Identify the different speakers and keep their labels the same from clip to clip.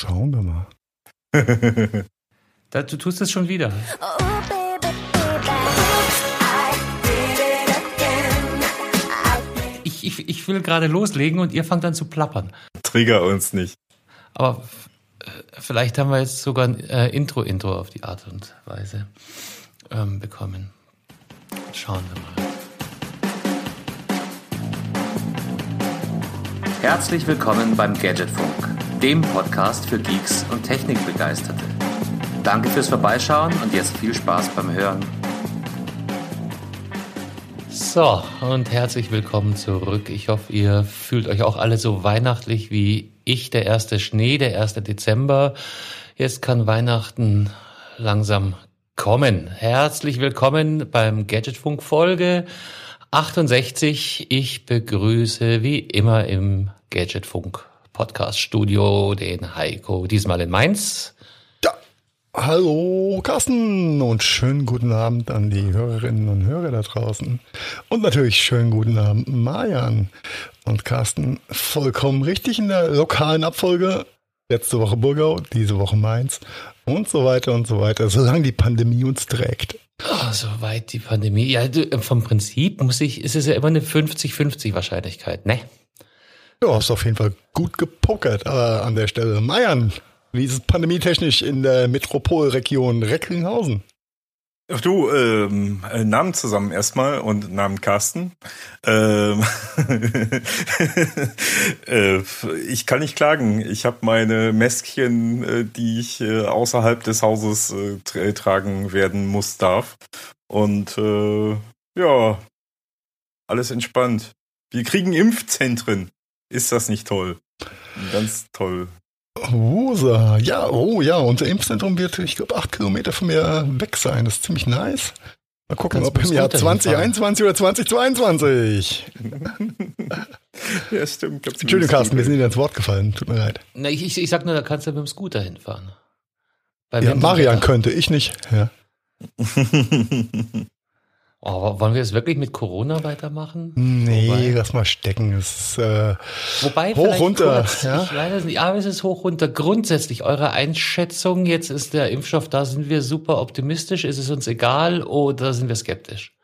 Speaker 1: Schauen wir mal.
Speaker 2: da, du tust es schon wieder. Ich, ich, ich will gerade loslegen und ihr fangt an zu plappern.
Speaker 3: Trigger uns nicht.
Speaker 2: Aber äh, vielleicht haben wir jetzt sogar ein äh, Intro-Intro auf die Art und Weise ähm, bekommen. Schauen wir mal. Herzlich willkommen beim Gadgetfunk, dem Podcast für Geeks und Technikbegeisterte. Danke fürs Vorbeischauen und jetzt viel Spaß beim Hören. So, und herzlich willkommen zurück. Ich hoffe, ihr fühlt euch auch alle so weihnachtlich wie ich. Der erste Schnee, der erste Dezember. Jetzt kann Weihnachten langsam kommen. Herzlich willkommen beim Gadgetfunk Folge 68. Ich begrüße wie immer im Gadgetfunk Podcast Studio den Heiko, diesmal in Mainz.
Speaker 1: Ja, hallo Carsten und schönen guten Abend an die Hörerinnen und Hörer da draußen. Und natürlich schönen guten Abend Marian und Carsten. Vollkommen richtig in der lokalen Abfolge. Letzte Woche Burgau, diese Woche Mainz und so weiter und so weiter, solange die Pandemie uns trägt.
Speaker 2: Oh, soweit die Pandemie. Ja, vom Prinzip muss ich, ist es ja immer eine 50-50 Wahrscheinlichkeit, ne?
Speaker 1: Du hast auf jeden Fall gut gepokert äh, an der Stelle. Meiern, wie ist es pandemietechnisch in der Metropolregion Recklinghausen?
Speaker 3: Ach du, ähm, äh, Namen zusammen erstmal und Namen Carsten. Ähm, äh, ich kann nicht klagen. Ich habe meine Mäskchen, äh, die ich äh, außerhalb des Hauses äh, tra tragen werden muss, darf. Und äh, ja, alles entspannt. Wir kriegen Impfzentren. Ist das nicht toll? Ganz toll.
Speaker 1: Rosa, ja, oh ja, unser Impfzentrum wird, ich glaube, acht Kilometer von mir weg sein. Das ist ziemlich nice. Mal gucken, ob im Jahr 2021 oder 2022.
Speaker 3: ja, stimmt.
Speaker 1: Entschuldigung, Carsten, wir sind Ihnen ins Wort gefallen. Tut mir leid.
Speaker 2: Na, ich, ich, ich sag nur, da kannst du mit dem Scooter hinfahren.
Speaker 1: ja, Marian könnte, ich nicht. Ja.
Speaker 2: Oh, wollen wir es wirklich mit Corona weitermachen?
Speaker 1: Nee, Wobei, lass mal stecken. Es ist äh,
Speaker 2: Wobei
Speaker 1: hoch runter.
Speaker 2: Kurz, ja? Ich weiß es nicht, aber es ist hoch runter. Grundsätzlich eure Einschätzung, jetzt ist der Impfstoff da, sind wir super optimistisch, ist es uns egal oder sind wir skeptisch?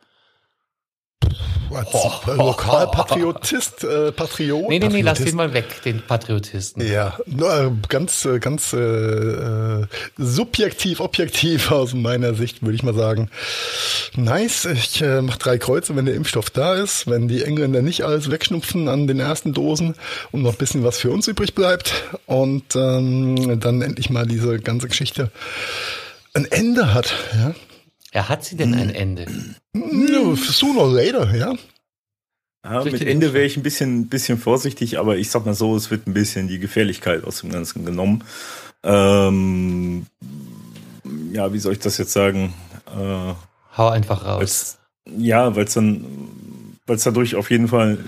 Speaker 1: Als oh, Lokalpatriotist, äh, Patriot.
Speaker 2: Nee, nee, nee, lass den mal weg, den Patriotisten.
Speaker 1: Ja, nur ganz, äh, ganz äh, äh, subjektiv, objektiv aus meiner Sicht, würde ich mal sagen. Nice, ich äh, mache drei Kreuze, wenn der Impfstoff da ist, wenn die Engländer nicht alles wegschnupfen an den ersten Dosen und noch ein bisschen was für uns übrig bleibt und ähm, dann endlich mal diese ganze Geschichte ein Ende hat, ja.
Speaker 2: Ja, hat sie denn ein Ende?
Speaker 1: Sooner or later, ja.
Speaker 3: Ja, mit Ende wäre ich ein bisschen, bisschen vorsichtig, aber ich sag mal so, es wird ein bisschen die Gefährlichkeit aus dem Ganzen genommen. Ähm, ja, wie soll ich das jetzt sagen?
Speaker 2: Äh, Hau einfach raus.
Speaker 3: Weil's, ja, weil es dann, weil es dadurch auf jeden Fall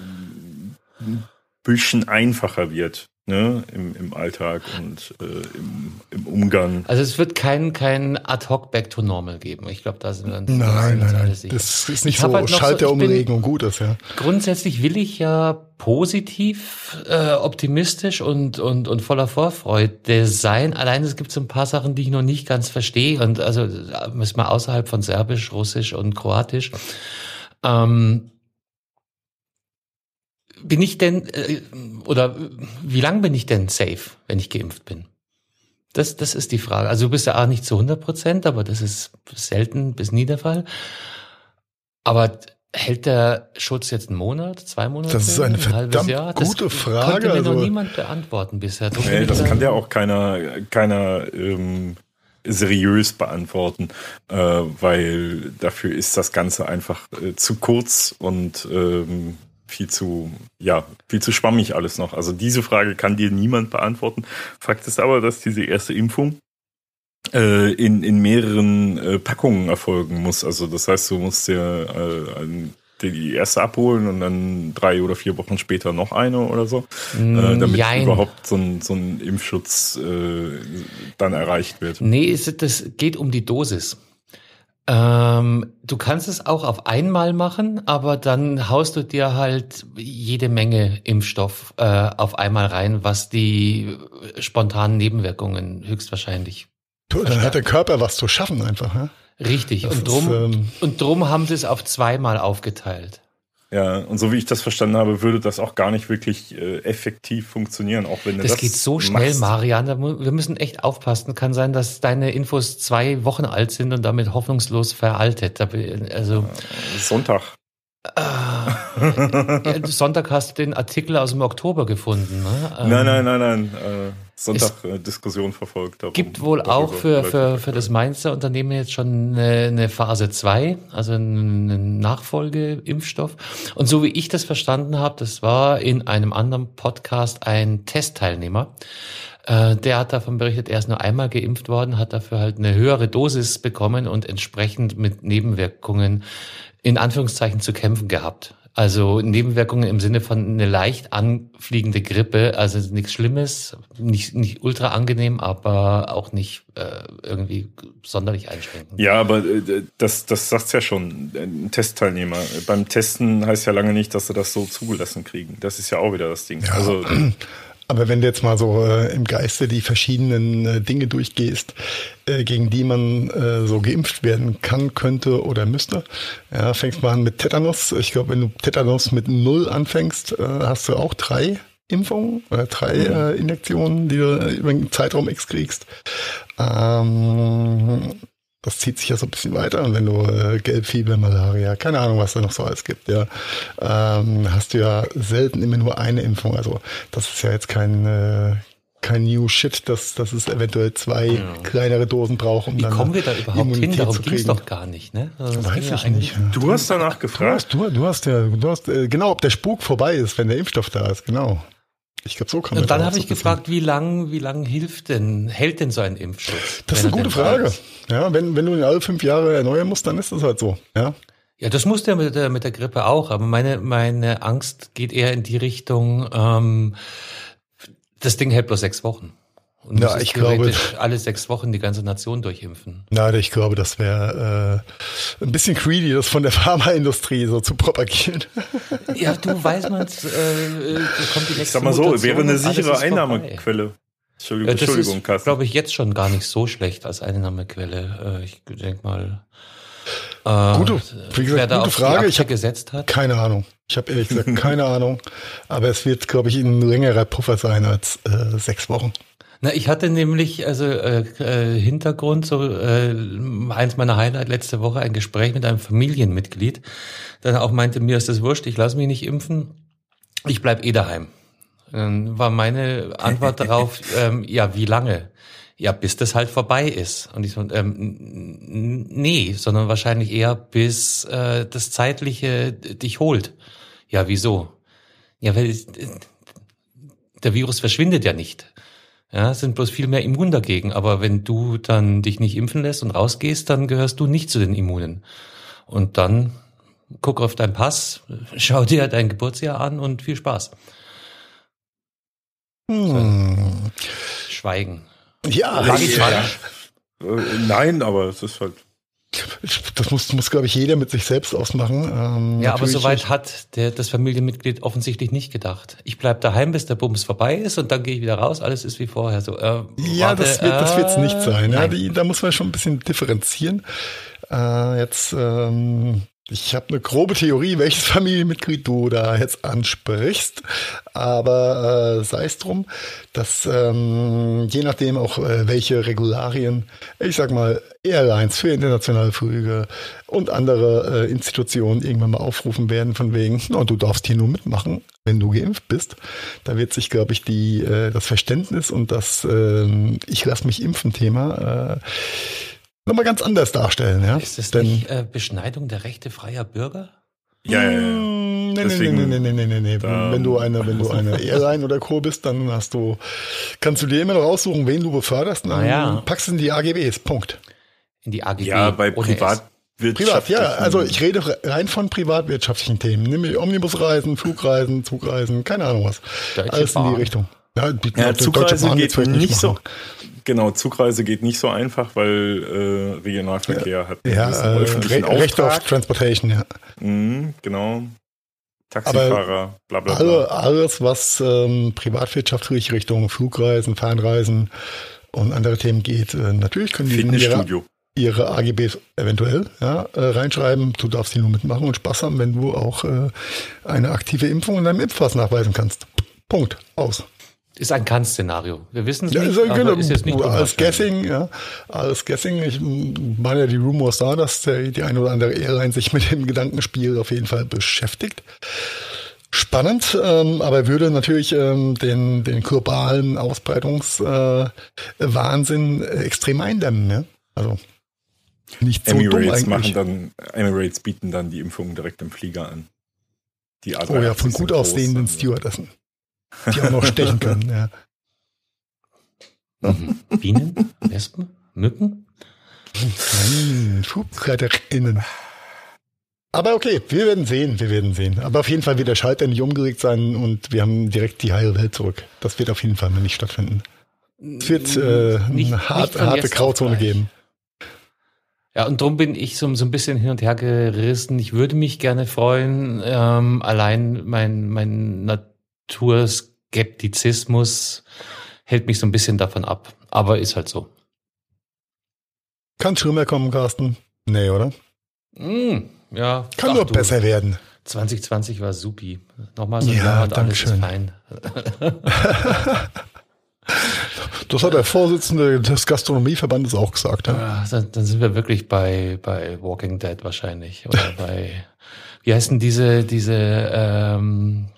Speaker 3: ein bisschen einfacher wird ne, im, im Alltag und äh, im, im Umgang.
Speaker 2: Also es wird kein, kein Ad-Hoc Back to Normal geben. Ich glaube, da sind wir uns
Speaker 1: Nein, nein, nein. Das ist nicht so halt Schalter so, und gut ist, ja.
Speaker 2: Grundsätzlich will ich ja positiv, äh, optimistisch und, und, und voller Vorfreude sein. Allein es gibt so ein paar Sachen, die ich noch nicht ganz verstehe. Und also müssen wir außerhalb von Serbisch, Russisch und Kroatisch. Ähm, bin ich denn, äh, oder wie lang bin ich denn safe, wenn ich geimpft bin? Das, das ist die Frage. Also du bist ja auch nicht zu 100 Prozent, aber das ist selten bis nie der Fall. Aber hält der Schutz jetzt einen Monat, zwei Monate?
Speaker 1: Das ist eine ein verdammt Jahr? gute
Speaker 2: das
Speaker 1: Frage.
Speaker 2: Konnte mir
Speaker 1: also,
Speaker 2: noch niemand beantworten bisher.
Speaker 3: Nee, das kann ja auch keiner, keiner ähm, seriös beantworten, äh, weil dafür ist das Ganze einfach äh, zu kurz und ähm, viel zu, ja, viel zu schwammig alles noch. Also diese Frage kann dir niemand beantworten. Fakt ist aber, dass diese erste Impfung äh, in, in mehreren äh, Packungen erfolgen muss. Also das heißt, du musst dir äh, die erste abholen und dann drei oder vier Wochen später noch eine oder so, äh, mm, damit Jein. überhaupt so ein, so ein Impfschutz äh, dann erreicht wird.
Speaker 2: Nee, das geht um die Dosis. Ähm, du kannst es auch auf einmal machen, aber dann haust du dir halt jede Menge Impfstoff äh, auf einmal rein, was die spontanen Nebenwirkungen höchstwahrscheinlich.
Speaker 1: Du, dann hat der Körper was zu schaffen einfach. Ja?
Speaker 2: Richtig. Das und drum, ist, ähm, und drum haben sie es auf zweimal aufgeteilt.
Speaker 3: Ja, und so wie ich das verstanden habe, würde das auch gar nicht wirklich äh, effektiv funktionieren, auch wenn
Speaker 2: das.
Speaker 3: Das
Speaker 2: geht so schnell, machst. Marian. Wir müssen echt aufpassen. Kann sein, dass deine Infos zwei Wochen alt sind und damit hoffnungslos veraltet. Also
Speaker 3: Sonntag.
Speaker 2: Ah, ja, Sonntag hast du den Artikel aus dem Oktober gefunden. Ne?
Speaker 3: nein, nein, nein, nein. Äh, Sonntag äh, Diskussion verfolgt.
Speaker 2: Darum, gibt wohl auch für, für, für das Mainzer Unternehmen jetzt schon eine, eine Phase 2, also einen Nachfolgeimpfstoff. Und so wie ich das verstanden habe, das war in einem anderen Podcast ein Testteilnehmer. Äh, der hat davon berichtet, er ist nur einmal geimpft worden, hat dafür halt eine höhere Dosis bekommen und entsprechend mit Nebenwirkungen in Anführungszeichen zu kämpfen gehabt. Also Nebenwirkungen im Sinne von eine leicht anfliegende Grippe, also nichts Schlimmes, nicht, nicht ultra angenehm, aber auch nicht äh, irgendwie sonderlich einschränkend.
Speaker 3: Ja, aber äh, das, das sagt's ja schon, ein Testteilnehmer. Beim Testen heißt ja lange nicht, dass sie das so zugelassen kriegen. Das ist ja auch wieder das Ding.
Speaker 1: Ja. Also Aber wenn du jetzt mal so äh, im Geiste die verschiedenen äh, Dinge durchgehst, äh, gegen die man äh, so geimpft werden kann, könnte oder müsste, ja, fängst mal an mit Tetanus. Ich glaube, wenn du Tetanus mit null anfängst, äh, hast du auch drei Impfungen oder drei mhm. äh, Injektionen, die du über einen Zeitraum X kriegst. Ähm, das zieht sich ja so ein bisschen weiter. Und wenn du äh, Gelbfieber, Malaria, keine Ahnung, was da noch so alles gibt, ja, ähm, hast du ja selten immer nur eine Impfung. Also das ist ja jetzt kein, äh, kein New Shit, dass, dass es eventuell zwei ja. kleinere Dosen braucht,
Speaker 2: um Wie dann kommen wir da überhaupt Immunität hin? Darum ging es doch gar nicht, ne?
Speaker 1: Also Weiß ich nicht.
Speaker 3: Du hast danach gefragt.
Speaker 1: Du hast, du, du hast ja, du hast, äh, genau, ob der Spuk vorbei ist, wenn der Impfstoff da ist, genau. Ich glaube, so kann man
Speaker 2: Und dann habe ich gefragt, wie lang, wie lang hilft denn, hält denn so ein Impfschutz?
Speaker 1: Das ist eine gute Frage. Ja, wenn, wenn du ihn alle fünf Jahre erneuern musst, dann ist das halt so, ja.
Speaker 2: Ja, das muss der mit der, mit der Grippe auch, aber meine, meine Angst geht eher in die Richtung, ähm, das Ding hält bloß sechs Wochen. Und
Speaker 1: ja, ich glaube,
Speaker 2: alle sechs Wochen die ganze Nation durchimpfen.
Speaker 1: Na, ich glaube, das wäre äh, ein bisschen greedy, das von der Pharmaindustrie so zu propagieren.
Speaker 2: Ja, du weißt man, äh, kommt die nächste
Speaker 3: Ich sag mal so, Mutation wäre eine sichere Einnahmequelle.
Speaker 2: Entschuldigung, ja, Entschuldigung, Carsten. glaube ich, jetzt schon gar nicht so schlecht als Einnahmequelle. Äh, ich denke mal.
Speaker 1: Äh, gute, wie gesagt, gute Frage.
Speaker 2: Ich habe gesetzt hat.
Speaker 1: Keine Ahnung. Ich habe ehrlich gesagt keine Ahnung. Aber es wird, glaube ich, ein längerer Puffer sein als äh, sechs Wochen.
Speaker 2: Na, ich hatte nämlich, also äh, äh, Hintergrund, so äh, eins meiner Highlight letzte Woche, ein Gespräch mit einem Familienmitglied, der auch meinte, mir ist das wurscht, ich lasse mich nicht impfen, ich bleib eh daheim. Dann war meine Antwort darauf, ähm, ja, wie lange? Ja, bis das halt vorbei ist. Und ich so, ähm, nee, sondern wahrscheinlich eher bis äh, das Zeitliche dich holt. Ja, wieso? Ja, weil äh, der Virus verschwindet ja nicht. Ja, sind bloß viel mehr immun dagegen. Aber wenn du dann dich nicht impfen lässt und rausgehst, dann gehörst du nicht zu den Immunen. Und dann guck auf deinen Pass, schau dir dein Geburtsjahr an und viel Spaß. Hm. Schweigen.
Speaker 1: Ja,
Speaker 3: ja, ja. Äh, nein, aber es ist halt
Speaker 1: das muss, muss glaube ich, jeder mit sich selbst ausmachen.
Speaker 2: Ähm, ja, aber soweit hat der, das Familienmitglied offensichtlich nicht gedacht. Ich bleib daheim, bis der Bums vorbei ist und dann gehe ich wieder raus, alles ist wie vorher. So,
Speaker 1: äh, ja, warte, das wird es äh, wird's nicht sein. Ja, die, da muss man schon ein bisschen differenzieren. Äh, jetzt ähm, ich habe eine grobe Theorie, welches Familienmitglied du da jetzt ansprichst, aber äh, sei es drum, dass ähm, je nachdem auch äh, welche Regularien, ich sag mal Airlines für internationale Flüge und andere äh, Institutionen irgendwann mal aufrufen werden von wegen, no, du darfst hier nur mitmachen, wenn du geimpft bist, da wird sich, glaube ich, die äh, das Verständnis und das äh, ich lass mich impfen Thema äh, nochmal ganz anders darstellen. Ja?
Speaker 2: Ist das Denn, nicht äh, Beschneidung der Rechte freier Bürger?
Speaker 3: Ja, ja, ja.
Speaker 1: Mm, nee, Deswegen, nee, nee, nee, nee, nee, nee. Da, wenn du eine, wenn du eine Airline oder Co. bist, dann hast du, kannst du dir immer noch aussuchen, wen du beförderst und dann ah, ja. packst in die AGBs. Punkt.
Speaker 2: In die AGBs.
Speaker 3: Ja, bei Privatwirtschaft.
Speaker 1: Privat, ja, also ich rede rein von privatwirtschaftlichen Themen, nämlich Omnibusreisen, Flugreisen, Zugreisen, keine Ahnung was. Deutsche Alles Bahn. in die Richtung.
Speaker 3: Ja, die, ja, Zugreisen geht nicht, nicht so. Genau, Zugreise geht nicht so einfach, weil äh, Regionalverkehr
Speaker 1: ja,
Speaker 3: hat
Speaker 1: ja, äh, Recht auf Transportation, ja.
Speaker 3: Mhm, genau. Taxifahrer,
Speaker 1: Aber bla bla bla. Alle, alles, was ähm, privatwirtschaftlich Richtung Flugreisen, Fernreisen und andere Themen geht, äh, natürlich können die ihre, ihre AGBs eventuell ja, äh, reinschreiben. Du darfst sie nur mitmachen und Spaß haben, wenn du auch äh, eine aktive Impfung in deinem Impfpass nachweisen kannst. Punkt. Aus.
Speaker 2: Ist ein Kann-Szenario. Wir wissen es ja,
Speaker 1: nicht,
Speaker 2: ist,
Speaker 1: genau, ist jetzt nicht Als Guessing, ja. Als Guessing. Ich meine ja die Rumors da, dass der, die eine oder andere Airline sich mit dem Gedankenspiel auf jeden Fall beschäftigt. Spannend, ähm, aber würde natürlich ähm, den, den globalen Ausbreitungswahnsinn äh, extrem eindämmen. Ja? Also nicht so
Speaker 3: Emirates
Speaker 1: dumm
Speaker 3: machen dann, Emirates bieten dann die Impfung direkt im Flieger an.
Speaker 1: Die oh ja, von gut aussehenden Stewardessen. Die auch noch stechen können, ja.
Speaker 2: Bienen? Wespen? Mücken?
Speaker 1: Nein, SchubkleiderInnen. Aber okay, wir werden sehen, wir werden sehen. Aber auf jeden Fall wird der Schalter nicht umgelegt sein und wir haben direkt die heile Welt zurück. Das wird auf jeden Fall mal nicht stattfinden. Es wird äh, nicht, eine hart, harte Grauzone geben.
Speaker 2: Ja, und darum bin ich so, so ein bisschen hin und her gerissen. Ich würde mich gerne freuen, ähm, allein mein, mein Naturskeptizismus hält mich so ein bisschen davon ab. Aber ist halt so.
Speaker 1: Kann schlimmer kommen, Carsten? Nee, oder?
Speaker 2: Mm, ja.
Speaker 1: Kann nur besser werden.
Speaker 2: 2020 war supi. Nochmal so ein ja, Jahr und alles schön. ist fein.
Speaker 1: Das hat der Vorsitzende des Gastronomieverbandes auch gesagt. Ja? ja
Speaker 2: dann, dann, sind wir wirklich bei, bei Walking Dead wahrscheinlich. Oder bei, wie heißen diese, diese ähm,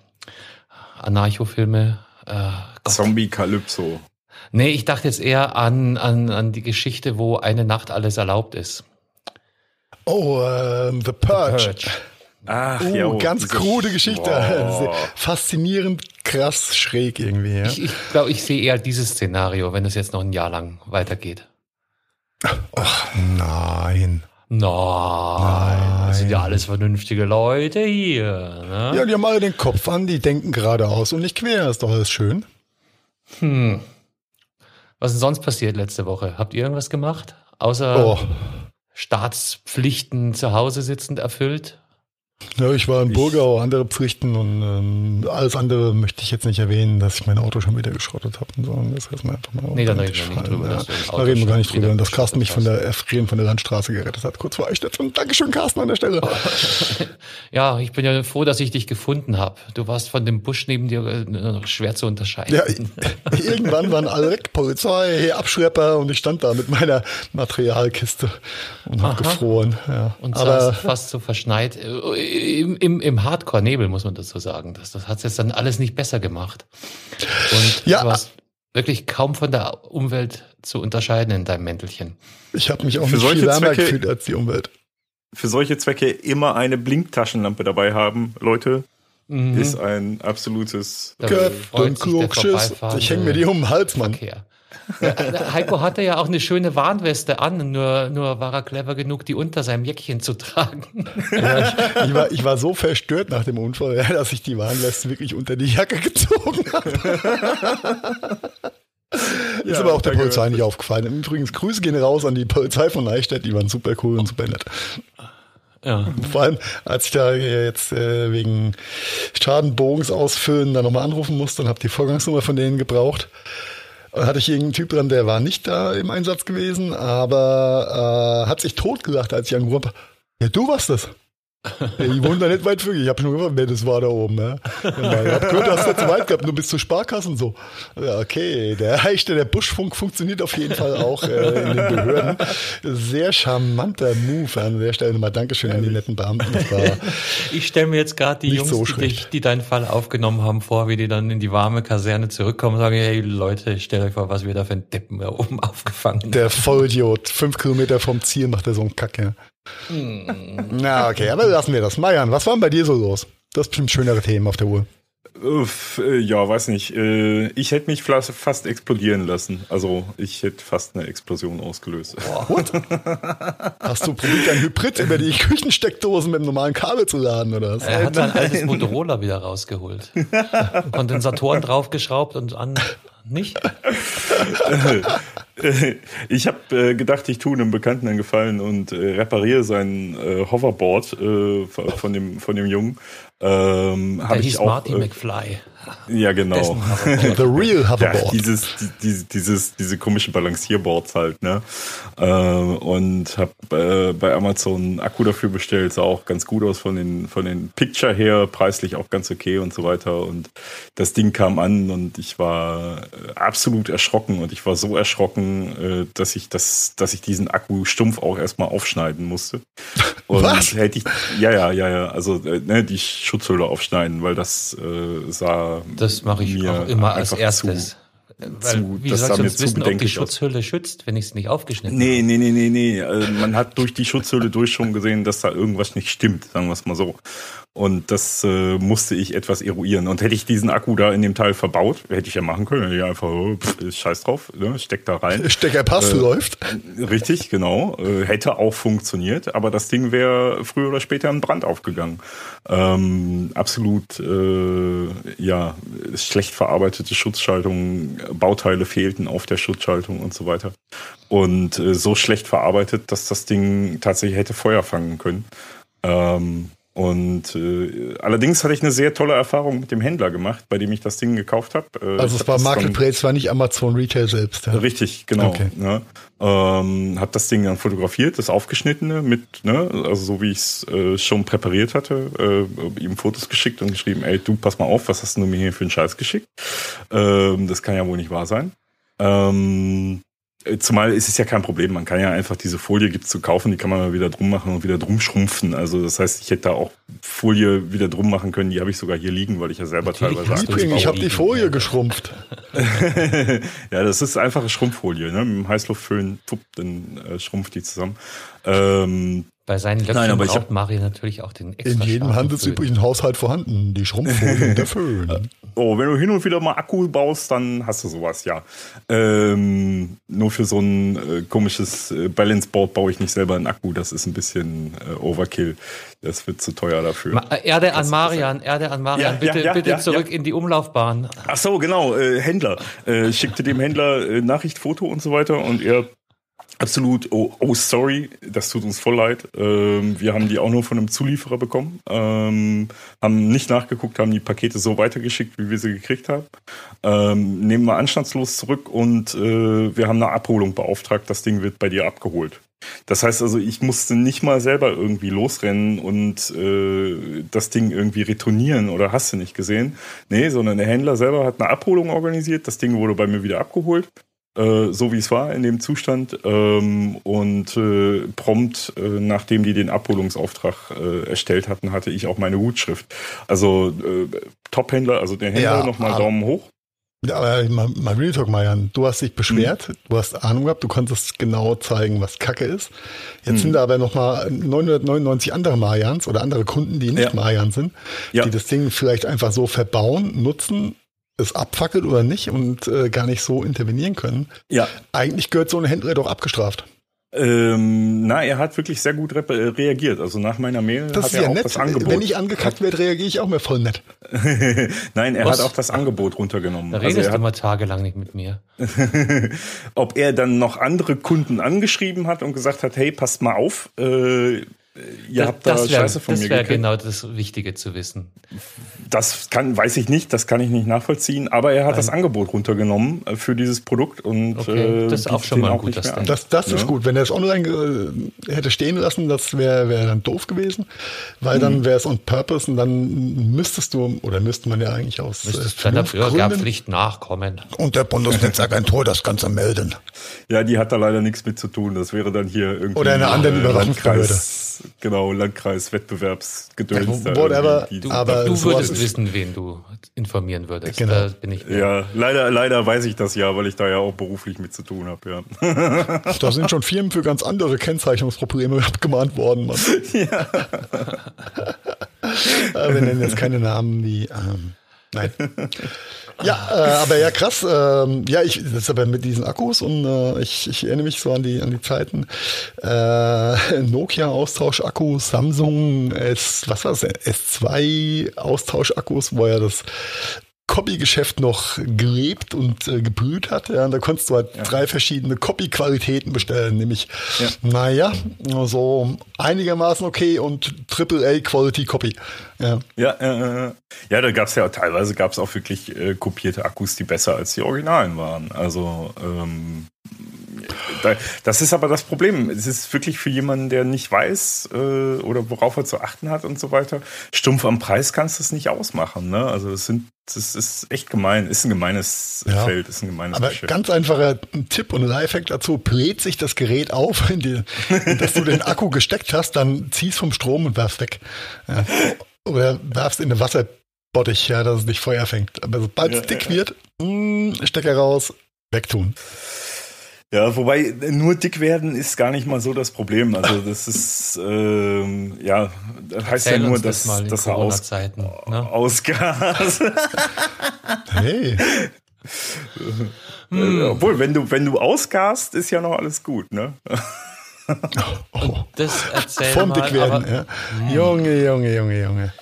Speaker 2: Anarcho-Filme?
Speaker 3: Äh, Zombie Calypso.
Speaker 2: Nee, ich dachte jetzt eher an, an, an die Geschichte, wo eine Nacht alles erlaubt ist.
Speaker 1: Oh, ähm, The Purge. The Purge. Ach, uh, ja, ganz krude Geschichte. Wow. Faszinierend, krass, schräg irgendwie. Ja?
Speaker 2: Ich, ich glaube, ich sehe eher dieses Szenario, wenn es jetzt noch ein Jahr lang weitergeht.
Speaker 1: Ach, nein.
Speaker 2: Nein, Nein. Das sind ja alles vernünftige Leute hier. Ne?
Speaker 1: Ja, die haben alle den Kopf an, die denken geradeaus und nicht quer. Ist doch alles schön.
Speaker 2: Hm. Was ist denn sonst passiert letzte Woche? Habt ihr irgendwas gemacht? Außer oh. Staatspflichten zu Hause sitzend erfüllt?
Speaker 1: Ja, ich war in Burgau, andere Pflichten und ähm, alles andere möchte ich jetzt nicht erwähnen, dass ich mein Auto schon wieder geschrottet habe und so. Das heißt mal einfach mal.
Speaker 2: Nee, da reden wir nicht drüber. Ja.
Speaker 1: Da reden wir gar nicht drüber. Und dass Carsten mich von der Erfrieren von der Landstraße gerettet hat, kurz vor Eichstätt. Dankeschön, Carsten, an der Stelle.
Speaker 2: ja, ich bin ja froh, dass ich dich gefunden habe. Du warst von dem Busch neben dir äh, noch schwer zu unterscheiden. Ja,
Speaker 1: irgendwann waren alle weg, Polizei, Abschlepper und ich stand da mit meiner Materialkiste und habe gefroren. Ja.
Speaker 2: Und Aber fast so verschneit im, im, im Hardcore-Nebel, muss man dazu sagen. Das, das hat es jetzt dann alles nicht besser gemacht. Und ja. du hast wirklich kaum von der Umwelt zu unterscheiden in deinem Mäntelchen.
Speaker 1: Ich habe mich auch für nicht viel wärmer Zwecke, gefühlt als die Umwelt.
Speaker 3: Für solche Zwecke immer eine Blinktaschenlampe dabei haben, Leute. Mhm. Ist ein absolutes
Speaker 1: Captain Klugschiss. Ich hänge mir die um den Hals, Mann. Verkehr.
Speaker 2: Heiko hatte ja auch eine schöne Warnweste an, nur, nur war er clever genug, die unter seinem Jäckchen zu tragen.
Speaker 1: Ja, ich, ich, war, ich war so verstört nach dem Unfall, dass ich die Warnweste wirklich unter die Jacke gezogen habe. Ist ja, aber auch der Polizei nicht aufgefallen. Übrigens, Grüße gehen raus an die Polizei von Neustadt, die waren super cool und super nett. Ja. Vor allem, als ich da jetzt äh, wegen Schadenbogens ausfüllen da nochmal anrufen musste, dann habe die Vorgangsnummer von denen gebraucht. Hatte ich irgendeinen Typ dran, der war nicht da im Einsatz gewesen, aber äh, hat sich totgelacht, als ich angerufen habe. Ja, du warst das. Ich wohne da nicht weit weg. Ich habe schon gefragt, wer das war da oben. Ja. Ich habe gehört, du hast nicht so weit gehabt, du bist zur Sparkasse und so. Okay, der Heichte, der Buschfunk funktioniert auf jeden Fall auch äh, in den Behörden. Sehr charmanter Move an der Stelle. Nochmal Dankeschön an die netten Beamten.
Speaker 2: ich stelle mir jetzt gerade die Jungs, so die, dich, die deinen Fall aufgenommen haben, vor, wie die dann in die warme Kaserne zurückkommen und sagen, hey Leute, stellt euch vor, was wir da für einen Deppen da oben aufgefangen haben.
Speaker 1: Der Vollidiot, fünf Kilometer vom Ziel macht er so einen Kack, ja. Hm. Na, okay, aber lassen wir das. Marian, was war denn bei dir so los? Das ist bestimmt schönere Themen auf der Uhr.
Speaker 3: Äh, ja, weiß nicht. Äh, ich hätte mich fast explodieren lassen. Also ich hätte fast eine Explosion ausgelöst. What?
Speaker 1: Hast du probiert, ein Hybrid über die Küchensteckdosen mit einem normalen Kabel zu laden, oder was?
Speaker 2: Er hat sein altes Motorola wieder rausgeholt. Kondensatoren draufgeschraubt und an nicht?
Speaker 3: ich habe äh, gedacht, ich tue einem Bekannten einen Gefallen und äh, repariere sein äh, Hoverboard äh, von dem von dem Jungen. Ähm,
Speaker 2: hieß ich auch, Marty McFly.
Speaker 3: Ja, genau.
Speaker 1: The real Hoverboard.
Speaker 3: Ja, dieses, die, dieses, diese komische Balancierboards halt, ne? Äh, und habe äh, bei Amazon Akku dafür bestellt, sah auch ganz gut aus von den, von den Picture her, preislich auch ganz okay und so weiter. Und das Ding kam an und ich war äh, absolut erschrocken und ich war so erschrocken, dass ich das, dass ich diesen Akku stumpf auch erstmal aufschneiden musste. Und
Speaker 1: Was?
Speaker 3: hätte ich, ja, ja, ja, ja, also ne, die Schutzhülle aufschneiden, weil das äh, sah.
Speaker 2: Das mache ich auch immer als erstes.
Speaker 3: Zu,
Speaker 2: weil,
Speaker 3: zu,
Speaker 2: wie
Speaker 3: das
Speaker 2: soll ich wissen, ob die
Speaker 3: aus.
Speaker 2: Schutzhülle schützt, wenn ich es nicht aufgeschnitten
Speaker 3: Nee, nee, nee, nee, nee. Äh, Man hat durch die Schutzhülle durch schon gesehen, dass da irgendwas nicht stimmt, sagen wir es mal so. Und das äh, musste ich etwas eruieren. Und hätte ich diesen Akku da in dem Teil verbaut, hätte ich ja machen können. Hätte ich einfach, oh, pff, scheiß drauf, ne, steck da rein.
Speaker 1: Steckerpass
Speaker 3: Äh,
Speaker 1: läuft.
Speaker 3: Richtig, genau. Äh, hätte auch funktioniert, aber das Ding wäre früher oder später in Brand aufgegangen. Ähm, absolut, äh, ja, schlecht verarbeitete Schutzschaltung, Bauteile fehlten auf der Schutzschaltung und so weiter. Und äh, so schlecht verarbeitet, dass das Ding tatsächlich hätte Feuer fangen können. Ähm, und äh, allerdings hatte ich eine sehr tolle Erfahrung mit dem Händler gemacht, bei dem ich das Ding gekauft habe. Äh,
Speaker 1: Also es war Marketplace, war nicht Amazon Retail selbst. Ja.
Speaker 3: Richtig, genau.
Speaker 1: Okay.
Speaker 3: Ne? Ähm, hab das Ding dann fotografiert, das aufgeschnittene mit, ne, also so wie ich es äh, schon präpariert hatte, äh, ihm Fotos geschickt und geschrieben, ey, du pass mal auf, was hast du mir hier für einen Scheiß geschickt? Ähm, das kann ja wohl nicht wahr sein. Ähm, äh, Zumal ist es ja kein Problem, man kann ja einfach diese Folie gibt's zu kaufen, die kann man mal wieder drum machen und wieder drum schrumpfen. Also das heißt, ich hätte da auch Folie wieder drum machen können, die habe ich sogar hier liegen, weil ich ja selber
Speaker 2: Natürlich
Speaker 3: teilweise
Speaker 1: Liebling, ich habe die Folie geschrumpft.
Speaker 3: ja, das ist einfache Schrumpffolie, ne? Mit dem Heißluftföhn, tupp, dann äh, schrumpft die zusammen. Ähm,
Speaker 2: Bei seinen Löffeln
Speaker 3: Nein, aber ich
Speaker 2: braucht
Speaker 3: hab-
Speaker 2: Mario natürlich auch den extra
Speaker 1: In jedem handelsüblichen Haushalt vorhanden. Die Schrumpffolie und der Föhn.
Speaker 3: oh, wenn du hin und wieder mal Akku baust, dann hast du sowas, ja. Ähm, nur für so ein äh, komisches äh, Balance-Board baue ich nicht selber einen Akku. Das ist ein bisschen äh, Overkill. Das wird zu teuer dafür.
Speaker 2: Ma äh, Erde an Marian, Erde an Marian,
Speaker 3: Ja,
Speaker 2: bitte,
Speaker 3: ja, ja,
Speaker 2: bitte
Speaker 3: ja,
Speaker 2: zurück
Speaker 3: ja.
Speaker 2: in die Umlaufbahn.
Speaker 3: Ach so, genau, äh, Händler. Äh, schickte dem Händler äh, Nachricht, Foto und so weiter und er absolut, oh, oh sorry, das tut uns voll leid. Ähm, wir haben die auch nur von einem Zulieferer bekommen, ähm, haben nicht nachgeguckt, haben die Pakete so weitergeschickt, wie wir sie gekriegt haben. Ähm, nehmen wir anstandslos zurück und äh, wir haben eine Abholung beauftragt, das Ding wird bei dir abgeholt. Das heißt also, ich musste nicht mal selber irgendwie losrennen und äh, das Ding irgendwie retournieren oder hast du nicht gesehen. Nee, sondern der Händler selber hat eine Abholung organisiert. Das Ding wurde bei mir wieder abgeholt, äh, so wie es war in dem Zustand. Ähm, und äh, prompt, äh, nachdem die den Abholungsauftrag äh, erstellt hatten, hatte ich auch meine Gutschrift. Also äh, Top-Händler, also der Händler
Speaker 1: Ja,
Speaker 3: nochmal
Speaker 1: aber-
Speaker 3: Daumen hoch.
Speaker 1: Ja, aber mal, mal Real Talk, Marian. Du hast dich beschwert, du hast Ahnung gehabt, du konntest genau zeigen, was Kacke ist. Jetzt sind da aber noch mal 999 andere Marians oder andere Kunden, die nicht
Speaker 3: Ja.
Speaker 1: Marian sind,
Speaker 3: Ja.
Speaker 1: die das Ding vielleicht einfach so verbauen, nutzen, es abfackelt oder nicht und äh, gar nicht so intervenieren können.
Speaker 3: Ja,
Speaker 1: Eigentlich gehört so ein Händler doch abgestraft.
Speaker 3: Ähm, na, er hat wirklich sehr gut re äh, reagiert. Also nach meiner Mail
Speaker 1: Das
Speaker 3: hat
Speaker 1: ist
Speaker 3: er
Speaker 1: ja
Speaker 3: auch
Speaker 1: nett.
Speaker 3: das Angebot.
Speaker 1: Wenn ich angekackt werde, reagiere ich auch mehr voll nett.
Speaker 3: Nein, er
Speaker 2: Was?
Speaker 3: hat auch das Angebot runtergenommen.
Speaker 2: Da
Speaker 3: Also
Speaker 2: redest
Speaker 3: er
Speaker 2: du
Speaker 3: hat,
Speaker 2: mal tagelang nicht mit mir.
Speaker 3: ob er dann noch andere Kunden angeschrieben hat und gesagt hat, hey, passt mal auf, äh, ihr habt da
Speaker 2: das wäre
Speaker 3: Scheiße von mir
Speaker 2: wär
Speaker 3: gekriegt.
Speaker 2: genau das Wichtige zu wissen.
Speaker 3: Das kann, weiß ich nicht, das kann ich nicht nachvollziehen, aber er hat das Angebot runtergenommen äh, für dieses Produkt und
Speaker 2: Okay,
Speaker 3: äh,
Speaker 2: das ist auch schon mal ein
Speaker 3: auch.
Speaker 2: Step.
Speaker 1: Das, das ist
Speaker 3: Ja.
Speaker 1: gut. Wenn er es online äh, hätte stehen lassen, das wäre wär dann doof gewesen, weil
Speaker 3: Mhm.
Speaker 1: dann wäre es on purpose und dann müsstest du, oder müsste man ja eigentlich aus äh,
Speaker 2: Müsstest
Speaker 1: Vernunftgründen
Speaker 2: Bürgerpflicht nachkommen.
Speaker 1: und der Bundesnetzagentur das Ganze melden.
Speaker 3: Ja, die hat da leider nichts mit zu tun. Das wäre dann hier irgendwie
Speaker 1: Oder eine andere
Speaker 3: äh, Genau, Landkreis, Wettbewerbsgedöns.
Speaker 1: Ja,
Speaker 3: da
Speaker 1: whatever,
Speaker 3: die-
Speaker 1: aber
Speaker 2: Du würdest wissen, wen du informieren würdest.
Speaker 1: Genau.
Speaker 2: Da bin ich.
Speaker 3: Ja, leider, leider weiß ich das ja, weil ich da ja auch beruflich mit zu tun habe, ja.
Speaker 1: Da sind schon Firmen für ganz andere Kennzeichnungsprobleme abgemahnt worden, Mann. Ja. Wir nennen jetzt keine Namen, die. Ähm, nein. Ja, äh, aber ja, krass. Ähm, ja, ich ist aber mit diesen Akkus und äh, ich, ich erinnere mich so an die an die Zeiten. Äh, Nokia Austauschakku, Samsung S, was war das? S2 Austauschakkus, wo ja das Copy-Geschäft noch gelebt und äh, gebrüht hat. Ja, und da konntest du halt ja. drei verschiedene Copy-Qualitäten bestellen, nämlich, ja. naja, so einigermaßen okay und Triple-A Quality Copy.
Speaker 3: Ja, ja, äh, ja da gab es ja teilweise gab es auch wirklich äh, kopierte Akkus, die besser als die Originalen waren. Also ähm, das ist aber das Problem. Es ist wirklich für jemanden, der nicht weiß äh, oder worauf er zu achten hat und so weiter. Stumpf am Preis kannst du es nicht ausmachen. Ne? Also es sind, das ist echt gemein. Ist ein gemeines ja. Feld, ist ein gemeines
Speaker 1: Aber Geschäft. ganz einfacher Tipp und Lifehack dazu: Bläht sich das Gerät auf, in die, dass du den Akku gesteckt hast, dann ziehst vom Strom und werfst weg. Ja. Oder werfst in eine Wasserbottich, ja, dass es nicht Feuer fängt. Aber sobald es dick wird, mh, mm, Stecker raus, wegtun.
Speaker 3: Ja, wobei nur dick werden ist gar nicht mal so das Problem. Also das ist ähm, ja, das heißt Erzähl ja nur, dass das, das Aus, ne? Ausgas. hey. hm. Obwohl, wenn du wenn du ausgast, ist ja noch alles gut, ne?
Speaker 2: Oh. Das erzähl
Speaker 1: Vom mal, Dickwerden, ja. Hm. Junge, Junge, Junge, Junge.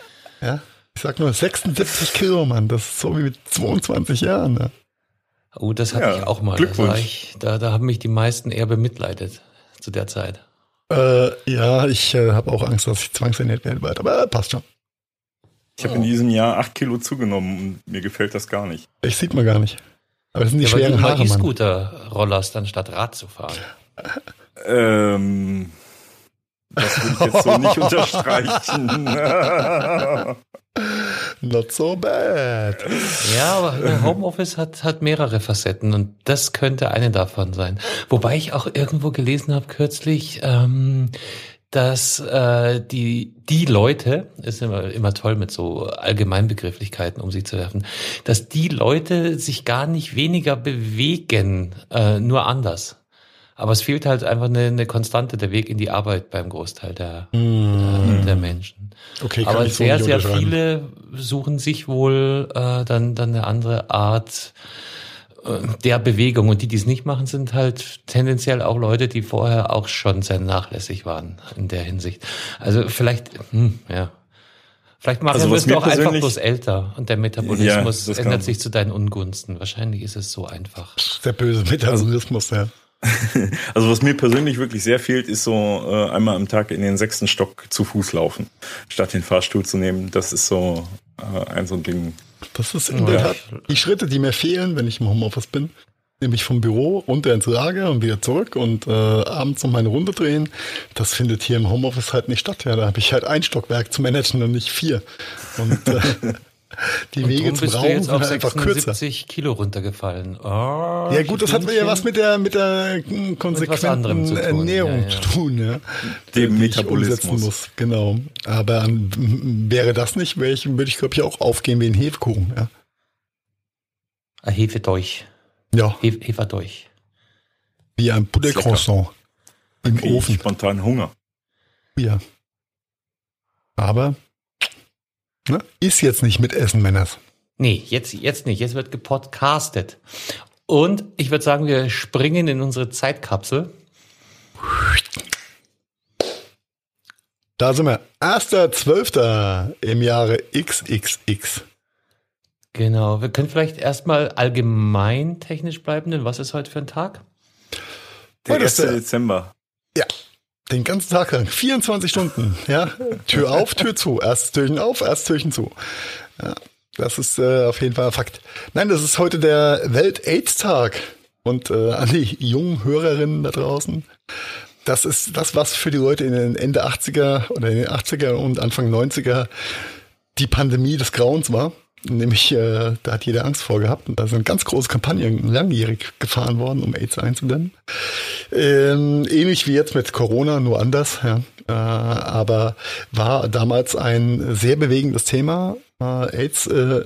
Speaker 1: Ja, ich sag nur 76 Kilo, Mann. Das ist so wie mit 22 Jahren. Ne?
Speaker 2: Oh, das hatte ja, ich auch mal.
Speaker 3: Glückwunsch.
Speaker 2: Ich, da, da haben mich die meisten eher bemitleidet zu der Zeit.
Speaker 1: Äh, ja, ich äh, habe auch Angst, dass ich zwangsernährt werde bald, aber äh, passt schon.
Speaker 3: Ich habe in diesem Jahr acht Kilo zugenommen und mir gefällt das gar nicht.
Speaker 1: Ich sieht man gar nicht. Aber es sind die ja, schweren Haare,
Speaker 2: Mann. E-Scooter-Rollers dann statt Rad zu fahren.
Speaker 3: Ähm, das würde ich jetzt so nicht unterstreichen.
Speaker 1: Not so bad.
Speaker 2: Ja, aber Homeoffice hat, hat mehrere Facetten und das könnte eine davon sein. Wobei ich auch irgendwo gelesen habe kürzlich, ähm, dass äh, die die Leute ist immer immer toll mit so Allgemeinbegrifflichkeiten um sich zu werfen, dass die Leute sich gar nicht weniger bewegen, äh, nur anders. Aber es fehlt halt einfach eine, eine Konstante, der Weg in die Arbeit beim Großteil der, mm. äh, der Menschen. Okay, kann Aber ich sehr, so sehr viele suchen sich wohl äh, dann, dann eine andere Art äh, der Bewegung. Und die, die es nicht machen, sind halt tendenziell auch Leute, die vorher auch schon sehr nachlässig waren in der Hinsicht. Also vielleicht, hm, ja. Vielleicht machen also, wir es auch einfach bloß älter und der Metabolismus ja, ändert sich zu deinen Ungunsten. Wahrscheinlich ist es so einfach.
Speaker 1: Der böse Metabolismus, ja.
Speaker 3: also was mir persönlich wirklich sehr fehlt, ist so äh, einmal am Tag in den sechsten Stock zu Fuß laufen, statt den Fahrstuhl zu nehmen. Das ist so äh, ein so ein Ding.
Speaker 1: Das ist in der Tat die Schritte, die mir fehlen, wenn ich im Homeoffice bin. Nämlich vom Büro runter ins Lager und wieder zurück und äh, abends noch meine Runde drehen. Das findet hier im Homeoffice halt nicht statt. Ja, da habe ich halt ein Stockwerk zu managen und nicht vier. Und äh, Die und Wege zum Raum sind einfach kürzer.
Speaker 2: Kilo runtergefallen.
Speaker 1: Oh, ja gut, das hat ja was mit der mit der konsequenten zu Ernährung ja, ja. zu tun, ja.
Speaker 3: Dem Metabolismus. Muss.
Speaker 1: Genau. Aber wäre das nicht, wäre ich, würde ich glaube ich auch aufgehen wie ein Hefekuchen, ja.
Speaker 2: Ein Hefedolch.
Speaker 1: Ja.
Speaker 2: Hef Heferdolch.
Speaker 1: Wie ein Pudercroissant im
Speaker 3: Ofen. Spontan Hunger.
Speaker 1: Ja. Aber Ne? Ist jetzt nicht mit Essen, Männers.
Speaker 2: Nee, jetzt, jetzt nicht. Jetzt wird gepodcastet. Und ich würde sagen, wir springen in unsere Zeitkapsel.
Speaker 1: Da sind wir. 1.12. im Jahre XXX.
Speaker 2: Genau. Wir können vielleicht erstmal allgemein technisch bleiben, denn was ist heute für ein Tag?
Speaker 3: Der 1. Dezember.
Speaker 1: Ja, den ganzen Tag lang, 24 Stunden, ja. Tür auf, Tür zu. Erstes Türchen auf, erstes Türchen zu. Ja, das ist äh, auf jeden Fall ein Fakt. Nein, das ist heute der Welt-AIDS-Tag. Und äh, an die jungen Hörerinnen da draußen, das ist das, was für die Leute in den Ende 80er oder in den 80er und Anfang 90er die Pandemie des Grauens war. Nämlich, äh, da hat jeder Angst vor gehabt. Und da sind ganz große Kampagnen langjährig gefahren worden, um AIDS einzudämmen. Ähm, ähnlich wie jetzt mit Corona, nur anders. Ja. Äh, aber war damals ein sehr bewegendes Thema. Äh, AIDS, äh,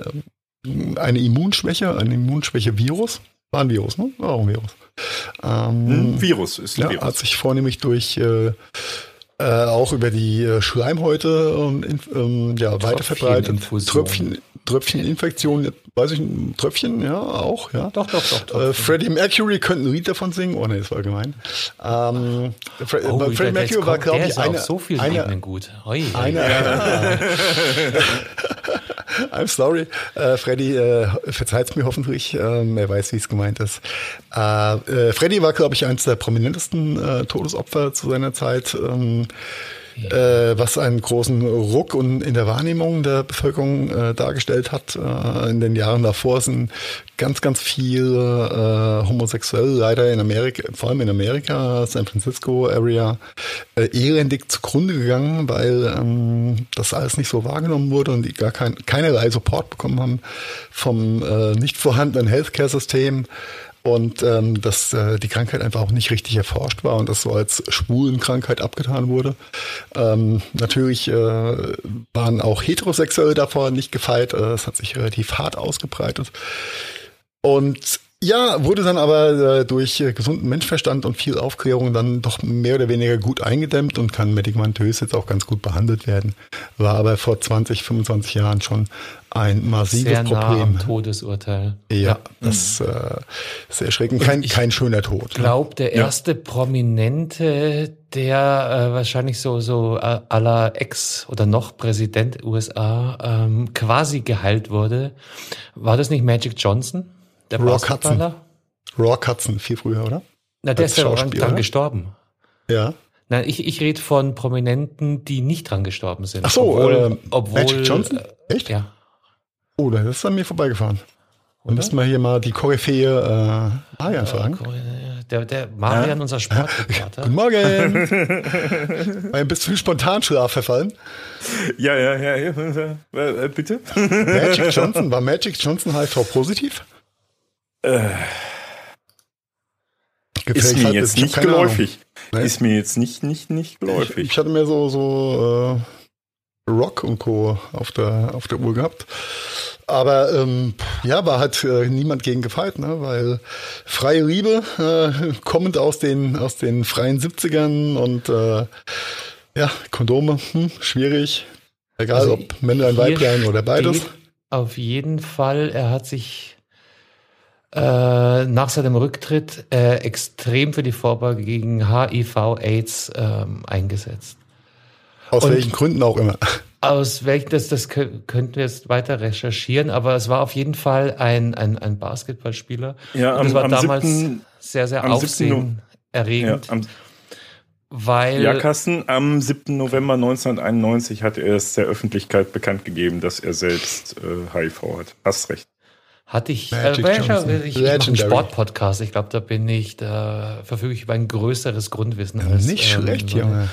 Speaker 1: eine Immunschwäche, ein Immunschwäche-Virus. War ein Virus, ne? War auch ein Virus.
Speaker 3: Ähm, ein Virus ist ein
Speaker 1: ja,
Speaker 3: Virus.
Speaker 1: Hat sich vornehmlich durch äh, auch über die äh, Schleimhäute ähm, ähm, ja, weiterverbreitet. Tröpfchen, Tröpfcheninfektion, weiß ich, Tröpfchen, ja, auch, ja.
Speaker 2: Doch, doch, doch.
Speaker 1: Äh, Freddie Mercury könnte ein Lied davon singen. Oh ne, das war gemein. Ähm, Fre oh, Freddie Mercury war, glaube ich, eine,
Speaker 2: so viel
Speaker 1: eine,
Speaker 2: gut. Hoi,
Speaker 1: eine, I'm sorry. Äh, Freddy äh, verzeiht mir hoffentlich. Ähm, er weiß, wie es gemeint ist. Äh, äh, Freddy war, glaube ich, eines der prominentesten äh, Todesopfer zu seiner Zeit. Ähm, äh, was einen großen Ruck und in der Wahrnehmung der Bevölkerung äh, dargestellt hat. Äh, in den Jahren davor sind ganz, ganz viele äh, Homosexuelle leider in Amerika, vor allem in Amerika, San Francisco Area, äh, elendig zugrunde gegangen, weil ähm, das alles nicht so wahrgenommen wurde und die gar kein, keinerlei Support bekommen haben vom äh, nicht vorhandenen Healthcare-System und ähm, dass äh, die Krankheit einfach auch nicht richtig erforscht war und das so als Schwulenkrankheit abgetan wurde. Ähm, natürlich äh, waren auch Heterosexuelle davor nicht gefeit. Äh, es hat sich relativ hart ausgebreitet. Und ja, wurde dann aber äh, durch äh, gesunden Menschverstand und viel Aufklärung dann doch mehr oder weniger gut eingedämmt und kann medikamentös jetzt auch ganz gut behandelt werden. War aber vor 20, 25 Jahren schon ein massives
Speaker 2: Sehr nah
Speaker 1: Problem.
Speaker 2: am Todesurteil.
Speaker 1: Ja, das äh, sehr erschreckend. Kein, kein schöner Tod.
Speaker 2: Ich glaube, der erste Prominente, der äh, wahrscheinlich so so äh, aller Ex oder noch Präsident USA ähm, quasi geheilt wurde, war das nicht Magic Johnson, der
Speaker 1: Rock Hudson. Rock Hudson, viel früher, oder?
Speaker 2: Na, der
Speaker 1: Als
Speaker 2: ist ja dran
Speaker 1: ne?
Speaker 2: gestorben.
Speaker 1: Ja.
Speaker 2: Nein, ich, ich rede von Prominenten, die nicht dran gestorben sind.
Speaker 1: Ach so,
Speaker 2: obwohl,
Speaker 1: äh,
Speaker 2: obwohl,
Speaker 1: Magic Johnson?
Speaker 2: äh,
Speaker 1: Echt?
Speaker 2: Ja.
Speaker 1: Oh, das ist an mir vorbeigefahren. Dann müssen wir hier mal die Koryphäe äh, Marian fragen.
Speaker 2: Der, der Marian, unser Sportreporter.
Speaker 1: Guten Morgen. Ein bisschen Spontanschlaf verfallen.
Speaker 3: Ja, ja, ja, ja. Äh, bitte?
Speaker 1: Magic Johnson, war Magic Johnson HIV-positiv?
Speaker 3: Äh, ist mir jetzt nicht geläufig.
Speaker 1: Nee.
Speaker 3: Ist mir jetzt nicht, nicht, nicht
Speaker 1: Ich,
Speaker 3: geläufig.
Speaker 1: ich hatte mir so, so äh, Rock und Co. auf der, auf der Uhr gehabt. Aber ähm, ja, war halt äh, niemand gegen gefeit, ne? weil freie Liebe, äh, kommend aus den, aus den freien 70ern und äh, ja, Kondome, hm, schwierig. Egal
Speaker 2: Also
Speaker 1: ob Männlein, Weiblein oder beides.
Speaker 2: Auf jeden Fall, er hat sich äh, nach seinem Rücktritt äh, extrem für die Vorbeuge gegen HIV, AIDS ähm, eingesetzt.
Speaker 1: Aus
Speaker 2: und-
Speaker 1: welchen Gründen auch immer.
Speaker 2: Aus welchen, das, das kö- könnten wir jetzt weiter recherchieren, aber es war auf jeden Fall ein, ein, ein Basketballspieler.
Speaker 3: Ja,
Speaker 2: Und
Speaker 3: am,
Speaker 2: das war
Speaker 3: am
Speaker 2: damals
Speaker 3: 7.
Speaker 2: sehr, sehr
Speaker 3: am 7. Ja,
Speaker 2: aufsehenerregend,
Speaker 3: am,
Speaker 2: weil
Speaker 3: ja, Carsten, am 7. November 1991 hat er es der Öffentlichkeit bekannt gegeben, dass er selbst äh, HIV hat. Hast recht.
Speaker 2: Hatte ich,
Speaker 1: Magic
Speaker 2: äh, ich,
Speaker 1: Johnson.
Speaker 2: ich, ich mache einen. Sportpodcast. Ich glaube, da bin ich, da verfüge ich über ein größeres Grundwissen. Als,
Speaker 1: Nicht
Speaker 2: ähm,
Speaker 1: schlecht, Junge.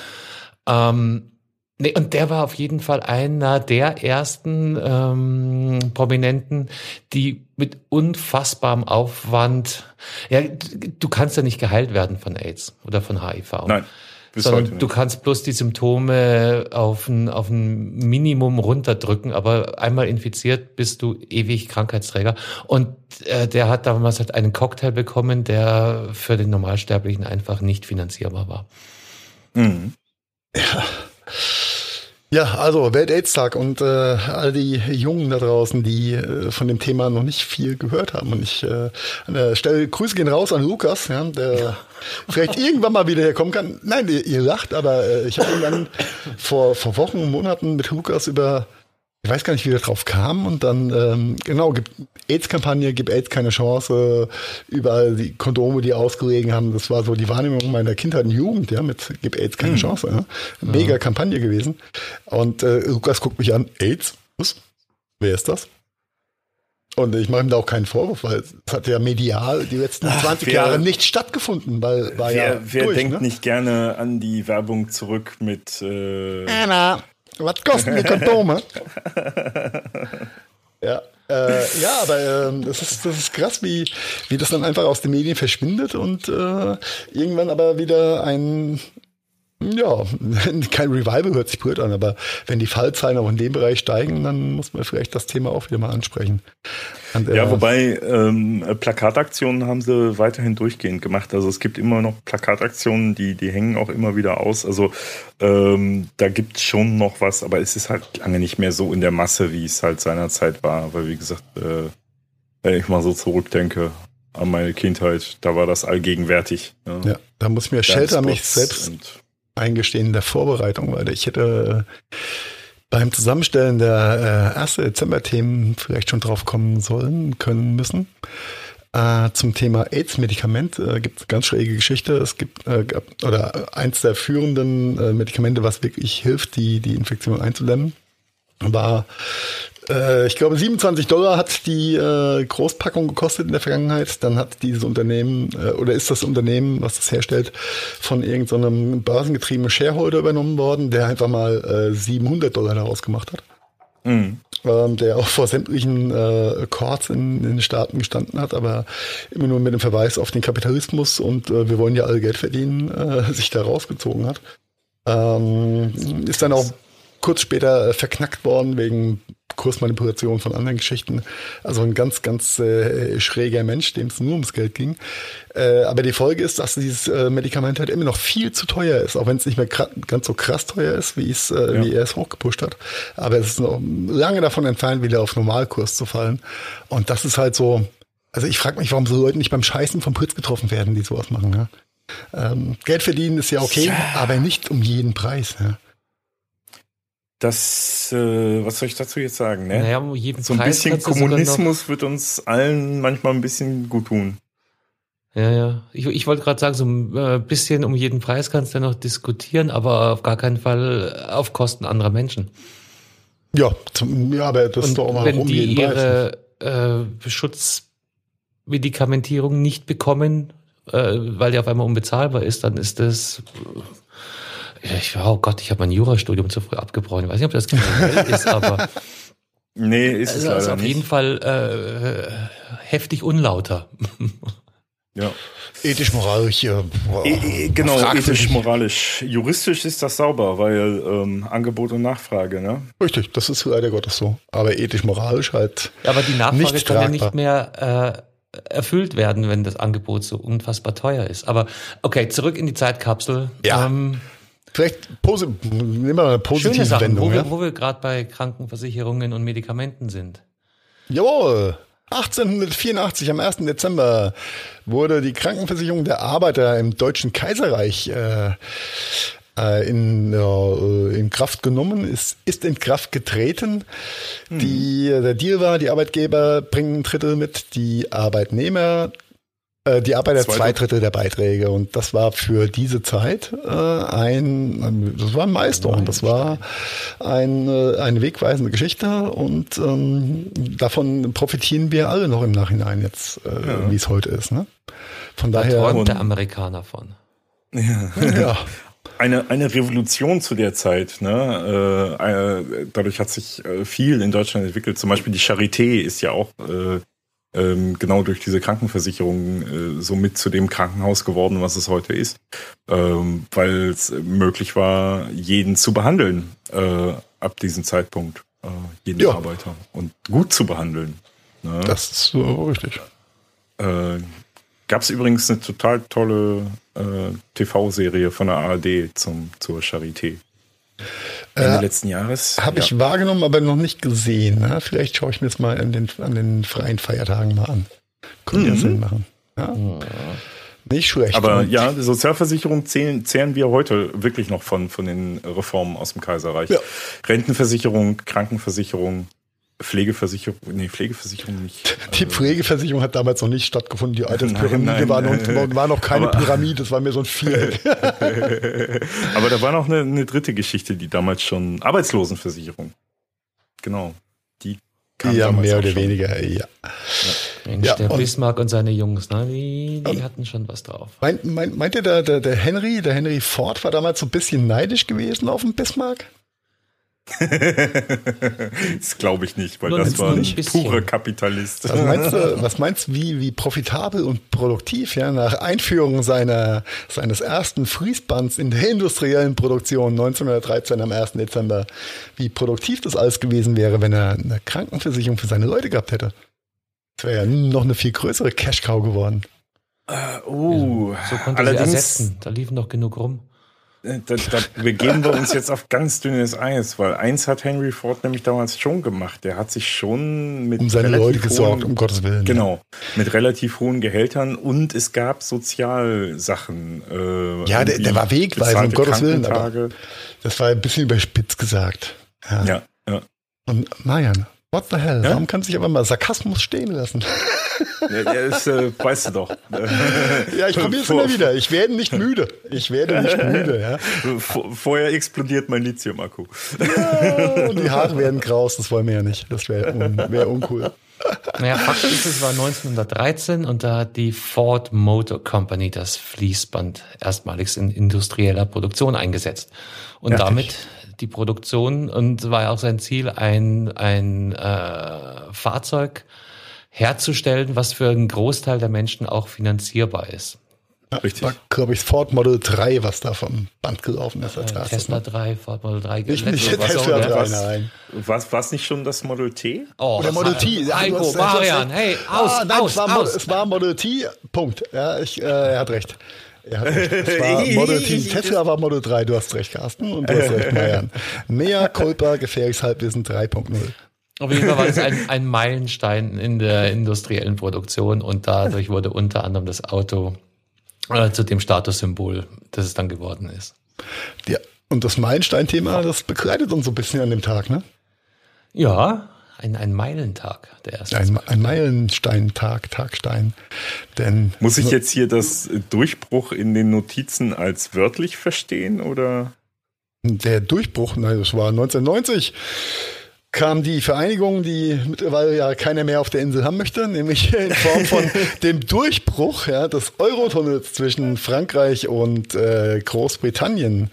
Speaker 2: Ähm, nee, und der war auf jeden Fall einer der ersten ähm, Prominenten, die mit unfassbarem Aufwand, ja, du kannst ja nicht geheilt werden von AIDS oder von HIV.
Speaker 3: Nein, bis heute
Speaker 2: sondern
Speaker 3: nicht.
Speaker 2: du kannst bloß die Symptome auf ein, auf ein Minimum runterdrücken, aber einmal infiziert bist du ewig Krankheitsträger. Und äh, der hat damals halt einen Cocktail bekommen, der für den Normalsterblichen einfach nicht finanzierbar war.
Speaker 3: Mhm.
Speaker 1: Ja, also Welt-Aids-Tag und äh, all die Jungen da draußen, die äh, von dem Thema noch nicht viel gehört haben. Und ich äh, an der Stelle Grüße gehen raus an Lukas, ja, der vielleicht irgendwann mal wieder herkommen kann. Nein, ihr, ihr lacht, aber äh, ich habe irgendwann vor, vor Wochen, Monaten mit Lukas über, ich weiß gar nicht, wie wir drauf kamen und dann, ähm, genau, gibt AIDS-Kampagne, gibt AIDS keine Chance, überall die Kondome, die ausgelegen haben, das war so die Wahrnehmung meiner Kindheit und Jugend, ja, mit gibt AIDS keine Chance, ja. Mega Kampagne gewesen. Und äh, Lukas guckt mich an, AIDS? Was? Wer ist das? Und ich mache ihm da auch keinen Vorwurf, weil es hat ja medial die letzten 20
Speaker 3: wer-
Speaker 1: Jahre nicht stattgefunden, weil war ja
Speaker 3: Wer, wer
Speaker 1: durch,
Speaker 3: denkt
Speaker 1: ne?
Speaker 3: nicht gerne an die Werbung zurück mit äh,
Speaker 1: Anna, was kosten die Kondome? ja, äh, ja, aber ähm, das, ist, das ist krass, wie, wie das dann einfach aus den Medien verschwindet und äh, irgendwann aber wieder ein, ja, kein Revival hört sich blöd an, aber wenn die Fallzahlen auch in dem Bereich steigen, dann muss man vielleicht das Thema auch wieder mal ansprechen. Und, äh,
Speaker 3: Ja, wobei ähm, Plakataktionen haben sie weiterhin durchgehend gemacht. Also es gibt immer noch Plakataktionen, die, die hängen auch immer wieder aus. Also ähm, da gibt's schon noch was, aber es ist halt lange nicht mehr so in der Masse, wie es halt seinerzeit war. Weil wie gesagt, äh, wenn ich mal so zurückdenke an meine Kindheit, da war das allgegenwärtig. ne?
Speaker 1: Ja, da muss ich mir Shelter mich selbst eingestehen in der Vorbereitung, weil ich hätte beim Zusammenstellen der äh, 1. Dezember-Themen vielleicht schon drauf kommen sollen, können müssen. Äh, zum Thema AIDS-Medikament äh, gibt es ganz schräge Geschichte. Es gibt äh, oder eins der führenden äh, Medikamente, was wirklich hilft, die die Infektion einzudämmen, war äh, ich glaube 27 Dollar hat die äh, Großpackung gekostet in der Vergangenheit. Dann hat dieses Unternehmen äh, oder ist das Unternehmen, was das herstellt, von irgendeinem so börsengetriebenen Shareholder übernommen worden, der einfach mal äh, 700 Dollar daraus gemacht hat. Mhm ähm, der auch vor sämtlichen äh, Courts in, in, den Staaten gestanden hat, aber immer nur mit dem Verweis auf den Kapitalismus und äh, wir wollen ja alle Geld verdienen, äh, sich da rausgezogen hat. Ähm, ist dann auch kurz später verknackt worden wegen Kursmanipulation von anderen Geschichten. Also ein ganz, ganz äh, schräger Mensch, dem es nur ums Geld ging. Äh, aber die Folge ist, dass dieses äh, Medikament halt immer noch viel zu teuer ist, auch wenn es nicht mehr ganz so krass teuer ist, wie, es, äh, ja. wie er es hochgepusht hat. Aber es ist noch lange davon entfernt, wieder auf Normalkurs zu fallen. Und das ist halt so, also ich frage mich, warum so Leute nicht beim Scheißen vom Pritz getroffen werden, die sowas machen. Ja? Ähm, Geld verdienen ist ja okay, ja. aber nicht um jeden Preis. Ja?
Speaker 3: Das, äh, was soll ich dazu jetzt sagen? Ne?
Speaker 2: Naja, um jeden
Speaker 3: so ein
Speaker 2: Preis
Speaker 3: bisschen Kommunismus wird uns allen manchmal ein bisschen gut tun.
Speaker 2: Ja, ja. Ich, ich wollte gerade sagen, so ein äh, bisschen um jeden Preis kannst du ja noch diskutieren, aber auf gar keinen Fall auf Kosten anderer Menschen.
Speaker 1: Ja, zum, ja aber das
Speaker 2: Und
Speaker 1: ist doch auch mal
Speaker 2: wenn
Speaker 1: um
Speaker 2: die
Speaker 1: jeden Preis.
Speaker 2: ihre äh, Schutzmedikamentierung nicht bekommen, äh, weil die auf einmal unbezahlbar ist, dann ist das ich, oh Gott, ich habe mein Jurastudium zu früh abgebrochen. Ich weiß nicht, ob das generell ist, aber
Speaker 3: nee, ist
Speaker 2: also,
Speaker 3: es leider
Speaker 2: also auf
Speaker 3: nicht.
Speaker 2: jeden Fall äh, heftig unlauter.
Speaker 3: Ja.
Speaker 1: Ethisch, moralisch, äh,
Speaker 3: E e genau,
Speaker 1: fragwürdig.
Speaker 3: ethisch, moralisch. Juristisch ist das sauber, weil ähm, Angebot und Nachfrage, ne?
Speaker 1: Richtig, das ist leider Gottes so. Aber ethisch, moralisch halt.
Speaker 2: Ja, aber die Nachfrage
Speaker 1: Nicht
Speaker 2: kann ja
Speaker 1: tragbar.
Speaker 2: nicht mehr äh, erfüllt werden, wenn das Angebot so unfassbar teuer ist. Aber okay, zurück in die Zeitkapsel.
Speaker 1: Ja.
Speaker 2: Ähm,
Speaker 1: Vielleicht nehmen wir mal eine
Speaker 2: schöne
Speaker 1: positive
Speaker 2: Sachen,
Speaker 1: Wendung.
Speaker 2: wo,
Speaker 1: Ja?
Speaker 2: wir, wo wir gerade bei Krankenversicherungen und Medikamenten sind.
Speaker 1: Jawohl. 1884, am 1. Dezember, wurde die Krankenversicherung der Arbeiter im Deutschen Kaiserreich äh, äh, in, äh, in Kraft genommen, ist, ist in Kraft getreten. Die, der Deal war, die Arbeitgeber bringen ein Drittel mit, die Arbeitnehmer, äh, die Arbeiter
Speaker 3: Zwei
Speaker 1: zwei Drittel der Beiträge. Und das war für diese Zeit äh, ein, das war ein Milestone, das war ein, äh, eine wegweisende Geschichte und ähm, davon profitieren wir alle noch im Nachhinein jetzt, äh,
Speaker 3: Ja.
Speaker 1: wie es heute ist. Ne? Von
Speaker 2: Da
Speaker 1: daher,
Speaker 2: träumt der Amerikaner von.
Speaker 1: ja,
Speaker 3: Eine, eine Revolution zu der Zeit. Ne? Äh, äh, dadurch hat sich äh, viel in Deutschland entwickelt. Zum Beispiel die Charité ist ja auch äh, ähm, genau durch diese Krankenversicherung äh, so mit zu dem Krankenhaus geworden, was es heute ist. Ähm, weil es möglich war, jeden zu behandeln äh, ab diesem Zeitpunkt. Äh, jeden
Speaker 1: Ja.
Speaker 3: Arbeiter. Und gut zu behandeln. Ne?
Speaker 1: das ist so richtig.
Speaker 3: Äh, Gab es übrigens eine total tolle äh, TV-Serie von der ARD zum, zur Charité. Ende
Speaker 1: Äh,
Speaker 3: letzten Jahres.
Speaker 1: Habe ich wahrgenommen, aber noch nicht gesehen. Ne? Vielleicht schaue ich mir das mal an den, an den freien Feiertagen mal an. Könnte ja
Speaker 3: Mhm.
Speaker 1: Sinn machen. Ja? Nicht schlecht.
Speaker 3: Aber
Speaker 1: Und-
Speaker 3: ja, die Sozialversicherung zählen, zehren wir heute wirklich noch von, von den Reformen aus dem Kaiserreich.
Speaker 1: Ja.
Speaker 3: Rentenversicherung, Krankenversicherung, Pflegeversicherung, nee, Pflegeversicherung nicht.
Speaker 1: Die Pflegeversicherung hat damals noch nicht stattgefunden. Die Alterspyramide war, noch, war noch keine
Speaker 3: Aber-
Speaker 1: Pyramide, das war mehr so ein Viereck.
Speaker 3: Aber da war noch eine, eine dritte Geschichte, die damals schon Arbeitslosenversicherung. Genau. Die kam
Speaker 1: ja,
Speaker 3: damals
Speaker 1: mehr
Speaker 3: auch
Speaker 1: oder
Speaker 3: schon.
Speaker 1: weniger, ja.
Speaker 2: Mensch,
Speaker 1: Ja,
Speaker 2: der
Speaker 1: und-
Speaker 2: Bismarck und seine Jungs, ne, die, die hatten schon was drauf.
Speaker 1: Meint, meint, meint ihr, der, der, der Henry, der Henry Ford war damals so ein bisschen neidisch gewesen auf den Bismarck?
Speaker 3: das glaube ich nicht, weil
Speaker 2: Nur
Speaker 3: das war
Speaker 2: ein
Speaker 3: purer Kapitalist.
Speaker 1: Was meinst du, was meinst du wie, wie profitabel und produktiv, ja, nach Einführung seiner, seines ersten Fließbands in der industriellen Produktion 1913 am 1. Dezember, wie produktiv das alles gewesen wäre, wenn er eine Krankenversicherung für seine Leute gehabt hätte? Das wäre ja noch eine viel größere Cash-Cow geworden.
Speaker 3: Oh,
Speaker 2: So konnte er
Speaker 3: allerdings,
Speaker 2: ersetzen. Da liefen doch genug rum.
Speaker 3: Äh, da, da begeben wir uns jetzt auf ganz dünnes Eis, weil eins hat Henry Ford nämlich damals schon gemacht. Der hat sich schon mit
Speaker 1: Um seine Leute gesorgt,
Speaker 3: hohen-
Speaker 1: um Gottes Willen.
Speaker 3: Genau, mit relativ hohen Gehältern und es gab Sozialsachen. Äh,
Speaker 1: Ja, der- der war wegweisend, um Gottes Willen, aber-. Das war ein bisschen überspitzt gesagt.
Speaker 3: Ja, ja. ja.
Speaker 1: Und Marian, what the hell? Ja? Warum kann sich aber mal Sarkasmus stehen lassen?
Speaker 3: Ja, das äh, weißt du doch.
Speaker 1: ja, ich probiere es immer wieder. Ich werde nicht müde. Ich werde nicht müde. Ja.
Speaker 3: Vorher explodiert mein Lithium-Akku.
Speaker 1: Ja, und die Haare werden kraus. Das wollen wir ja nicht. Das wäre un wär uncool.
Speaker 2: Naja, Fakt ist, es war 1913 und da hat die Ford Motor Company das Fließband erstmalig in industrieller Produktion eingesetzt. Und Fertig. damit die Produktion und war ja auch sein Ziel, ein, ein äh, Fahrzeug herzustellen, was für einen Großteil der Menschen auch finanzierbar ist.
Speaker 1: Ja, Richtig. War, glaube ich, Ford Model 3, was da vom Band gelaufen ist als
Speaker 2: äh, erstes. Tesla 3, Ford Model 3.
Speaker 1: Ich nicht Tesla 3, was, nein.
Speaker 3: Was, was nicht schon das Model T?
Speaker 1: Oh, Oder Model T.
Speaker 2: Heiko, Marian, hey, aus, ah, nein, aus,
Speaker 1: es war,
Speaker 2: aus.
Speaker 1: es war Model T, Punkt. Ja, ich, äh, er hat recht. Er hat recht. Es war Model T. Tesla war Model 3, du hast recht, Carsten, und du hast recht, Marian. Mehr Culpa, gefährliches Halbwissen 3.0.
Speaker 2: Auf jeden Fall war es ein, ein Meilenstein in der industriellen Produktion und dadurch wurde unter anderem das Auto äh, zu dem Statussymbol, das es dann geworden ist.
Speaker 1: Ja, und das Meilenstein-Thema, das begleitet uns so ein bisschen an dem Tag, ne?
Speaker 2: Ja, ein, ein Meilentag, der erste.
Speaker 1: Ein, ein Meilenstein-Tag, Tagstein. Denn
Speaker 3: Muss ich jetzt hier das Durchbruch in den Notizen als wörtlich verstehen oder?
Speaker 1: Der Durchbruch, nein, das war 1990 kam die Vereinigung, die mittlerweile ja keiner mehr auf der Insel haben möchte, nämlich in Form von dem Durchbruch ja, des Eurotunnels zwischen Frankreich und äh, Großbritannien.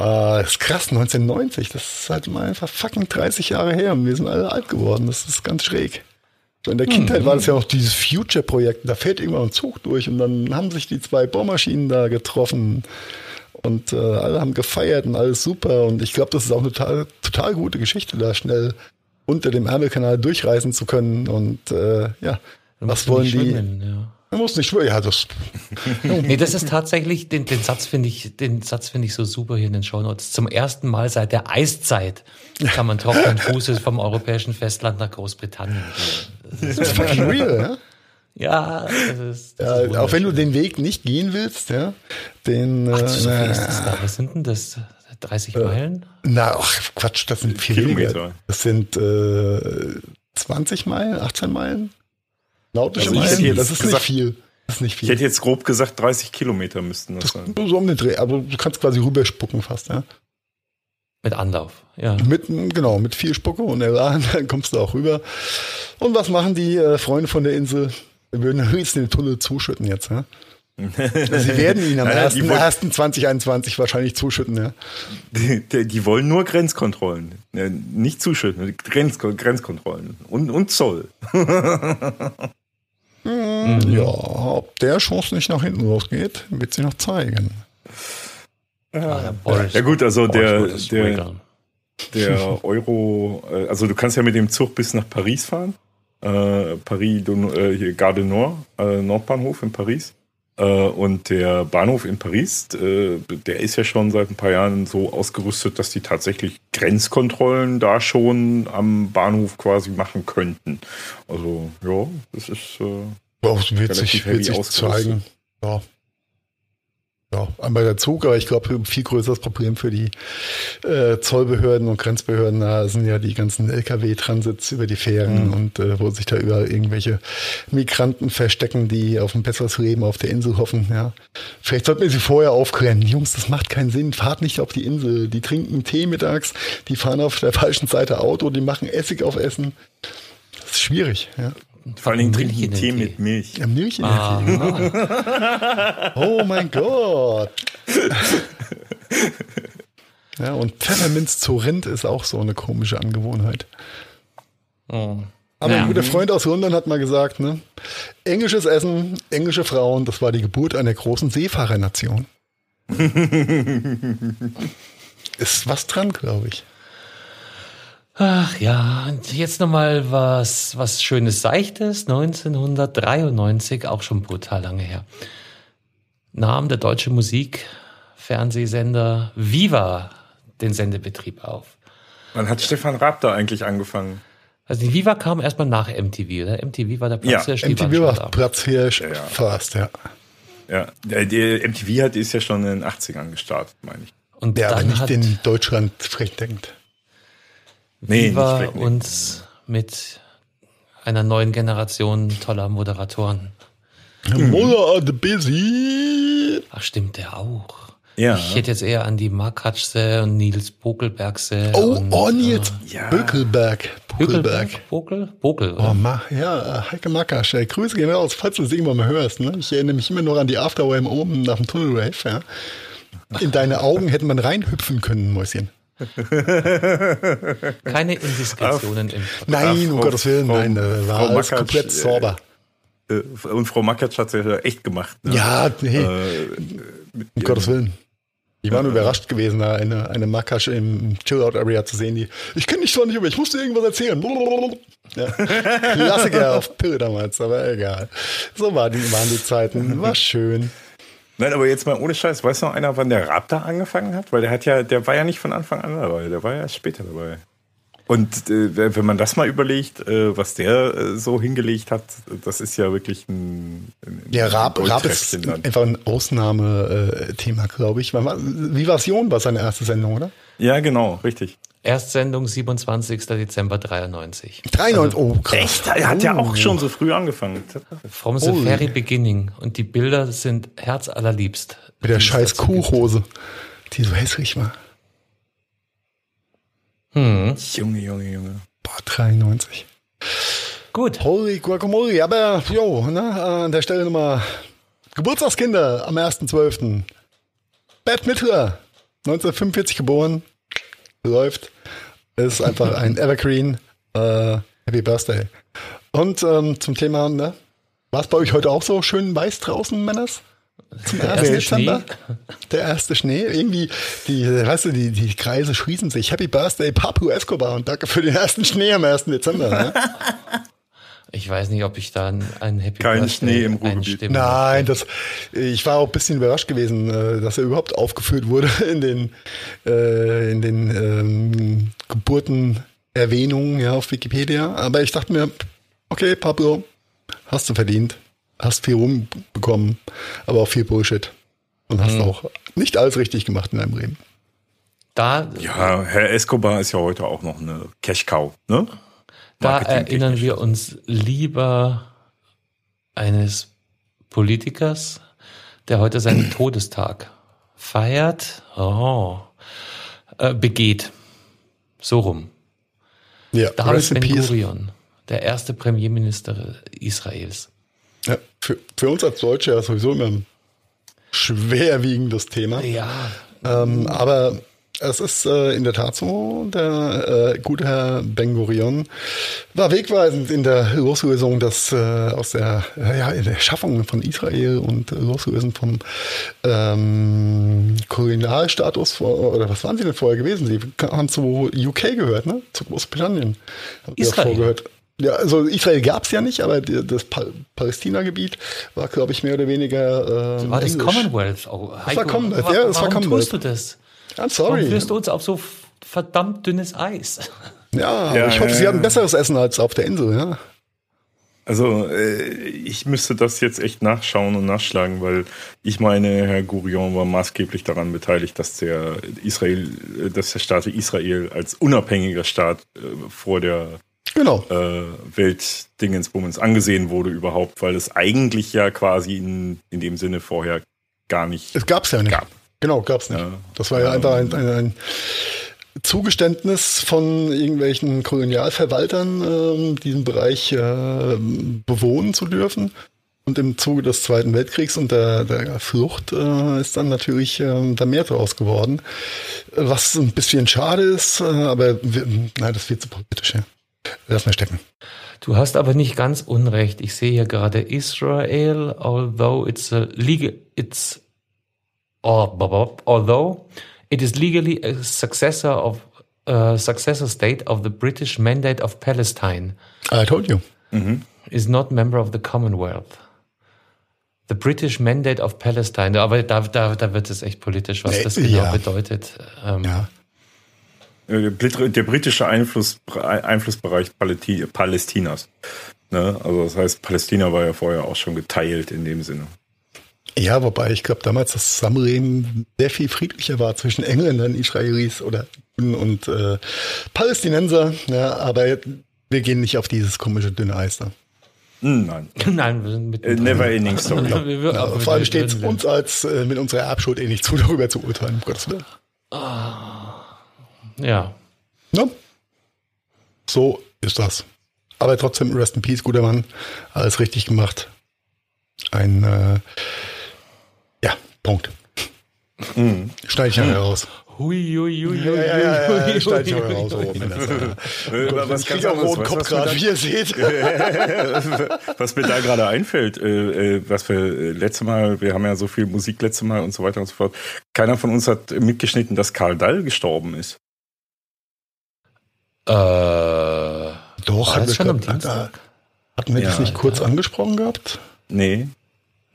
Speaker 1: Äh, das ist krass, 1990, das ist halt mal einfach fucking 30 Jahre her und wir sind alle alt geworden, das ist ganz schräg. So in der Kindheit mhm. war das ja noch dieses Future-Projekt, da fährt irgendwann ein Zug durch und dann haben sich die zwei Bohrmaschinen da getroffen und äh, alle haben gefeiert und alles super. Und ich glaube, das ist auch eine total, total gute Geschichte, da schnell unter dem Ärmelkanal durchreisen zu können. Und äh, ja, was wollen die? Ja. Man muss nicht schwimmen, ja, das.
Speaker 2: nee, das ist tatsächlich, den, den Satz finde ich, den Satz finde ich so super hier in den Shownotes. Zum ersten Mal seit der Eiszeit kann man trockenen Fußes vom europäischen Festland nach Großbritannien gehen.
Speaker 1: Das ist, fucking real, ja?
Speaker 2: Ja,
Speaker 1: das ist, das ja ist auch wenn du den Weg nicht gehen willst, ja, den.
Speaker 2: Ach, so äh, ist das da. Was sind denn das? 30 äh, Meilen?
Speaker 1: Na, ach, Quatsch, das sind viel Kilometer. Weniger. Das sind äh, 20 Meilen, 18 Meilen. Nautische also Meilen. Das ist gesagt, nicht viel. Das ist nicht viel.
Speaker 3: Ich hätte jetzt grob gesagt, 30 Kilometer müssten das, das sein.
Speaker 1: So um den Dreh, aber du kannst quasi rüberspucken fast, ja.
Speaker 2: Mit Anlauf, ja.
Speaker 1: Mit, genau, mit viel Spucke und Elan, dann kommst du auch rüber. Und was machen die äh, Freunde von der Insel? Wir würden höchstens den Tunnel zuschütten jetzt, ja? Sie werden ihn am ja, 1. 1. 2021 wahrscheinlich zuschütten, ja.
Speaker 3: Die, die, die, wollen nur Grenzkontrollen. Nicht zuschütten, Grenz, Grenzkontrollen. Und, und Zoll.
Speaker 1: mhm. Ja, ob der Chance nicht nach hinten losgeht, wird sie noch zeigen.
Speaker 3: Ja, ja gut, also der, der, der Euro, äh, also du kannst ja mit dem Zug bis nach Paris fahren äh, Paris, äh, hier Gare du Nord, äh, Nordbahnhof in Paris. Äh, und der Bahnhof in Paris, äh, der ist ja schon seit ein paar Jahren so ausgerüstet, dass die tatsächlich Grenzkontrollen da schon am Bahnhof quasi machen könnten. Also ja, das ist äh,
Speaker 1: sich, wird sich zeigen. Ja, ja, einmal der Zug, aber ich glaube, ein viel größeres Problem für die äh, Zollbehörden und Grenzbehörden da sind ja die ganzen Lkw-Transits über die Fähren mhm. und äh, wo sich da überall irgendwelche Migranten verstecken, die auf ein besseres Leben auf der Insel hoffen. Ja, vielleicht sollten wir sie vorher aufklären. Jungs, das macht keinen Sinn. Fahrt nicht auf die Insel. Die trinken Tee mittags, die fahren auf der falschen Seite Auto, die machen Essig auf Essen. Das ist schwierig. Ja.
Speaker 3: Vor allem trinken Tee mit Milch.
Speaker 1: Ja, Milch in ah. der Tee, genau. Oh mein Gott. ja, und Pfefferminz zu Rind ist auch so eine komische Angewohnheit. Oh. Aber ja. ein guter Freund aus London hat mal gesagt, ne? Englisches Essen, englische Frauen, das war die Geburt einer großen Seefahrernation. ist was dran, glaube ich.
Speaker 2: Ach ja, und jetzt nochmal was, was Schönes Seichtes. 1993, auch schon brutal lange her, nahm der deutsche Musikfernsehsender Viva den Sendebetrieb auf.
Speaker 3: Wann hat Stefan Raab da eigentlich angefangen?
Speaker 2: Also die Viva kam erstmal nach MTV, oder? MTV war der
Speaker 1: Platzhirsch. Ja, MTV war Platzhirsch ja, ja. fast, ja.
Speaker 3: Ja, der, MTV hat ist ja schon in den 80ern gestartet, meine ich.
Speaker 1: Und der aber nicht in Deutschland flächendeckend.
Speaker 2: Nee, wie wir uns mit einer neuen Generation toller Moderatoren.
Speaker 1: Mola the Busy.
Speaker 2: Ach, stimmt, der auch.
Speaker 3: Ja.
Speaker 2: Ich hätte jetzt eher an die Markatschse und Nils Bokelbergse.
Speaker 1: Oh,
Speaker 2: und,
Speaker 1: oh Nils
Speaker 3: äh, ja.
Speaker 1: Bökelberg.
Speaker 2: Bökelberg. Bokel? Bokel.
Speaker 1: Oh, ma, ja, Heike Makasch. Grüße gehen raus, falls du es irgendwann mal hörst. Ne? Ich erinnere mich immer noch an die Afterwave oben nach dem Tunnel Rave. Ja? In deine Augen hätte man reinhüpfen können, Mäuschen.
Speaker 2: Keine Indiskretionen im
Speaker 1: Nein, um
Speaker 3: Frau-
Speaker 1: Gottes Willen,
Speaker 3: Frau-
Speaker 1: nein, äh, war
Speaker 3: Frau
Speaker 1: alles
Speaker 3: Makatsch,
Speaker 1: komplett
Speaker 3: äh,
Speaker 1: sauber.
Speaker 3: Äh, Und Frau Makatsch hat es ja echt gemacht. Ne?
Speaker 1: Ja, nee,
Speaker 3: Äh,
Speaker 1: um Gottes Willen. Ich war nur überrascht gewesen, da eine, eine Makasch im Chill-Out-Area zu sehen, die, ich kenne dich zwar nicht, aber ich musste irgendwas erzählen. Ja. Klassiker auf Pille damals, aber egal. So war die, waren die Zeiten. War schön.
Speaker 3: Nein, aber jetzt mal ohne Scheiß, weiß noch einer, wann der Raptor angefangen hat? Weil der hat ja, der war ja nicht von Anfang an dabei, der war ja erst später dabei. Und äh, wenn man das mal überlegt, äh, was der äh, so hingelegt hat, das ist ja wirklich ein, ein
Speaker 1: Ja, Raab, Raab ist einfach ein Ausnahmethema, glaube ich. Wann war- Vivasion war seine erste Sendung, oder?
Speaker 3: Ja, genau, richtig.
Speaker 2: Erstsendung 27. Dezember 93.
Speaker 1: 93, oh krass.
Speaker 3: Echt? Er hat ja auch
Speaker 1: Oh.
Speaker 3: schon so früh angefangen.
Speaker 2: From the
Speaker 1: Ui.
Speaker 2: very beginning. Und die Bilder sind herzallerliebst.
Speaker 1: Mit der scheiß. Kuhhose, die so hässlich war.
Speaker 2: Hm.
Speaker 3: Junge, Junge, Junge.
Speaker 1: Boah, 93.
Speaker 2: Gut.
Speaker 1: Holy Guacamole, aber jo, ne, an der Stelle nochmal Geburtstagskinder am 1.12. Bad Mittler, 1945 geboren, läuft, ist einfach ein Evergreen. Äh, Happy Birthday. Und ähm, zum Thema, ne, war es bei euch heute auch so schön weiß draußen, Männers? Zum 1.
Speaker 2: erste
Speaker 1: Dezember? Der erste Schnee. Irgendwie, die, weißt du, die, die Kreise schließen sich. Happy Birthday, Pablo Escobar und danke für den ersten Schnee am 1. Dezember. Ne?
Speaker 2: Ich weiß nicht, ob ich da ein Happy
Speaker 3: Kein
Speaker 2: Birthday
Speaker 3: Schnee im Ruhrgebiet.
Speaker 1: Nein, das, ich war auch ein bisschen überrascht gewesen, äh, dass er überhaupt aufgeführt wurde in den, äh, in den ähm, Geburtenerwähnungen ja, auf Wikipedia. Aber ich dachte mir, okay, Pablo, hast du verdient, hast viel rumbekommen, aber auch viel Bullshit. Und hast auch nicht alles richtig gemacht in deinem Leben.
Speaker 2: Da,
Speaker 3: Ja, Herr Escobar ist ja heute auch noch eine Cash-Cow, ne?
Speaker 2: Da
Speaker 3: Marketingtechnisch.
Speaker 2: erinnern wir uns lieber eines Politikers, der heute seinen Todestag feiert, oh, äh, begeht. So rum.
Speaker 1: Ja,
Speaker 2: David. Ben-Gurion, der erste Premierminister Israels.
Speaker 1: Ja, für, für uns als Deutsche ja sowieso immer ein schwerwiegendes Thema.
Speaker 2: Ja,
Speaker 1: Ähm, aber es ist äh, in der Tat so, der äh, gute Herr Ben Gurion war wegweisend in der Loslösung des, äh, aus der, äh, ja, in der Schaffung von Israel und Loslösen vom ähm, Kolonialstatus, vor, oder was waren sie denn vorher gewesen? Sie haben zu UK gehört, ne? Zu Großbritannien.
Speaker 2: Israel.
Speaker 1: Ja, also Israel gab es ja nicht, aber das Pa- Palästina-Gebiet war, glaube ich, mehr oder weniger ähm,
Speaker 2: war das
Speaker 1: englisch.
Speaker 2: Commonwealth? Oh, Heiko,
Speaker 1: Commonwealth,
Speaker 2: wa-
Speaker 1: ja, das war
Speaker 2: warum
Speaker 1: Commonwealth.
Speaker 2: tust du das?
Speaker 1: I'm
Speaker 2: Warum
Speaker 1: sorry.
Speaker 2: führst du uns auf so verdammt dünnes Eis?
Speaker 1: Ja, aber
Speaker 3: Ja,
Speaker 1: ich hoffe,
Speaker 3: ja,
Speaker 1: Sie
Speaker 3: ja.
Speaker 1: hatten besseres Essen als auf der Insel, ja.
Speaker 3: Also äh, ich müsste das jetzt echt nachschauen und nachschlagen, weil ich meine, Herr Gurion war maßgeblich daran beteiligt, dass der Israel, äh, dass der Staat Israel als unabhängiger Staat äh, vor der
Speaker 1: Genau.
Speaker 3: äh, Weltdingensbummens angesehen wurde überhaupt, weil es eigentlich ja quasi in, in dem Sinne vorher gar nicht.
Speaker 1: Es gab's ja nicht.
Speaker 3: Gab.
Speaker 1: Genau, gab's nicht.
Speaker 3: Ja.
Speaker 1: Das war ja einfach ein, ein, ein Zugeständnis von irgendwelchen Kolonialverwaltern, ähm, diesen Bereich äh, bewohnen zu dürfen. Und im Zuge des Zweiten Weltkriegs und der, der Flucht äh, ist dann natürlich ähm, da mehr draus geworden. Was ein bisschen schade ist, äh, aber wir, nein, das wird zu politisch, ja. Lass mal stecken.
Speaker 2: Du hast aber nicht ganz unrecht. Ich sehe hier gerade Israel, although it's a legal, it's, although it is legally a successor of, uh, successor state of the British Mandate of Palestine,
Speaker 1: I told you.
Speaker 2: is not member of the Commonwealth. The British Mandate of Palestine, aber da, da, da wird es echt politisch, was
Speaker 1: Nee,
Speaker 2: das genau
Speaker 1: ja.
Speaker 2: bedeutet. Ähm,
Speaker 1: Ja.
Speaker 3: Äh, Der Brit- der britische Einfluss, Einflussbereich Palästinas. Ne? Also das heißt, Palästina war ja vorher auch schon geteilt in dem Sinne.
Speaker 1: Ja, wobei ich glaube damals das Zusammenleben sehr viel friedlicher war zwischen Engländern, Israelis oder Juden und äh, Palästinenser, ja, aber wir gehen nicht auf dieses komische dünne Eis da.
Speaker 3: Hm, nein.
Speaker 2: Nein, wir sind mit
Speaker 3: Äh, Never ending story.
Speaker 2: Wir-
Speaker 1: Ja, vor allem steht es uns als äh, mit unserer Erbschuld eh nicht zu, darüber zu urteilen, um Gottes Willen.
Speaker 2: Ja.
Speaker 1: Ne? So ist das. Aber trotzdem, Rest in Peace, guter Mann. Alles richtig gemacht. Ein, äh, Punkt. Ich nachher raus.
Speaker 2: Hui, hui, hui,
Speaker 1: Ja,
Speaker 2: hui,
Speaker 1: ja, ja, ja,
Speaker 2: hui,
Speaker 1: ja, ich raus. Oh.
Speaker 3: Äh,
Speaker 1: Ich kriege auch roten Kopf gerade, wie ihr seht.
Speaker 3: was mir da gerade einfällt, äh, äh, was wir äh, letzte Mal, wir haben ja so viel Musik letzte Mal und so weiter und so fort. Keiner von uns hat mitgeschnitten, dass Karl Dall gestorben ist.
Speaker 2: Äh,
Speaker 1: Doch,
Speaker 2: das
Speaker 1: wir,
Speaker 2: schon am Dienstag?
Speaker 1: hatten wir das nicht kurz angesprochen gehabt?
Speaker 3: Nee.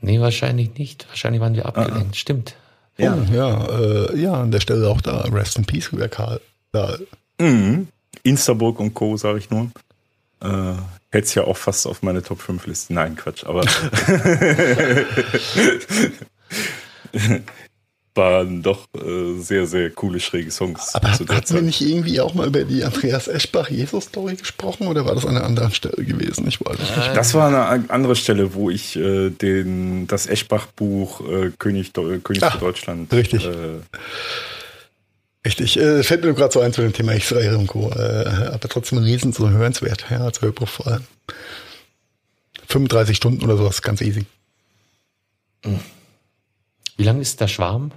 Speaker 2: Nee, wahrscheinlich nicht. Wahrscheinlich waren wir abgelenkt. Stimmt.
Speaker 3: Ja.
Speaker 1: Oh, ja, äh, ja, an der Stelle auch da. Rest in Peace, lieber Karl. Da,
Speaker 3: Mhm. Instaburg und Co., sage ich nur. Äh, Hätte es ja auch fast auf meine Top 5 Liste. Nein, Quatsch, aber waren doch äh, sehr, sehr coole, schräge Songs
Speaker 1: aber
Speaker 3: zu der
Speaker 1: hatten wir
Speaker 3: Zeit.
Speaker 1: nicht irgendwie auch mal über die Andreas Eschbach-Jesus-Story gesprochen oder war das an einer anderen Stelle gewesen? Ich weiß nicht.
Speaker 3: Das war eine andere Stelle, wo ich äh, den, das Eschbach-Buch äh, König, Deu- König
Speaker 1: Ah,
Speaker 3: für Deutschland
Speaker 1: richtig.
Speaker 3: Äh,
Speaker 1: Richtig, äh, fällt mir gerade so ein zu dem Thema Israel und Co. Äh, aber trotzdem riesen so hörenswert, ja, als Hörbuch vor allem. 35 Stunden oder sowas, ganz easy.
Speaker 2: Wie lang ist der Schwarm?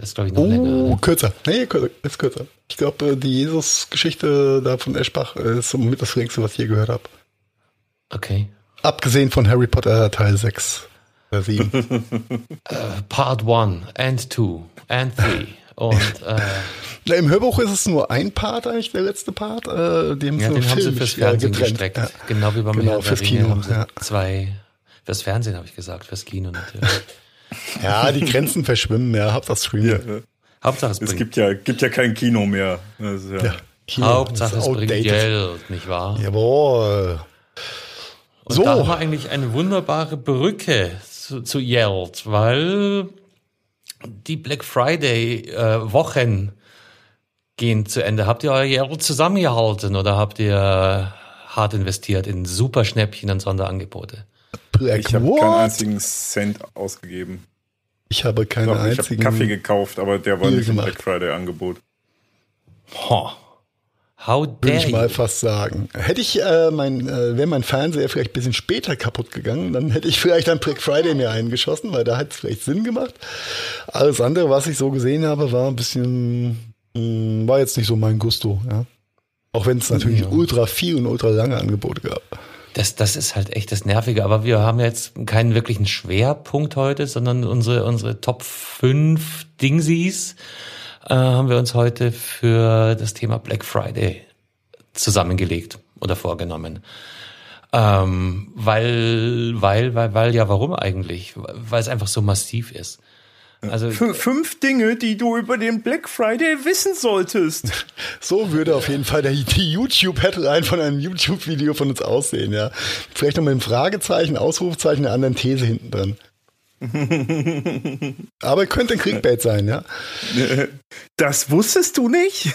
Speaker 2: Das ist, glaube ich, noch
Speaker 1: Oh,
Speaker 2: länger. ne?
Speaker 1: kürzer. Nee, kürzer, ist kürzer. Ich glaube, die Jesus-Geschichte da von Eschbach äh, ist somit das längste, was ich je gehört habe.
Speaker 2: Okay.
Speaker 1: Abgesehen von Harry Potter Teil 6 oder 7.
Speaker 2: Part 1 and 2 and 3. Und äh,
Speaker 1: Na, Im Hörbuch ist es nur ein Part eigentlich, der letzte Part. Äh, dem
Speaker 2: ja, den haben sie fürs Fernsehen gestreckt.
Speaker 1: Ja.
Speaker 2: Genau wie beim
Speaker 1: Genau, fürs
Speaker 2: Ringe
Speaker 1: Kino,
Speaker 2: haben sie
Speaker 1: ja.
Speaker 2: zwei. Fürs Fernsehen habe ich gesagt, fürs Kino natürlich.
Speaker 1: ja, die Grenzen verschwimmen, ja, Hauptsache Streaming.
Speaker 3: ja,
Speaker 2: Hauptsache es
Speaker 3: es
Speaker 2: bringt,
Speaker 3: gibt ja, gibt ja kein Kino mehr. Ist ja,
Speaker 1: Ja, Kino,
Speaker 2: Hauptsache
Speaker 1: das
Speaker 2: es
Speaker 1: ist
Speaker 2: bringt
Speaker 1: outdated.
Speaker 2: Geld, nicht wahr?
Speaker 1: Jawohl.
Speaker 2: Und
Speaker 1: So.
Speaker 2: da haben wir eigentlich eine wunderbare Brücke zu, zu Yeld, weil die Black Friday äh, Wochen gehen zu Ende. Habt ihr euer Yeld zusammengehalten oder habt ihr hart investiert in super Schnäppchen und Sonderangebote?
Speaker 1: Black
Speaker 3: ich habe keinen einzigen Cent ausgegeben.
Speaker 1: Ich habe
Speaker 3: Ich,
Speaker 1: keine
Speaker 3: glaub, ich habe
Speaker 1: einzigen.
Speaker 3: Kaffee gekauft, aber der war nicht im. Black Friday Angebot.
Speaker 2: Ho. How
Speaker 1: Würde
Speaker 2: dare
Speaker 1: ich mal
Speaker 2: you.
Speaker 1: fast sagen. Hätte ich äh, mein, äh, wäre mein Fernseher vielleicht ein bisschen später kaputt gegangen, dann hätte ich vielleicht am Black Friday mir eingeschossen, weil da hat es vielleicht Sinn gemacht. Alles andere, was ich so gesehen habe, war ein bisschen, mh, war jetzt nicht so mein Gusto, ja. Auch wenn es natürlich
Speaker 2: Ja.
Speaker 1: ultra viel und ultra lange Angebote gab.
Speaker 2: Das, das ist halt echt das Nervige. Aber wir haben jetzt keinen wirklichen Schwerpunkt heute, sondern unsere, unsere Top 5 Dingsies äh, haben wir uns heute für das Thema Black Friday zusammengelegt oder vorgenommen. Ähm, weil, weil, weil, weil, ja, warum eigentlich? Weil es einfach so massiv ist. Also,
Speaker 3: Fünf Dinge, die du über den Black Friday wissen solltest.
Speaker 1: So würde auf jeden Fall der, die YouTube-Headline von einem YouTube-Video von uns aussehen, ja. Vielleicht noch mit einem Fragezeichen, Ausrufezeichen, einer anderen These hinten dran. Aber könnte ein Clickbait sein, ja.
Speaker 3: Das wusstest du nicht?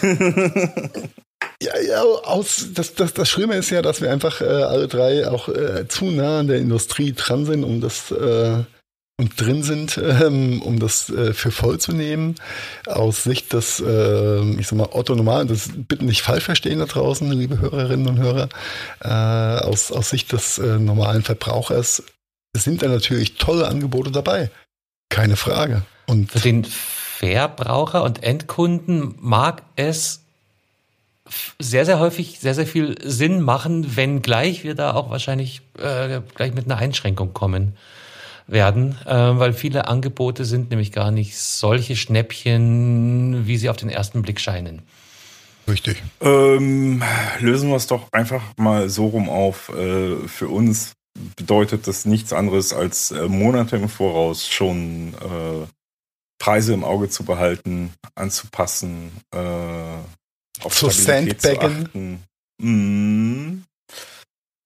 Speaker 1: Ja, ja, aus, das, das, das Schlimme ist ja, dass wir einfach äh, alle drei auch äh, zu nah an der Industrie dran sind, um das äh, und drin sind, ähm, um das äh, für voll zu nehmen. Aus Sicht des, äh, ich sag mal, Otto Normal, das bitte nicht falsch verstehen da draußen, liebe Hörerinnen und Hörer, äh, aus, aus Sicht des äh, normalen Verbrauchers sind da natürlich tolle Angebote dabei. Keine Frage. Und
Speaker 2: Für den Verbraucher und Endkunden mag es sehr, sehr häufig sehr, sehr viel Sinn machen, wenn gleich wir da auch wahrscheinlich äh, gleich mit einer Einschränkung kommen werden, äh, weil viele Angebote sind nämlich gar nicht solche Schnäppchen, wie sie auf den ersten Blick scheinen.
Speaker 1: richtig.
Speaker 3: Ähm, lösen wir es doch einfach mal so rum auf. Äh, für uns bedeutet das nichts anderes als äh, Monate im Voraus schon äh, Preise im Auge zu behalten, anzupassen, äh, auf
Speaker 1: Zu
Speaker 3: Stabilität zu
Speaker 1: sandbaggen.
Speaker 3: achten. Mhm.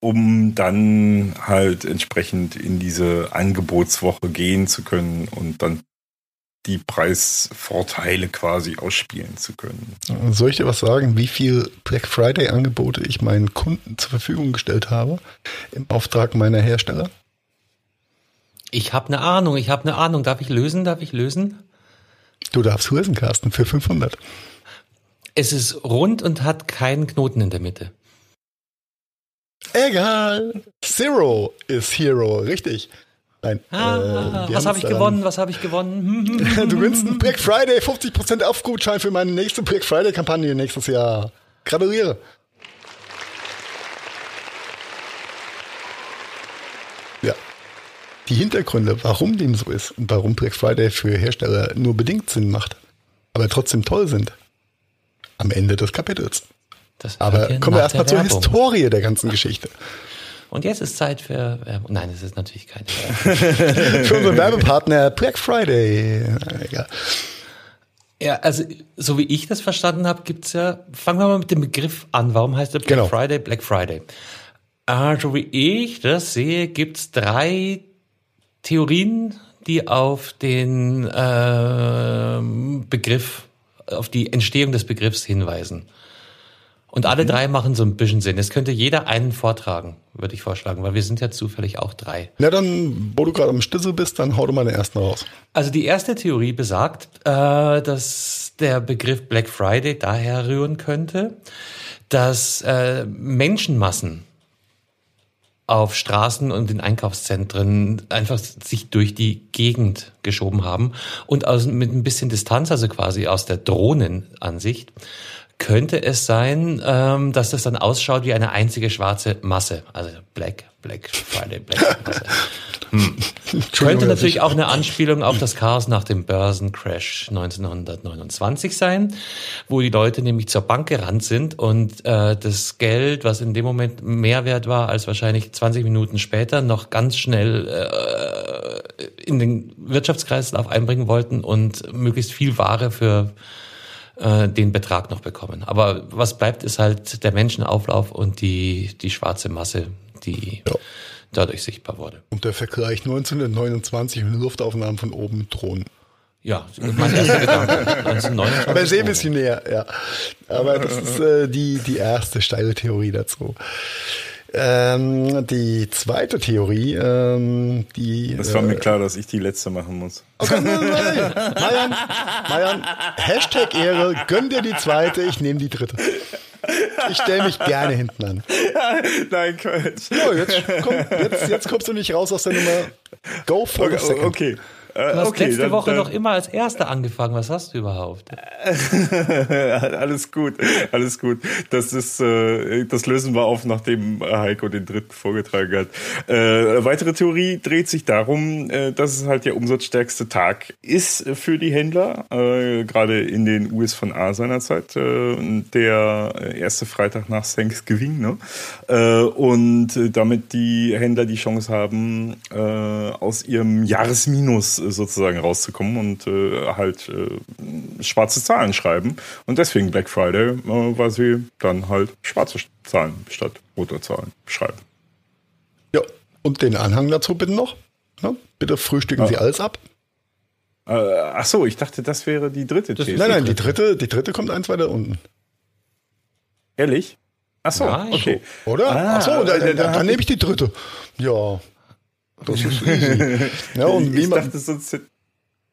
Speaker 3: Um dann halt entsprechend in diese Angebotswoche gehen zu können und dann die Preisvorteile quasi ausspielen zu können.
Speaker 1: Soll ich dir was sagen, wie viel Black Friday Angebote ich meinen Kunden zur Verfügung gestellt habe im Auftrag meiner Hersteller?
Speaker 2: Ich habe eine Ahnung, ich habe eine Ahnung. Darf ich lösen? Darf ich lösen?
Speaker 1: Du darfst lösen, Carsten, für 500.
Speaker 2: Es ist rund und hat keinen Knoten in der Mitte.
Speaker 1: Egal. Zero ist Hero, richtig.
Speaker 2: Nein. Ah, äh, was habe ich gewonnen? Was habe ich gewonnen?
Speaker 1: du gewinnst einen Black Friday, 50% Aufgutschein für meine nächste Black Friday Kampagne nächstes Jahr. Gratuliere. Ja. Die Hintergründe, warum dem so ist und warum Black Friday für Hersteller nur bedingt Sinn macht, aber trotzdem toll sind. Am Ende des Kapitels. Aber kommen wir erstmal zur Historie der ganzen Geschichte.
Speaker 2: Und jetzt ist Zeit für Werbung. Nein, es ist natürlich keine
Speaker 1: Werbung. für unseren Werbepartner Black Friday.
Speaker 2: Ja. Ja, also so wie ich das verstanden habe, gibt's ja, fangen wir mal mit dem Begriff an. Warum heißt der Black genau. Friday Black Friday? Also wie ich das sehe, gibt's drei Theorien, die auf den äh, Begriff, auf die Entstehung des Begriffs hinweisen. Und alle mhm. drei machen so ein bisschen Sinn. Es könnte jeder einen vortragen, würde ich vorschlagen, weil wir sind ja zufällig auch drei.
Speaker 1: Na dann, wo du gerade am Stissel bist, dann hau du mal den ersten raus.
Speaker 2: Also die erste Theorie besagt, äh, dass der Begriff Black Friday daher rühren könnte, dass äh, Menschenmassen auf Straßen und in Einkaufszentren einfach sich durch die Gegend geschoben haben und aus, mit ein bisschen Distanz, also quasi aus der Drohnenansicht, könnte es sein, ähm, dass das dann ausschaut wie eine einzige schwarze Masse. Also Black, Black Friday, Black Masse. Hm. Könnte natürlich auch eine Anspielung auf das Chaos nach dem Börsencrash 1929 sein, wo die Leute nämlich zur Bank gerannt sind und äh, das Geld, was in dem Moment mehr wert war als wahrscheinlich 20 Minuten später, noch ganz schnell äh, in den Wirtschaftskreislauf einbringen wollten und möglichst viel Ware für äh, den Betrag noch bekommen. Aber was bleibt, ist halt der Menschenauflauf und die, die schwarze Masse, die ja. dadurch sichtbar wurde.
Speaker 1: Und der Vergleich 1929 mit Luftaufnahmen von oben mit Drohnen.
Speaker 2: Ja, mein erster
Speaker 1: Gedanke. Aber sehr ein bisschen näher, ja. Aber das ist äh, die, die erste steile Theorie dazu. Ähm, die zweite Theorie, ähm, die.
Speaker 3: Es war äh, mir klar, dass ich die letzte machen muss.
Speaker 1: Okay, Marian, Marian, Hashtag Ehre, gönn dir die zweite, ich nehme die dritte. Ich stelle mich gerne hinten an.
Speaker 3: Nein, Quatsch.
Speaker 1: Ja, jetzt, komm, jetzt, jetzt kommst du nicht raus aus der Nummer. Go for
Speaker 3: okay,
Speaker 1: the second.
Speaker 3: Okay.
Speaker 2: Äh, du hast okay, letzte dann, Woche dann, noch immer als Erster angefangen. Was hast du überhaupt?
Speaker 3: alles gut, alles gut. Das ist, äh, das lösen wir auf, nachdem Heiko den dritten vorgetragen hat. Äh, weitere Theorie dreht sich darum, äh, dass es halt der umsatzstärkste Tag ist für die Händler, äh, gerade in den US von A seinerzeit, der erste Freitag nach Thanksgiving, ne? Und damit die Händler die Chance haben, aus ihrem Jahresminus sozusagen rauszukommen und äh, halt äh, schwarze Zahlen schreiben. Und deswegen Black Friday, äh, weil sie dann halt schwarze Zahlen statt roter Zahlen schreiben.
Speaker 1: Ja, und den Anhang dazu bitte noch. Ja, bitte frühstücken ah. Sie alles ab.
Speaker 3: Äh, ach so, ich dachte, das wäre die dritte
Speaker 1: These. Nein, nein, die dritte, die dritte kommt eins weiter unten.
Speaker 3: Ehrlich? Ach so,
Speaker 2: Nein.
Speaker 3: okay.
Speaker 1: Oder? Ah, ach so, dann, dann, dann nehme ich die dritte. Ja. Das ist easy. ja, und wie man, dachte sonst.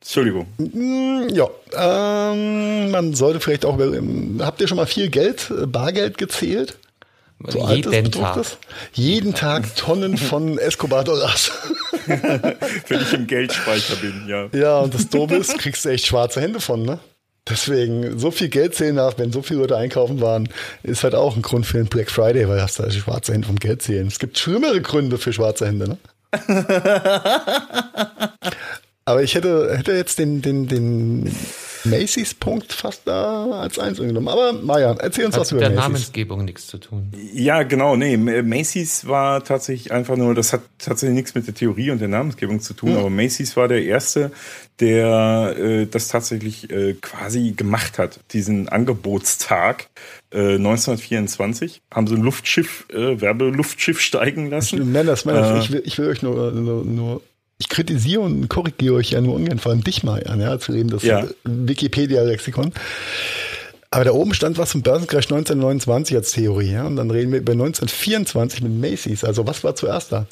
Speaker 3: Entschuldigung.
Speaker 1: Mm, ja, ähm, man sollte vielleicht auch. Habt ihr schon mal viel Geld, äh, Bargeld gezählt?
Speaker 2: So jeden Tag.
Speaker 1: Jeden Tag Tonnen von Escobar-Dollars.
Speaker 3: Wenn ich im Geldspeicher bin, ja.
Speaker 1: Ja, und das Doofe ist, kriegst du echt schwarze Hände von, ne? Deswegen, so viel Geld zählen nach, wenn so viele Leute einkaufen waren, ist halt auch ein Grund für den Black Friday, weil hast da schwarze Hände vom Geld zählen. Es gibt schlimmere Gründe für schwarze Hände, ne? Aber ich hätte, hätte jetzt den, den, den Macy's Punkt fast da als eins genommen. Aber Maja, erzähl uns Hat was über
Speaker 2: Macy's. Mit der Namensgebung nichts zu tun.
Speaker 3: Ja, genau. Nee, Macy's war tatsächlich einfach nur, das hat tatsächlich nichts mit der Theorie und der Namensgebung zu tun, hm. aber Macy's war der erste, der äh, das tatsächlich äh, quasi gemacht hat, diesen Angebotstag. 1924 äh, haben sie ein Luftschiff, äh, Werbeluftschiff steigen lassen.
Speaker 1: Männers, Männers, äh, ich, will, ich will euch nur, nur, nur ich kritisiere und korrigiere euch ja nur ungern, vor allem dich mal an, ja, zu reden, das
Speaker 3: Ja.
Speaker 1: Wikipedia-Lexikon. Aber da oben stand was zum Börsencrash 1929 als Theorie, ja. Und dann reden wir über 1924 mit Macy's. Also was war zuerst da?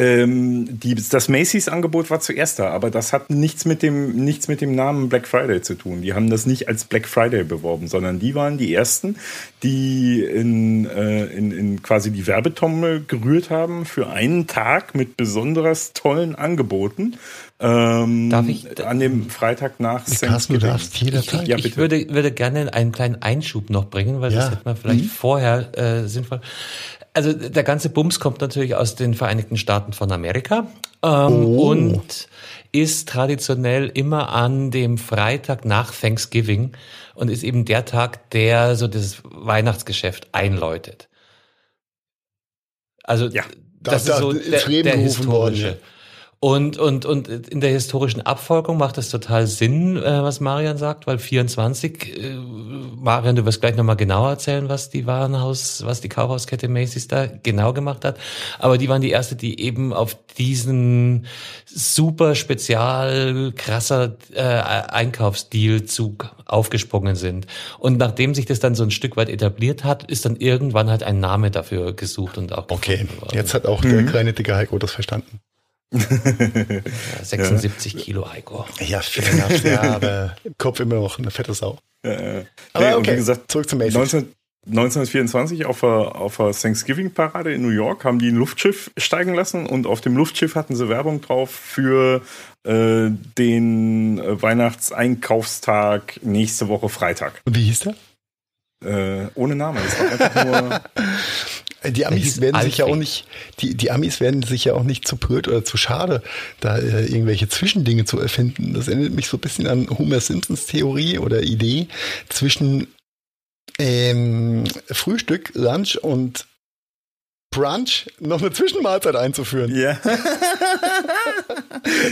Speaker 3: Ähm, die, das Macy's-Angebot war zuerst da, aber das hat nichts mit, dem, nichts mit dem Namen Black Friday zu tun. Die haben das nicht als Black Friday beworben, sondern die waren die ersten, die in, äh, in, in quasi die Werbetrommel gerührt haben für einen Tag mit besonders tollen Angeboten. Ähm,
Speaker 2: Darf ich-
Speaker 3: an dem Freitag nach
Speaker 1: Carsten, du darfst
Speaker 2: Ich,
Speaker 1: jederzeit.
Speaker 3: Ja,
Speaker 2: ich würde, würde gerne einen kleinen Einschub noch bringen, weil
Speaker 1: Ja.
Speaker 2: das hätte man vielleicht vorher äh, sinnvoll. Also der ganze Bums kommt natürlich aus den Vereinigten Staaten von Amerika ähm,
Speaker 1: Oh.
Speaker 2: und ist traditionell immer an dem Freitag nach Thanksgiving und ist eben der Tag, der so das Weihnachtsgeschäft einläutet. Also
Speaker 3: Ja.
Speaker 2: das
Speaker 1: Da-
Speaker 2: ist so der, der
Speaker 1: worden,
Speaker 2: historische.
Speaker 1: ja.
Speaker 2: Und, und, und in der historischen Abfolgung macht das total Sinn, äh, was Marian sagt, weil 24, äh, Marian, du wirst gleich nochmal genauer erzählen, was die Warenhaus, was die Kaufhauskette Macy's da genau gemacht hat. Aber die waren die erste, die eben auf diesen super spezial krasser äh, Einkaufsdeal-Zug aufgesprungen sind. Und nachdem sich das dann so ein Stück weit etabliert hat, ist dann irgendwann halt ein Name dafür gesucht und auch
Speaker 1: Okay,
Speaker 2: worden.
Speaker 1: jetzt hat auch der kleine dicke Heiko das verstanden.
Speaker 2: Ja, 76 Kilo Heiko.
Speaker 1: Ja, ja, aber im Kopf immer noch eine fette Sau.
Speaker 3: Äh,
Speaker 1: Aber
Speaker 3: nee, und
Speaker 1: okay,
Speaker 3: wie gesagt,
Speaker 1: zurück zu Macy's.
Speaker 3: 19, 1924 auf der, auf der Thanksgiving-Parade in New York haben die ein Luftschiff steigen lassen und auf dem Luftschiff hatten sie Werbung drauf für äh, den Weihnachtseinkaufstag nächste Woche Freitag.
Speaker 1: Und wie hieß der?
Speaker 3: Äh, ohne Name. Das war einfach nur.
Speaker 1: Die Amis werden sich ja auch nicht, die, die Amis werden sich ja auch nicht zu blöd oder zu schade, da äh, irgendwelche Zwischendinge zu erfinden. Das erinnert mich so ein bisschen an Homer Simpsons Theorie oder Idee zwischen ähm, Frühstück, Lunch und Brunch noch eine Zwischenmahlzeit einzuführen,
Speaker 3: ja,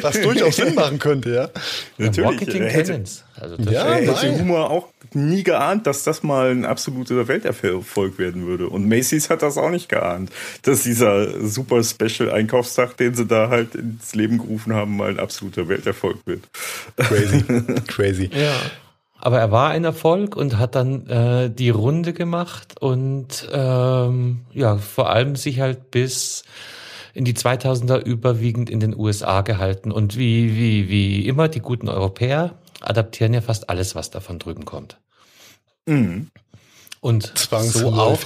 Speaker 1: was durchaus Sinn machen könnte, ja.
Speaker 3: natürlich.
Speaker 2: Marketing
Speaker 3: hätte,
Speaker 2: kennen's. Also das
Speaker 1: Ja,
Speaker 3: hätte
Speaker 1: nein.
Speaker 3: Humor auch nie geahnt, dass das mal ein absoluter Welterfolg werden würde. Und Macy's hat das auch nicht geahnt, dass dieser super Special Einkaufstag, den sie da halt ins Leben gerufen haben, mal ein absoluter Welterfolg wird.
Speaker 1: Crazy, crazy.
Speaker 2: Ja. Aber er war ein Erfolg und hat dann äh, die Runde gemacht und ähm, ja, vor allem sich halt bis in die 2000er überwiegend in den USA gehalten. Und wie, wie, wie immer, die guten Europäer adaptieren ja fast alles, was da von drüben kommt.
Speaker 3: Mhm.
Speaker 2: Und so auch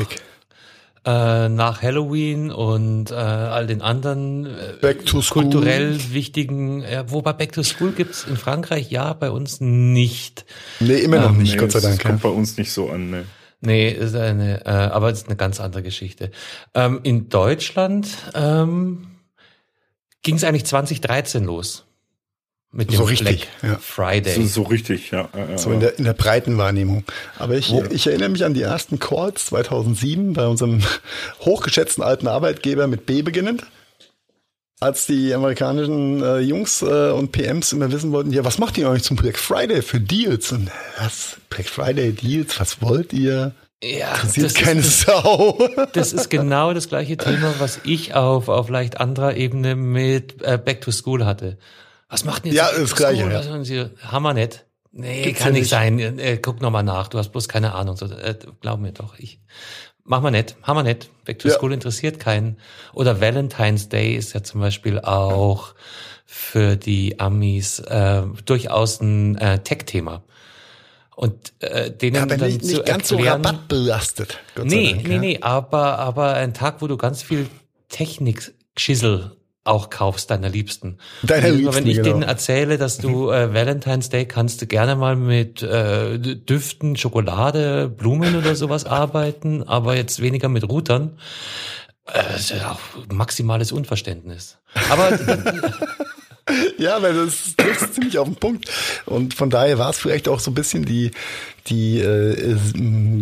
Speaker 2: äh, nach Halloween und äh, all den anderen äh, kulturell wichtigen, äh, wobei Back to School gibt's in Frankreich ja, bei uns nicht.
Speaker 1: Nee, immer noch nicht,
Speaker 3: Nee,
Speaker 1: Gott sei
Speaker 3: das
Speaker 1: Dank.
Speaker 3: kommt
Speaker 1: Ja.
Speaker 3: bei uns nicht so an. Ne.
Speaker 2: Nee, ist eine, äh, aber ist eine ganz andere Geschichte. Ähm, in Deutschland ähm, ging es eigentlich 2013 los. Mit dem
Speaker 1: So richtig,
Speaker 2: Black
Speaker 1: ja.
Speaker 2: Friday.
Speaker 3: So, so richtig, ja.
Speaker 1: So in der, in der breiten Wahrnehmung. Aber ich, ich erinnere mich an die ersten Calls 2007 bei unserem hochgeschätzten alten Arbeitgeber mit B beginnend. Als die amerikanischen äh, Jungs äh, und PMs immer wissen wollten, ja, was macht ihr eigentlich zum Black Friday für Deals? Und was? Black Friday Deals? Was wollt ihr?
Speaker 2: ja, das
Speaker 1: keine
Speaker 2: ist,
Speaker 1: Sau.
Speaker 2: das ist genau das gleiche Thema, was ich auf, auf leicht anderer Ebene mit äh, Back to School hatte. Was macht denn jetzt
Speaker 1: Ja, das Gleiche, ja.
Speaker 2: Was machen Sie? Hammer nicht. Nee,
Speaker 1: Gibt's
Speaker 2: kann
Speaker 1: ja
Speaker 2: nicht sein. Äh, guck noch mal nach. Du hast bloß keine Ahnung. So, äh, glaub mir doch. Ich mach mal nicht. Hammer nicht. Back to
Speaker 1: Ja.
Speaker 2: School interessiert keinen. Oder Valentine's Day ist ja zum Beispiel auch für die Amis äh, durchaus ein äh, Tech-Thema. Und äh, denen
Speaker 1: Aber
Speaker 2: dann
Speaker 1: nicht,
Speaker 2: zu
Speaker 1: nicht ganz so
Speaker 2: erklären,
Speaker 1: rabattbelastet. Gott
Speaker 2: Nee, nee,
Speaker 1: ja.
Speaker 2: nee, aber, aber ein Tag, wo du ganz viel Technik-Schissel auch kaufst, deiner Liebsten.
Speaker 1: Deiner
Speaker 2: Und
Speaker 1: Liebsten,
Speaker 2: Wenn ich
Speaker 1: genau.
Speaker 2: denen erzähle, dass du äh, Valentine's Day kannst du gerne mal mit äh, Düften, Schokolade, Blumen oder sowas arbeiten, aber jetzt weniger mit Routern. Äh, das ist ja auch maximales Unverständnis. Aber
Speaker 1: Ja, weil das trifft ziemlich auf den Punkt. Und von daher war es vielleicht auch so ein bisschen die, die äh,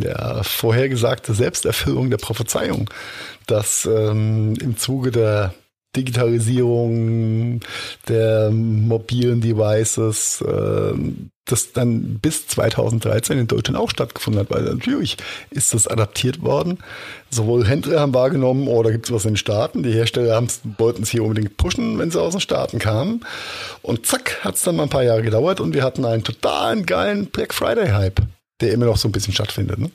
Speaker 1: ja, vorhergesagte Selbsterfüllung der Prophezeiung, dass ähm, im Zuge der Digitalisierung der mobilen Devices, äh, das dann bis 2013 in Deutschland auch stattgefunden hat, weil natürlich ist das adaptiert worden. Sowohl Händler haben wahrgenommen, oh, da gibt es was in den Staaten. Die Hersteller wollten es hier unbedingt pushen, wenn sie aus den Staaten kamen. Und zack, hat es dann mal ein paar Jahre gedauert und wir hatten einen totalen geilen Black Friday-Hype, der immer noch so ein bisschen stattfindet. Ne?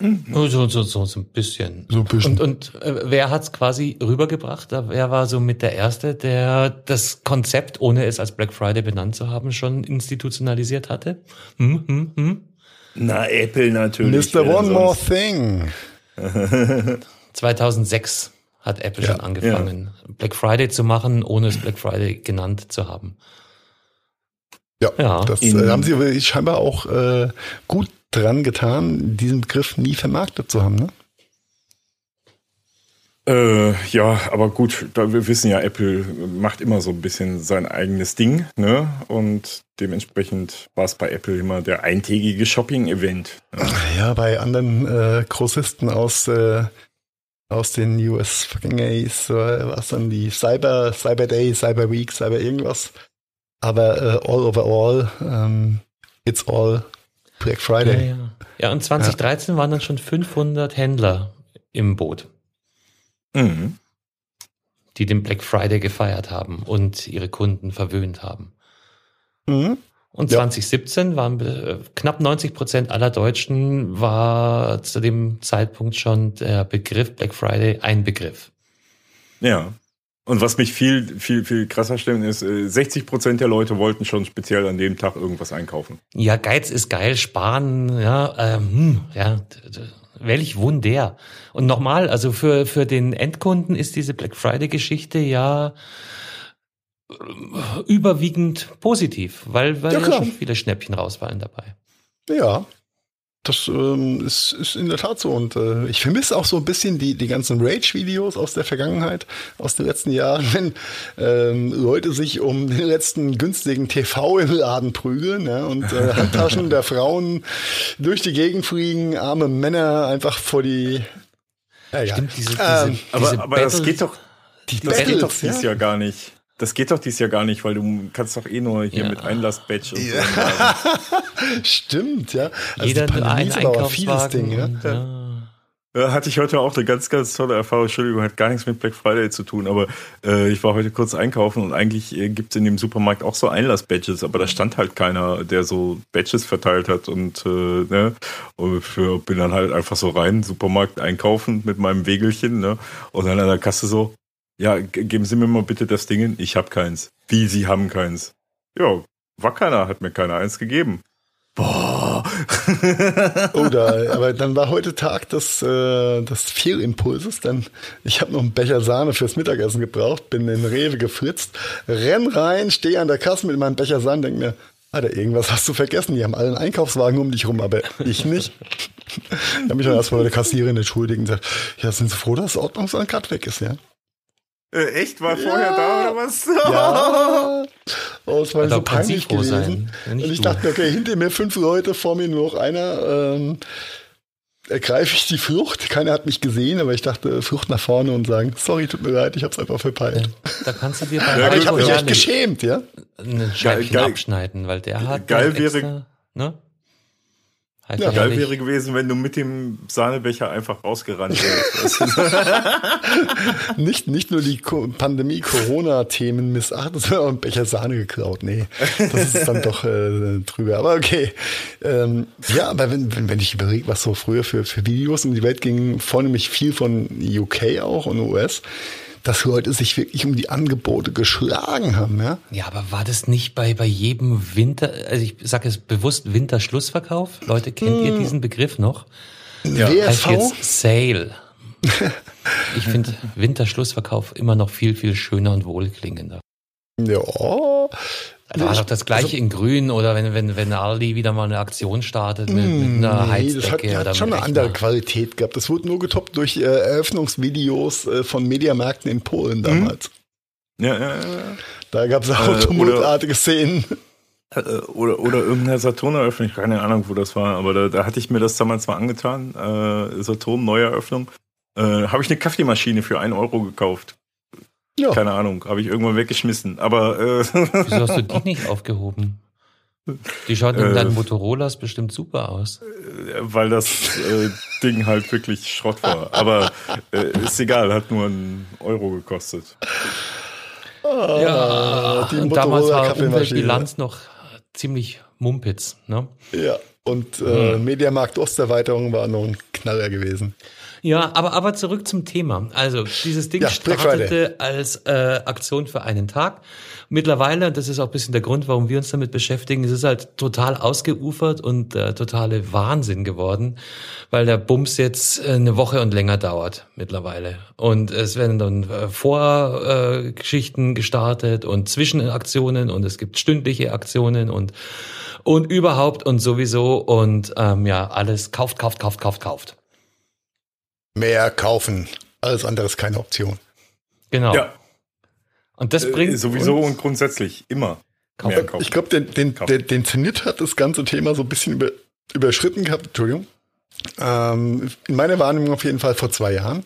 Speaker 2: So, so, so, so ein bisschen.
Speaker 1: So ein bisschen.
Speaker 2: Und, und äh, wer hat's quasi rübergebracht? Wer war so mit der Erste, der das Konzept, ohne es als Black Friday benannt zu haben, schon institutionalisiert hatte? Hm, hm, hm?
Speaker 3: Na, Apple natürlich.
Speaker 1: Mr. One More Thing.
Speaker 2: 2006 hat Apple ja, schon angefangen, ja. Black Friday zu machen, ohne es Black Friday genannt zu haben.
Speaker 1: Ja, ja. das äh, haben sie scheinbar auch äh, gut dran getan, diesen Begriff nie vermarktet zu haben, ne?
Speaker 3: Äh, ja, aber gut, da wir wissen ja, Apple macht immer so ein bisschen sein eigenes Ding, ne? Und dementsprechend war es bei Apple immer der eintägige Shopping-Event.
Speaker 1: Ne? Ja, bei anderen äh, Großisten aus äh, aus den US fucking A's, äh, was dann die Cyber, Cyber Day, Cyber Week, Cyber irgendwas. Aber äh, all over all, ähm, it's all Black Friday.
Speaker 2: Ja, ja. ja und 2013 ja. waren dann schon 500 Händler im Boot. Mhm. Die den Black Friday gefeiert haben und ihre Kunden verwöhnt haben. Mhm. Und 2017 waren äh, knapp 90 Prozent aller Deutschen war zu dem Zeitpunkt schon der Begriff Black Friday ein Begriff.
Speaker 3: Ja. Und was mich viel, viel, viel krasser stimmt, ist, 60 äh, Prozent der Leute wollten schon speziell an dem Tag irgendwas einkaufen.
Speaker 2: Ja, Geiz ist geil, sparen, ja, ähm, hm, ja, welch Wunder. Und nochmal, also für, für den Endkunden ist diese Black Friday-Geschichte ja äh, überwiegend positiv, weil, weil ja, ja schon viele Schnäppchen rausfallen dabei.
Speaker 1: Ja, das ähm, ist, ist in der Tat so. Und äh, ich vermisse auch so ein bisschen die, die ganzen Rage-Videos aus der Vergangenheit, aus den letzten Jahren, wenn ähm, Leute sich um den letzten günstigen TV im Laden prügeln ja, und äh, Handtaschen der Frauen durch die Gegend fliegen, arme Männer einfach vor die.
Speaker 2: Ja, Stimmt, diese, diese,
Speaker 3: ähm, diese aber, aber das geht doch, die das Battles, geht doch dieses ja. Jahr gar nicht. Das geht doch dieses Jahr gar nicht, weil du kannst doch eh nur hier ja. mit Einlass-Badge und ja.
Speaker 1: so. Stimmt, ja.
Speaker 2: Also Jeder die ein Einkaufswagen.
Speaker 3: Ding, ja? ja. Ja, hatte ich heute auch eine ganz, ganz tolle Erfahrung. Entschuldigung, hat gar nichts mit Black Friday zu tun, aber äh, ich war heute kurz einkaufen und eigentlich äh, gibt es in dem Supermarkt auch so Einlass-Badges, aber da stand halt keiner, der so Badges verteilt hat und, äh, ne, und für, bin dann halt einfach so rein, Supermarkt einkaufen mit meinem Wegelchen, ne, und dann an der Kasse so, ja, geben Sie mir mal bitte das Ding, ich habe keins. Wie, Sie haben keins? Ja, war keiner, hat mir keiner eins gegeben. Boah.
Speaker 1: Oder, aber dann war heute Tag des, äh, des Fehlimpulses, denn ich habe noch einen Becher Sahne fürs Mittagessen gebraucht, bin in Rewe gefritzt, renn rein, stehe an der Kasse mit meinem Becher Sahne, denke mir, Alter, irgendwas hast du vergessen. Die haben alle einen Einkaufswagen um dich rum, aber ich nicht. ich habe mich dann erstmal bei der Kassiererin entschuldigt und gesagt, ja, sind Sie froh, dass das Ordnungsamt gerade weg ist, ja?
Speaker 3: Äh, echt? War vorher ja. da oder was?
Speaker 1: Ja. Oh, es war also so peinlich gewesen. Und ich du. dachte, okay, hinter mir fünf Leute, vor mir nur noch einer. Ähm, ergreife ich die Flucht. Keiner hat mich gesehen, aber ich dachte, Flucht nach vorne und sagen, sorry, tut mir leid, ich hab's einfach verpeilt.
Speaker 2: Ja, da kannst du dir bei
Speaker 1: ja, Aber ich habe mich echt geschämt, ja.
Speaker 2: Einen Scheibchen geil, abschneiden, weil der hat
Speaker 3: geil wäre, extra, ne? Halt ja, geil wäre gewesen, wenn du mit dem Sahnebecher einfach rausgerannt wärst.
Speaker 1: nicht, nicht nur die Pandemie-Corona-Themen missachtet, sondern einen Becher Sahne geklaut. Nee, das ist dann doch äh, drüber. Aber okay. Ähm, ja, aber wenn, wenn, wenn ich überlege, was so früher für, für Videos in die Welt ging, vornehmlich viel von UK auch und US, dass Leute sich wirklich um die Angebote geschlagen haben, ja.
Speaker 2: Ja, aber war das nicht bei, bei jedem Winter, also ich sage es bewusst Winterschlussverkauf? Leute, kennt hm. ihr diesen Begriff noch?
Speaker 1: Ja. WSV?
Speaker 2: Heißt jetzt Sale. ich finde Winterschlussverkauf immer noch viel, viel schöner und wohlklingender.
Speaker 1: Ja,
Speaker 2: da war doch das gleiche in Grün oder wenn, wenn, wenn Aldi wieder mal eine Aktion startet mit, mit einer nee, Heizdecke.
Speaker 1: Das hat, hat schon eine andere Qualität gehabt. Das wurde nur getoppt durch äh, Eröffnungsvideos äh, von Mediamärkten in Polen damals.
Speaker 3: Mhm. Ja, ja, ja.
Speaker 1: Da gab es auch äh, tumultartige Szenen.
Speaker 3: Äh, oder, oder irgendeine Saturn-Eröffnung, keine Ahnung, wo das war, aber da, da hatte ich mir das damals mal angetan. Äh, Saturn, Neueröffnung. Äh, Habe ich eine Kaffeemaschine für einen Euro gekauft Ja. Keine Ahnung, habe ich irgendwann weggeschmissen. Aber äh,
Speaker 2: wieso hast du die nicht aufgehoben? Die schauen in äh, deinen Motorolas bestimmt super aus.
Speaker 3: Äh, weil das äh, Ding halt wirklich Schrott war. Aber äh, ist egal, hat nur einen Euro gekostet.
Speaker 2: Ah, ja, und damals war Umweltbilanz noch ziemlich Mumpitz. Ne?
Speaker 1: Ja, und äh, hm. Mediamarkt Osterweiterung war noch ein Knaller gewesen.
Speaker 2: Ja, aber, aber zurück zum Thema. Also dieses Ding ja, startete als äh, Aktion für einen Tag. Mittlerweile, und das ist auch ein bisschen der Grund, warum wir uns damit beschäftigen, es ist halt total ausgeufert und äh, totale Wahnsinn geworden, weil der Bums jetzt äh, eine Woche und länger dauert mittlerweile. Und es werden dann äh, Vorgeschichten äh, gestartet und Zwischenaktionen und es gibt stündliche Aktionen und und überhaupt und sowieso und ähm, ja, alles kauft, kauft, kauft, kauft, kauft
Speaker 1: mehr kaufen. Alles andere ist keine Option.
Speaker 2: Genau. Ja.
Speaker 3: Und das bringt. Äh, sowieso und grundsätzlich immer.
Speaker 1: Mehr kaufen. Ich glaube, den, den, den, den Zenit hat das ganze Thema so ein bisschen über, überschritten gehabt. Entschuldigung. Ähm, in meiner Wahrnehmung auf jeden Fall vor zwei Jahren,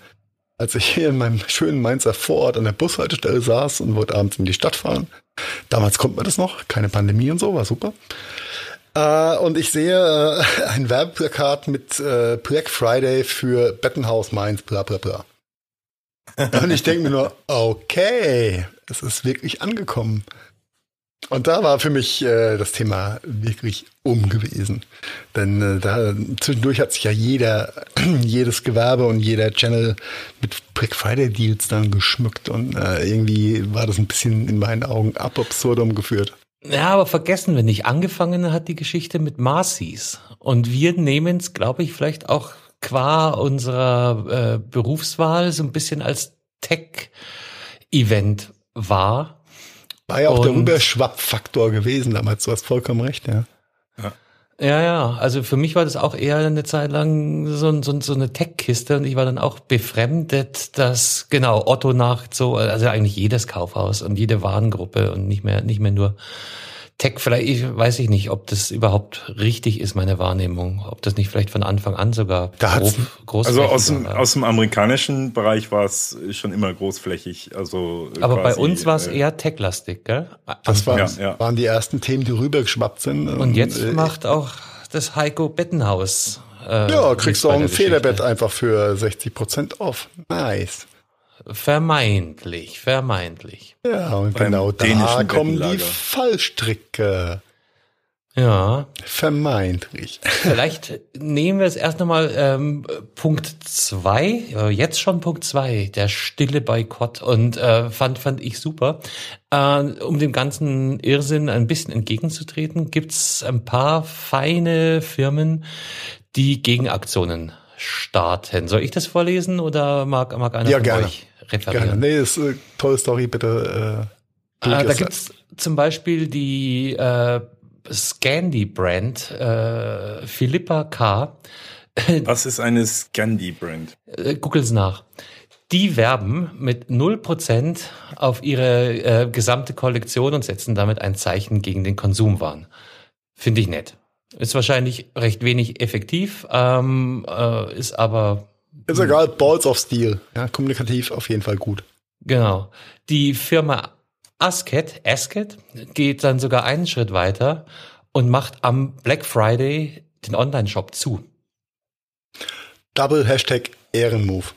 Speaker 1: als ich hier in meinem schönen Mainzer Vorort an der Bushaltestelle saß und wollte abends in die Stadt fahren. Damals konnte man das noch, keine Pandemie und so, war super. Äh, und ich sehe äh, ein Werbeplakat mit äh, Black Friday für Bettenhaus Mainz, bla bla bla. und ich denke mir nur, okay, es ist wirklich angekommen. Und da war für mich äh, das Thema wirklich um gewesen. Denn äh, da zwischendurch hat sich ja jeder, jedes Gewerbe und jeder Channel mit Black Friday Deals dann geschmückt und äh, irgendwie war das ein bisschen in meinen Augen ab absurdum geführt.
Speaker 2: Ja, aber vergessen wir nicht, angefangen hat die Geschichte mit Marcy's. Und wir nehmen es, glaube ich, vielleicht auch qua unserer äh, Berufswahl so ein bisschen als Tech-Event wahr.
Speaker 1: War ja auch Und, der Rüberschwapp-Faktor gewesen damals, du hast vollkommen recht, ja.
Speaker 2: ja. Ja, ja, also für mich war das auch eher eine Zeit lang so, so, so eine Tech-Kiste und ich war dann auch befremdet, dass genau Otto nach so, also eigentlich jedes Kaufhaus und jede Warengruppe und nicht mehr, nicht mehr nur Tech, vielleicht weiß ich nicht, ob das überhaupt richtig ist, meine Wahrnehmung. Ob das nicht vielleicht von Anfang an sogar
Speaker 3: da grob, groß Also aus dem, aus dem amerikanischen Bereich war es schon immer großflächig. Also
Speaker 2: Aber quasi, bei uns war es äh, eher tech-lastig, gell?
Speaker 1: Das waren, ja, ja. waren die ersten Themen, die rübergeschwappt sind.
Speaker 2: Und jetzt äh, macht auch das Heiko Bettenhaus.
Speaker 1: Äh, ja, kriegst du auch ein Federbett einfach für 60 Prozent auf. Nice.
Speaker 2: Vermeintlich, vermeintlich.
Speaker 1: Ja, und Beim genau da kommen die Fallstricke.
Speaker 2: Ja.
Speaker 1: Vermeintlich.
Speaker 2: Vielleicht nehmen wir es erst nochmal ähm, Punkt zwei, äh, jetzt schon Punkt zwei, der stille Boykott und äh, fand fand ich super. Äh, um dem ganzen Irrsinn ein bisschen entgegenzutreten, gibt's ein paar feine Firmen, die Gegenaktionen starten. Soll ich das vorlesen oder mag mag einer
Speaker 1: ja, von gerne. euch? Referieren. Gerne. Nee, ist eine tolle Story, bitte.
Speaker 2: Äh, äh, da gibt's zum Beispiel die äh, Scandi-Brand, äh, Philippa K.
Speaker 3: Was ist eine Scandi-Brand?
Speaker 2: Äh, Googles nach. Die werben mit 0% auf ihre äh, gesamte Kollektion und setzen damit ein Zeichen gegen den Konsumwahn. Finde ich nett. Ist wahrscheinlich recht wenig effektiv, ähm, äh, ist aber
Speaker 1: ist egal, Balls of Steel. Ja, kommunikativ auf jeden Fall gut.
Speaker 2: Genau. Die Firma Asket, Asket geht dann sogar einen Schritt weiter und macht am Black Friday den Online-Shop zu.
Speaker 1: Double Hashtag Ehrenmove.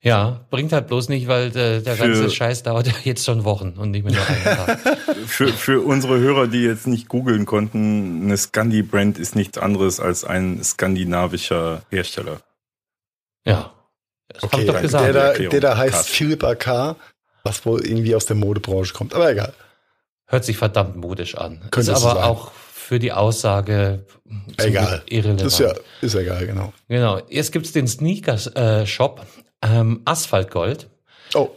Speaker 2: Ja, bringt halt bloß nicht, weil der, der ganze Scheiß dauert ja jetzt schon Wochen und nicht mehr nur einen Tag.
Speaker 3: für, für unsere Hörer, die jetzt nicht googeln konnten, eine Scandi-Brand ist nichts anderes als ein skandinavischer Hersteller.
Speaker 2: Ja.
Speaker 1: Das okay, ich doch gesagt. Der da, der da heißt Cut. Philipp AK, was wohl irgendwie aus der Modebranche kommt. Aber egal.
Speaker 2: Hört sich verdammt modisch an. Könnte ist aber sein. auch für die Aussage
Speaker 1: egal. irrelevant. Ist ja ist egal, genau.
Speaker 2: Genau. Jetzt gibt's den Sneaker-Shop äh, ähm, Asphaltgold.
Speaker 1: Oh,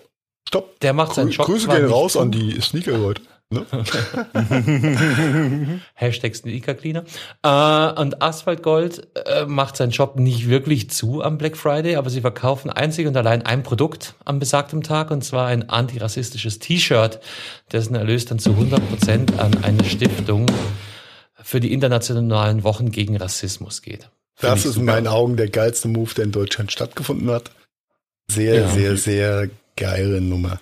Speaker 1: stopp.
Speaker 2: Der macht Grü seinen Shop.
Speaker 1: Grüße gehen raus an die Sneaker-Leute. Ne?
Speaker 2: Hashtag Sneaker Cleaner. Äh, und Asphaltgold äh, macht seinen Job nicht wirklich zu am Black Friday, aber sie verkaufen einzig und allein ein Produkt am besagten Tag und zwar ein antirassistisches T-Shirt, dessen Erlös dann zu 100 Prozent an eine Stiftung für die internationalen Wochen gegen Rassismus geht.
Speaker 1: Find das ist in meinen Augen der geilste Move, der in Deutschland stattgefunden hat. Sehr, ja. sehr, sehr geile Nummer.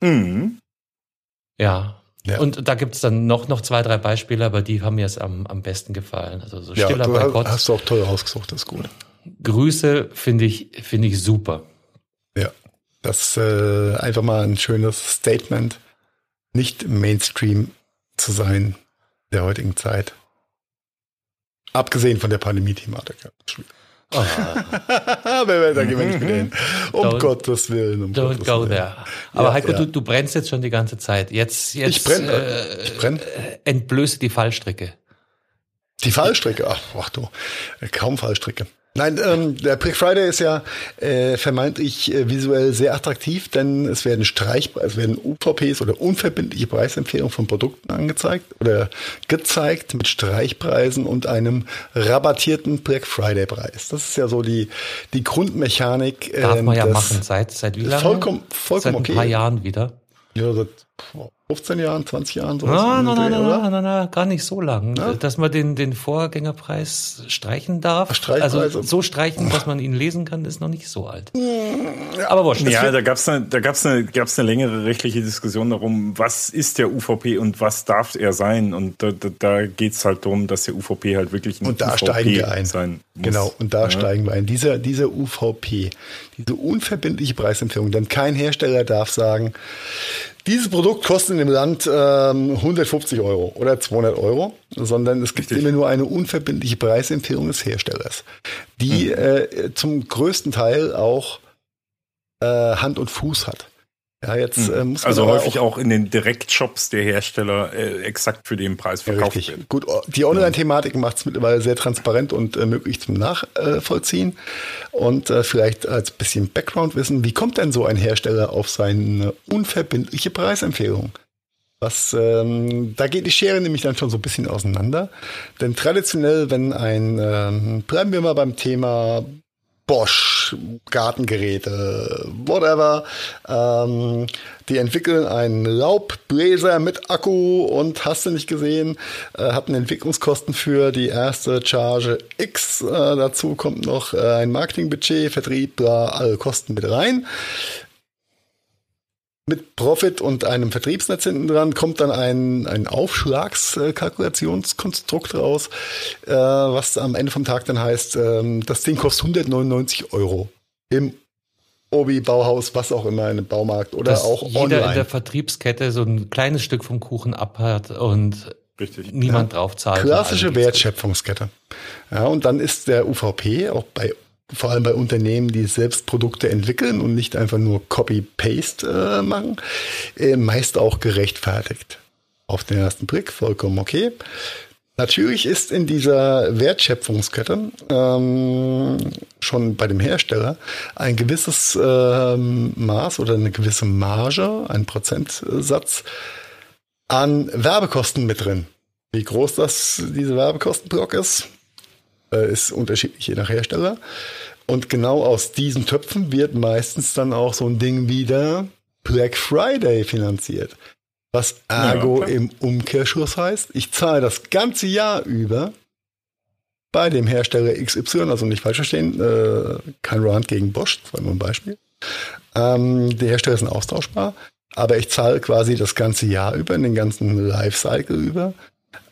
Speaker 2: Mhm. Ja. ja. Und da gibt es dann noch, noch zwei, drei Beispiele, aber die haben mir jetzt am, am besten gefallen. Also so
Speaker 1: ja, stiller du hast, hast du auch toll rausgesucht, das ist gut.
Speaker 2: Grüße finde ich, finde ich super.
Speaker 1: Ja, das äh, einfach mal ein schönes Statement, nicht Mainstream zu sein der heutigen Zeit. Abgesehen von der Pandemie-Thematik. Oh. da gehen wir nicht mit hin. Um don't, Gottes Willen. Um
Speaker 2: don't Gottes go Willen. there. Aber ja, Heiko, ja. Du, du brennst jetzt schon die ganze Zeit. Jetzt, jetzt
Speaker 1: ich brenne. Äh, ich brenn. Äh,
Speaker 2: entblöße die Fallstricke.
Speaker 1: Die Fallstricke? Ach, ach du, kaum Fallstricke. Nein, ähm, der Black Friday ist ja äh, vermeintlich äh, visuell sehr attraktiv, denn es werden Streich, es werden UVPs oder unverbindliche Preisempfehlungen von Produkten angezeigt oder gezeigt mit Streichpreisen und einem rabattierten Black Friday Preis. Das ist ja so die die Grundmechanik.
Speaker 2: Äh, Darf man ja machen seit seit wie lange?
Speaker 1: Vollkommen vollkommen
Speaker 2: seit
Speaker 1: okay.
Speaker 2: ein paar Jahren wieder.
Speaker 1: Ja, seit 15 Jahren, 20 Jahren
Speaker 2: sowas. Nein, nein, nein, nein, nein, nein, gar nicht so lang. Ja? Dass man den, den Vorgängerpreis streichen darf. Also so streichen, dass man ihn lesen kann, ist noch nicht so alt.
Speaker 3: Ja. Aber wurscht. Ja, da gab's eine, da gab's eine, gab's eine längere rechtliche Diskussion darum, was ist der UVP und was darf er sein. Und da, da, da geht's halt darum, dass der UVP halt wirklich
Speaker 1: ein und da UVP steigen wir ein. sein muss. Genau, und da ja. steigen wir ein. Dieser, dieser UVP, diese unverbindliche Preisempfehlung, denn kein Hersteller darf sagen, dieses Produkt kostet in dem Land ähm, 150 Euro oder 200 Euro, sondern es gibt Richtig. immer nur eine unverbindliche Preisempfehlung des Herstellers, die mhm. äh, zum größten Teil auch äh, Hand und Fuß hat.
Speaker 3: Ja, jetzt hm. äh, muss man also häufig auch, auch, in den Direktshops der Hersteller äh, exakt für den Preis verkauft
Speaker 1: ja, werden. Gut, die Online-Thematik macht es mittlerweile sehr transparent und äh, möglich zum Nachvollziehen. und äh, vielleicht als bisschen Background-Wissen, wie kommt denn so ein Hersteller auf seine unverbindliche Preisempfehlung? Was, ähm, da geht die Schere nämlich dann schon so ein bisschen auseinander. Denn traditionell, wenn ein, ähm, bleiben wir mal beim Thema Bosch, Gartengeräte, whatever. Ähm, die entwickeln einen Laubbläser mit Akku und hast du nicht gesehen, äh, hatten Entwicklungskosten für die erste Charge X. Äh, dazu kommt noch äh, ein Marketingbudget, Vertrieb, bla, alle Kosten mit rein mit Profit und einem Vertriebsnetz hinten dran kommt dann ein, ein Aufschlagskalkulationskonstrukt raus, äh, was am Ende vom Tag dann heißt, äh, das Ding kostet 199 Euro im Obi, Bauhaus, was auch immer, in einem Baumarkt oder Dass auch
Speaker 2: jeder online. in der Vertriebskette so ein kleines Stück vom Kuchen abhat und Richtig. niemand ja. drauf zahlt.
Speaker 1: Klassische Wertschöpfungskette. Ja, und dann ist der UVP auch bei vor allem bei Unternehmen, die selbst Produkte entwickeln und nicht einfach nur Copy-Paste äh, machen, äh, meist auch gerechtfertigt. Auf den ersten Blick vollkommen okay. Natürlich ist in dieser Wertschöpfungskette ähm, schon bei dem Hersteller ein gewisses ähm, Maß oder eine gewisse Marge, ein Prozentsatz an Werbekosten mit drin. Wie groß das diese Werbekostenblock ist, äh, ist unterschiedlich je nach Hersteller. Und genau aus diesen Töpfen wird meistens dann auch so ein Ding wie der Black Friday finanziert. Was ergo ja, im Umkehrschluss heißt, ich zahle das ganze Jahr über bei dem Hersteller XY, also nicht falsch verstehen, äh, kein Rand gegen Bosch, das war nur ein Beispiel. Ähm, die Hersteller sind austauschbar, aber ich zahle quasi das ganze Jahr über, in den ganzen Lifecycle über,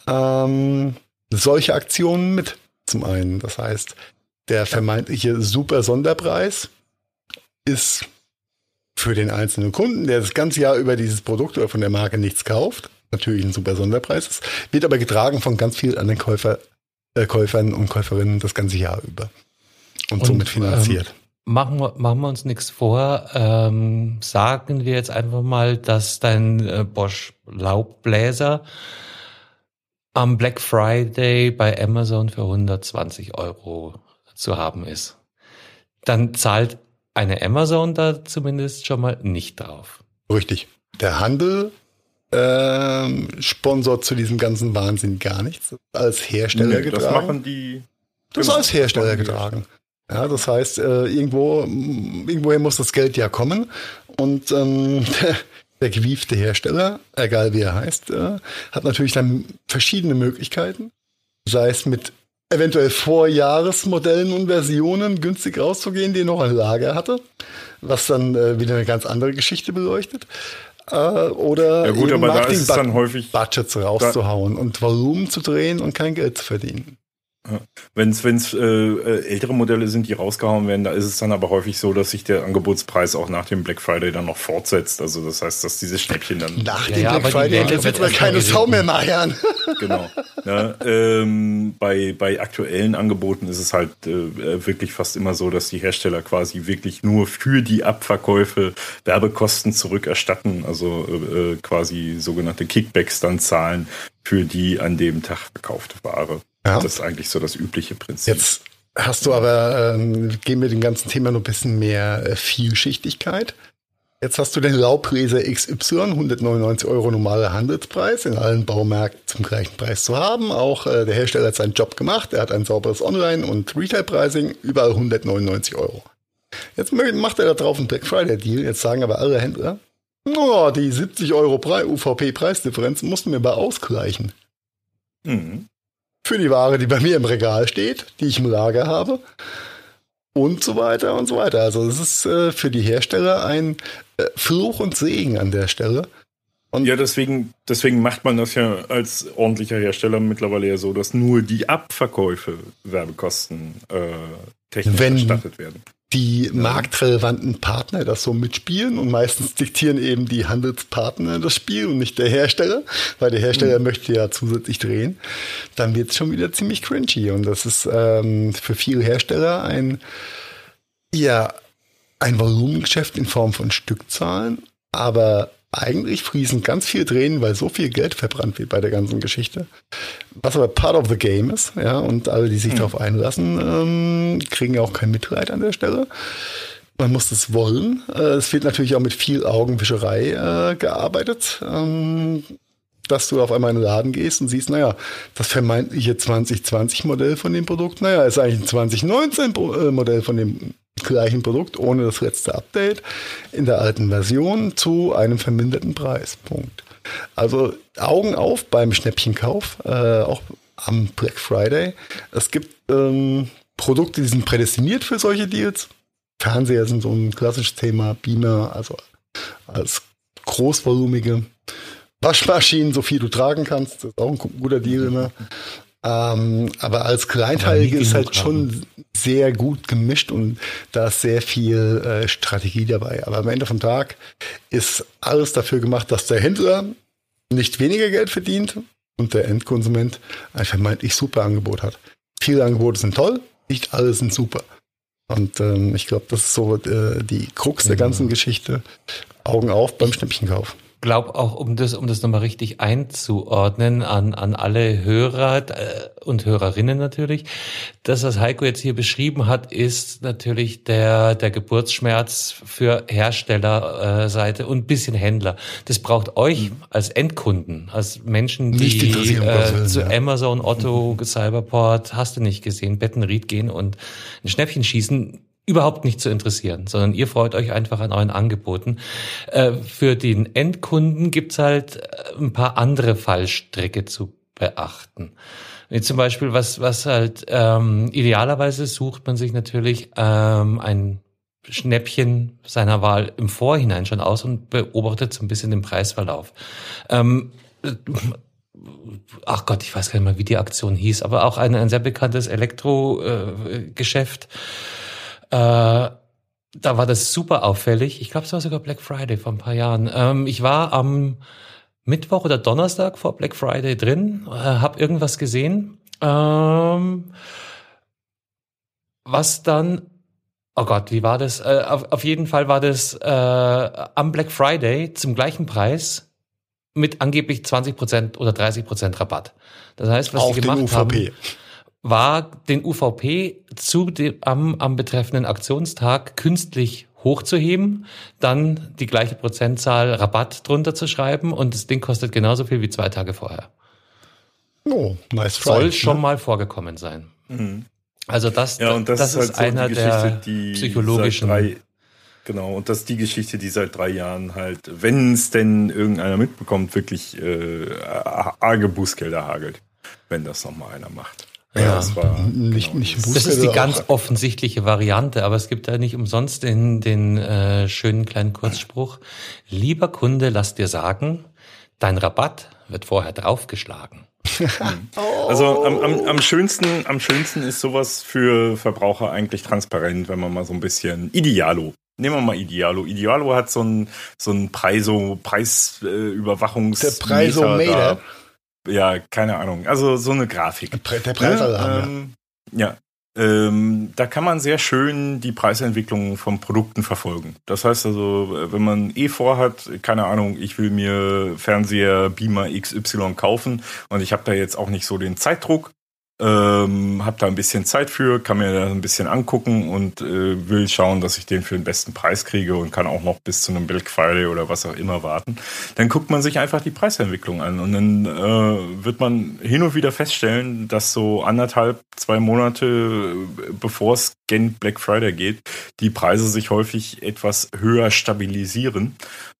Speaker 1: ähm, solche Aktionen mit zum einen. Das heißt, der vermeintliche super Sonderpreis ist für den einzelnen Kunden, der das ganze Jahr über dieses Produkt oder von der Marke nichts kauft, natürlich ein super Sonderpreis ist, wird aber getragen von ganz vielen anderen Käufer, äh, Käufern und Käuferinnen das ganze Jahr über und, und somit finanziert. Ähm,
Speaker 2: machen, wir, machen wir uns nichts vor. Ähm, sagen wir jetzt einfach mal, dass dein äh, Bosch Laubbläser am Black Friday bei Amazon für 120 Euro zu haben ist. Dann zahlt eine Amazon da zumindest schon mal nicht drauf.
Speaker 1: Richtig. Der Handel ähm, sponsort zu diesem ganzen Wahnsinn gar nichts. Als Hersteller nee, getragen. Das
Speaker 3: machen die.
Speaker 1: Das genau, als Hersteller getragen. Ja, das heißt, äh, irgendwo, irgendwoher muss das Geld ja kommen. Und ähm, der gewiefte Hersteller, egal wie er heißt, äh, hat natürlich dann verschiedene Möglichkeiten, sei es mit eventuell Vorjahresmodellen und Versionen günstig rauszugehen, die er noch ein Lager hatte, was dann äh, wieder eine ganz andere Geschichte beleuchtet. äh, oder
Speaker 3: ja gut, aber da ist es dann häufig
Speaker 1: Budgets rauszuhauen und Volumen zu drehen und kein Geld zu verdienen.
Speaker 3: Wenn es äh, äh, ältere Modelle sind, die rausgehauen werden, da ist es dann aber häufig so, dass sich der Angebotspreis auch nach dem Black Friday dann noch fortsetzt. Also das heißt, dass diese Schnäppchen dann.
Speaker 1: Nach dem ja, Black Friday wird man keine Sau mehr meiern.
Speaker 3: genau. Ja, ähm, bei, bei aktuellen Angeboten ist es halt äh, wirklich fast immer so, dass die Hersteller quasi wirklich nur für die Abverkäufe Werbekosten zurückerstatten, also äh, äh quasi sogenannte Kickbacks dann zahlen für die an dem Tag verkaufte Ware. Ja. Das ist eigentlich so das übliche Prinzip.
Speaker 1: Jetzt hast du aber, ähm, gehen wir dem ganzen Thema noch ein bisschen mehr äh, Vielschichtigkeit. Jetzt hast du den Laubräser XY, 199 Euro normaler Handelspreis, in allen Baumärkten zum gleichen Preis zu haben. Auch äh, der Hersteller hat seinen Job gemacht, er hat ein sauberes Online- und Retail-Pricing, überall 199 Euro. Jetzt macht er da drauf einen Black Friday-Deal, jetzt sagen aber alle Händler, oh, die 70 Euro UVP-Preisdifferenz mussten wir mal ausgleichen. Mhm für die Ware, die bei mir im Regal steht, die ich im Lager habe und so weiter und so weiter. Also es ist äh, für die Hersteller ein äh, Fluch und Segen an der Stelle.
Speaker 3: Und ja, deswegen, deswegen macht man das ja als ordentlicher Hersteller mittlerweile ja so, dass nur die Abverkäufe Werbekosten äh, technisch
Speaker 1: wenn, erstattet werden die marktrelevanten Partner das so mitspielen und meistens diktieren eben die Handelspartner das Spiel und nicht der Hersteller, weil der Hersteller mhm. möchte ja zusätzlich drehen, dann wird es schon wieder ziemlich cringy und das ist ähm, für viele Hersteller ein ja ein Volumengeschäft in Form von Stückzahlen, aber eigentlich fließen ganz viel Tränen, weil so viel Geld verbrannt wird bei der ganzen Geschichte. Was aber part of the game ist, ja, und alle, die sich mhm. darauf einlassen, ähm, kriegen ja auch kein Mitleid an der Stelle. Man muss das wollen. Äh, es wird natürlich auch mit viel Augenwischerei äh, gearbeitet. Ähm, dass du auf einmal in den Laden gehst und siehst, naja, das vermeintliche 2020-Modell von dem Produkt, naja, ist eigentlich ein 2019-Modell von dem gleichen Produkt ohne das letzte Update in der alten Version zu einem verminderten Preis. Punkt. Also Augen auf beim Schnäppchenkauf, äh, auch am Black Friday. Es gibt ähm, Produkte, die sind prädestiniert für solche Deals. Fernseher sind so ein klassisches Thema, Beamer, also als großvolumige Waschmaschinen, so viel du tragen kannst, das ist auch ein guter Deal immer. Ähm, aber als Kleinteilige ist halt schon sehr gut gemischt und da ist sehr viel äh, Strategie dabei. Aber am Ende vom Tag ist alles dafür gemacht, dass der Händler nicht weniger Geld verdient und der Endkonsument ein vermeintlich super Angebot hat. Viele Angebote sind toll, nicht alle sind super. Und ähm, ich glaube, das ist so äh, die Krux der ganzen Geschichte. Augen auf beim Schnäppchenkauf
Speaker 2: glaube auch, um das, um das nochmal richtig einzuordnen an, an alle Hörer äh, und Hörerinnen natürlich, das, was Heiko jetzt hier beschrieben hat, ist natürlich der, der Geburtsschmerz für Herstellerseite und bisschen Händler. Das braucht euch mhm. als Endkunden, als Menschen, die äh, zu Amazon, Otto, Cyberport, hast du nicht gesehen, Bettenried gehen und ein Schnäppchen schießen, überhaupt nicht zu interessieren, sondern ihr freut euch einfach an euren Angeboten. Äh, für den Endkunden gibt's halt äh, ein paar andere Fallstricke zu beachten. Wie zum Beispiel, was, was halt ähm, idealerweise sucht man sich natürlich ähm, ein Schnäppchen seiner Wahl im Vorhinein schon aus und beobachtet so ein bisschen den Preisverlauf. Ähm, ach Gott, ich weiß gar nicht mal, wie die Aktion hieß, aber auch ein, ein sehr bekanntes Elektrogeschäft. Äh, äh, da war das super auffällig. Ich glaube, es war sogar Black Friday vor ein paar Jahren. Ähm, ich war am Mittwoch oder Donnerstag vor Black Friday drin, äh, habe irgendwas gesehen, ähm, was dann Oh Gott, wie war das? Äh, auf, auf, jeden Fall war das äh, am Black Friday zum gleichen Preis mit angeblich 20% oder 30% Rabatt. Das heißt, was Auf die gemacht haben, war den UVP zu dem, am, am betreffenden Aktionstag künstlich hochzuheben, dann die gleiche Prozentzahl Rabatt drunter zu schreiben und das Ding kostet genauso viel wie zwei Tage vorher.
Speaker 1: Oh, nice
Speaker 2: try, Soll schon ne? mal vorgekommen sein. Mhm. Also das,
Speaker 3: ja, und das,
Speaker 2: das
Speaker 3: ist,
Speaker 2: ist halt einer so der psychologischen.
Speaker 3: Drei, genau, und das ist die Geschichte, die seit drei Jahren halt, wenn es denn irgendeiner mitbekommt, wirklich äh, arge Bußgelder hagelt, wenn das nochmal einer macht.
Speaker 2: Ja, das war nicht, genau nicht Das ist die ganz offensichtliche Variante, aber es gibt da nicht umsonst den, den äh, schönen kleinen Kurzspruch. Lieber Kunde, lass dir sagen, dein Rabatt wird vorher draufgeschlagen.
Speaker 3: also am, am, am, schönsten, am schönsten ist sowas für Verbraucher eigentlich transparent, wenn man mal so ein bisschen Idealo. Nehmen wir mal Idealo. Idealo hat so ein, so ein Preiso, Preisüberwachungs.
Speaker 1: Äh, Der Preisometer.
Speaker 3: Ja, keine Ahnung. Also so eine Grafik.
Speaker 1: Der Preisalarm.
Speaker 3: Ähm, ja. Ähm, da kann man sehr schön die Preisentwicklung von Produkten verfolgen. Das heißt also, wenn man eh vorhat, keine Ahnung, ich will mir Fernseher Beamer XY kaufen und ich habe da jetzt auch nicht so den Zeitdruck, ähm, habe da ein bisschen Zeit für, kann mir da ein bisschen angucken und äh, will schauen, dass ich den für den besten Preis kriege und kann auch noch bis zu einem Black Friday oder was auch immer warten. Dann guckt man sich einfach die Preisentwicklung an und dann äh, wird man hin und wieder feststellen, dass so anderthalb, zwei Monate äh, bevor es gen Black Friday geht, die Preise sich häufig etwas höher stabilisieren.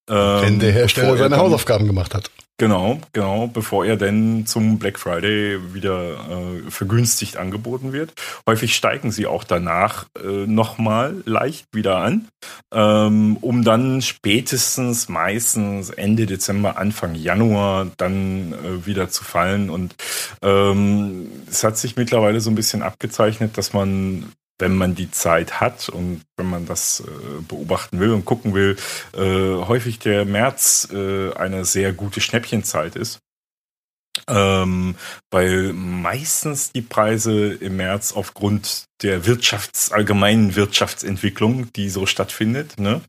Speaker 1: Wenn der Hersteller seine Hausaufgaben gemacht hat.
Speaker 3: Genau, genau, bevor er denn zum Black Friday wieder äh, vergünstigt angeboten wird. Häufig steigen sie auch danach äh, nochmal leicht wieder an, ähm, um dann spätestens meistens Ende Dezember, Anfang Januar dann äh, wieder zu fallen. Und ähm, es hat sich mittlerweile so ein bisschen abgezeichnet, dass man wenn man die Zeit hat und wenn man das äh, beobachten will und gucken will, äh, häufig der März äh, eine sehr gute Schnäppchenzeit ist. Ähm, weil meistens die Preise im März aufgrund der Wirtschafts-, allgemeinen Wirtschaftsentwicklung, die so stattfindet, ne,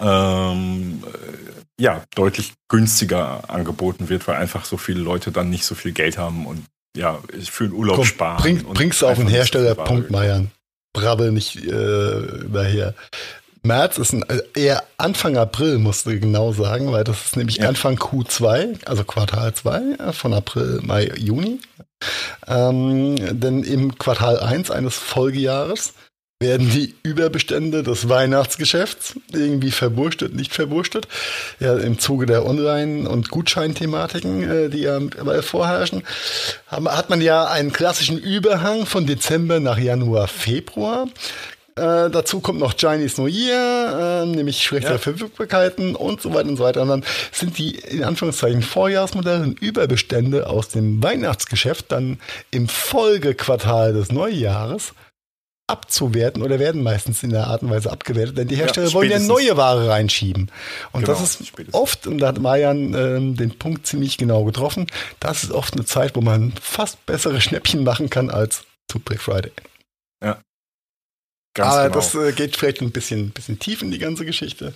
Speaker 3: ähm, äh, ja, deutlich günstiger angeboten wird, weil einfach so viele Leute dann nicht so viel Geld haben und ja, ich für den Urlaub Komm, sparen.
Speaker 1: Bring, bringst du auf den Hersteller Punkt Meiern brabbel nicht äh, daher. März ist ein, äh, eher Anfang April, musst du genau sagen, weil das ist nämlich ja. Anfang Q2, also Quartal 2 äh, von April, Mai, Juni. Ähm, denn im Quartal 1 eines Folgejahres werden die Überbestände des Weihnachtsgeschäfts irgendwie verwurstet, nicht verwurstet. Ja, im Zuge der Online- und Gutscheinthematiken, äh, die ja vorherrschen, hat man ja einen klassischen Überhang von Dezember nach Januar, Februar. Äh, dazu kommt noch Chinese New Year, äh, nämlich schlechtere ja. Verfügbarkeiten und so weiter und so weiter. Und dann sind die in Anführungszeichen Vorjahresmodelle und Überbestände aus dem Weihnachtsgeschäft dann im Folgequartal des Neujahres abzuwerten oder werden meistens in der Art und Weise abgewertet, denn die Hersteller ja, wollen ja neue Ware reinschieben. Und genau, das ist spätestens. oft, und da hat Marian äh, den Punkt ziemlich genau getroffen, das ist oft eine Zeit, wo man fast bessere Schnäppchen machen kann als zu Black Friday.
Speaker 3: Ja,
Speaker 1: Ganz aber genau. das äh, geht vielleicht ein bisschen, bisschen tief in die ganze Geschichte.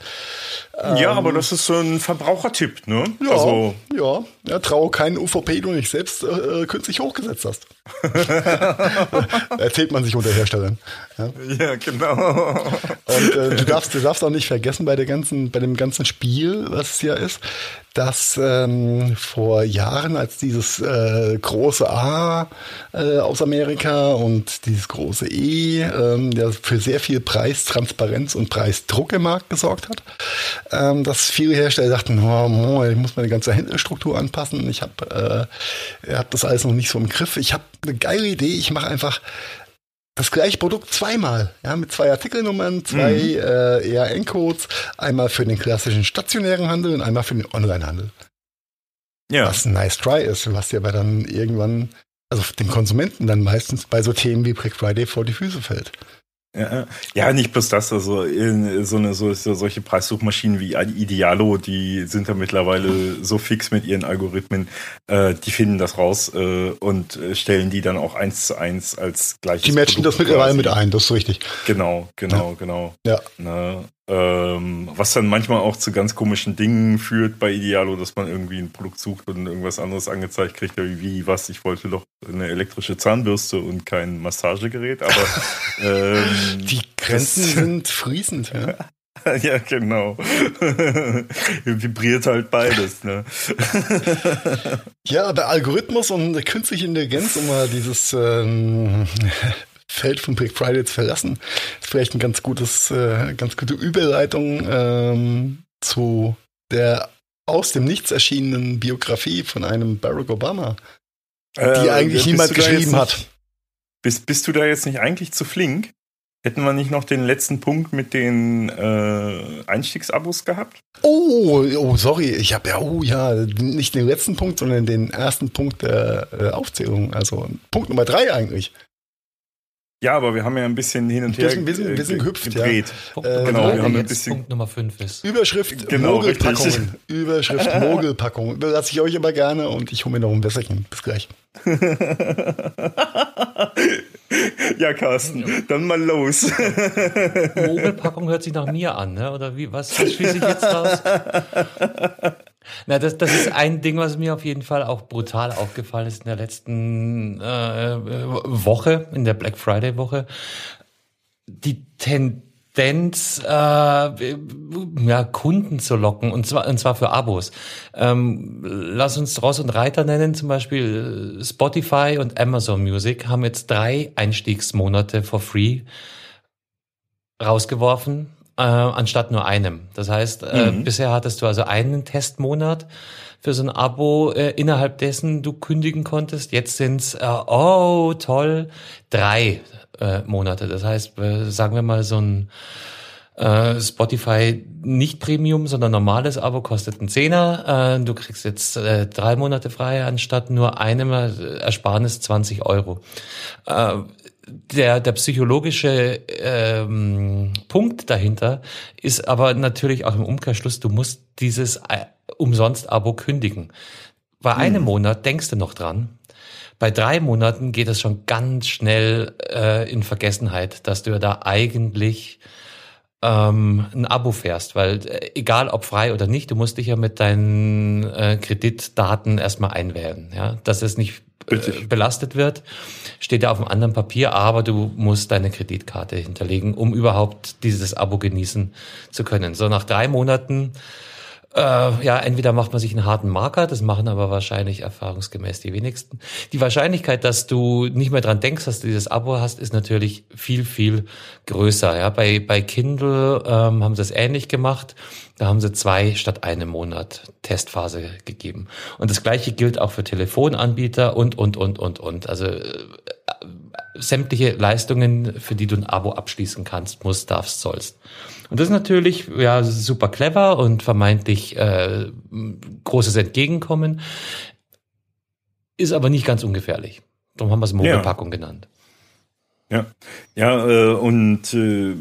Speaker 3: Ähm, ja, aber das ist so ein Verbrauchertipp, ne?
Speaker 1: Ja, also, ja. ja traue keinen UVP, du nicht selbst äh, äh künstlich hochgesetzt hast. Erzählt man sich unter Herstellern.
Speaker 3: Ja, ja genau.
Speaker 1: Und äh, du, darfst, du darfst auch nicht vergessen bei, der ganzen, bei dem ganzen Spiel, was es ja ist, dass ähm, vor Jahren, als dieses äh, große A äh, aus Amerika und dieses große E, ähm, der für sehr viel Preistransparenz und Preisdruck im Markt gesorgt hat, ähm, dass viele Hersteller dachten, oh, ich muss meine ganze Händlerstruktur anpassen, ich habe äh, hab das alles noch nicht so im Griff. Ich habe eine geile Idee, ich mache einfach das gleiche Produkt zweimal, ja, mit zwei Artikelnummern, zwei mhm. äh, ERN-Codes, einmal für den klassischen stationären Handel und einmal für den Online-Handel. Ja. Was ein nice try ist, was dir aber dann irgendwann, also dem Konsumenten dann meistens bei so Themen wie Black Friday vor die Füße fällt.
Speaker 3: Ja, ja, nicht bloß das, also so eine so, solche Preissuchmaschinen wie Idealo, die sind ja mittlerweile so fix mit ihren Algorithmen, äh, die finden das raus äh, und stellen die dann auch eins zu eins als gleiches.
Speaker 1: Die matchen Produkt das mittlerweile mit ein, das ist richtig.
Speaker 3: Genau, genau, ja. genau.
Speaker 1: Ja.
Speaker 3: Na, ähm, was dann manchmal auch zu ganz komischen Dingen führt bei Idealo, dass man irgendwie ein Produkt sucht und irgendwas anderes angezeigt kriegt, wie, was, ich wollte doch eine elektrische Zahnbürste und kein Massagegerät, aber
Speaker 1: ähm, die Grenzen sind fließend, ja.
Speaker 3: ja, genau. Vibriert halt beides, ne?
Speaker 1: ja, der Algorithmus und künstliche Intelligenz, um mal dieses ähm, Feld von Black Friday zu verlassen, ist vielleicht ein ganz gutes, äh, ganz gute Überleitung ähm, zu der aus dem Nichts erschienenen Biografie von einem Barack Obama, die äh, eigentlich niemand geschrieben hat.
Speaker 3: Bist, bist du da jetzt nicht eigentlich zu flink? Hätten wir nicht noch den letzten Punkt mit den äh, Einstiegsabos gehabt?
Speaker 1: Oh, oh, sorry, ich habe ja, oh ja, nicht den letzten Punkt, sondern den ersten Punkt der äh, Aufzählung. Also Punkt Nummer drei eigentlich.
Speaker 3: Ja, aber wir haben ja ein bisschen hin und her
Speaker 1: wir sind, wir sind, wir sind gehüpft,
Speaker 3: gedreht.
Speaker 1: Ja.
Speaker 2: Äh,
Speaker 3: genau, wir haben ein bisschen
Speaker 2: Punkt Nummer 5 ist.
Speaker 1: Überschrift
Speaker 3: Genau,
Speaker 1: Mogelpackungen. Überschrift Mogelpackungen. Lasse ich euch immer gerne und ich hole mir noch ein Wässerchen. Bis gleich.
Speaker 3: ja, Carsten, dann mal los.
Speaker 2: Mogelpackung hört sich nach mir an, ne? oder wie? Was, was schließe ich jetzt raus? Na, das, das ist ein Ding, was mir auf jeden Fall auch brutal aufgefallen ist in der letzten äh, Woche, in der Black Friday Woche. Die Tendenz, äh, ja, Kunden zu locken, und zwar, und zwar für Abos. Ähm, lass uns Ross und Reiter nennen, zum Beispiel Spotify und Amazon Music haben jetzt drei Einstiegsmonate for free rausgeworfen äh, anstatt nur einem. Das heißt, äh, mhm. bisher hattest du also einen Testmonat für so ein Abo, äh, innerhalb dessen du kündigen konntest. Jetzt sind's äh, oh toll, drei äh, Monate. Das heißt, äh, sagen wir mal so ein äh, Spotify nicht Premium, sondern normales Abo kostet einen Zehner. Äh, du kriegst jetzt äh, drei Monate frei anstatt nur einem äh, Ersparnis 20 Euro. Der, der psychologische ähm, Punkt dahinter ist aber natürlich auch im Umkehrschluss, du musst dieses äh, Umsonst-Abo kündigen. Bei mhm. einem Monat denkst du noch dran. Bei drei Monaten geht es schon ganz schnell äh, in Vergessenheit, dass du da eigentlich ähm, ein Abo fährst, weil äh, egal ob frei oder nicht, du musst dich ja mit deinen äh, Kreditdaten erstmal einwählen, ja, dass es nicht äh, belastet wird, steht ja auf einem anderen Papier, aber du musst deine Kreditkarte hinterlegen, um überhaupt dieses Abo genießen zu können. So nach drei Monaten äh, ja, entweder macht man sich einen harten Marker, das machen aber wahrscheinlich erfahrungsgemäß die wenigsten. Die Wahrscheinlichkeit, dass du nicht mehr dran denkst, dass du dieses Abo hast, ist natürlich viel, viel größer. Ja, bei, bei Kindle ähm, haben sie es ähnlich gemacht. Da haben sie zwei statt einem Monat Testphase gegeben. Und das gleiche gilt auch für Telefonanbieter und, und, und, und, und. Also äh, sämtliche Leistungen, für die du ein Abo abschließen kannst, musst, darfst, sollst. Und das ist natürlich ja super clever und vermeintlich äh, großes Entgegenkommen, ist aber nicht ganz ungefährlich. Darum haben wir es Mogelpackung ja. genannt.
Speaker 3: Ja, ja, äh, und äh,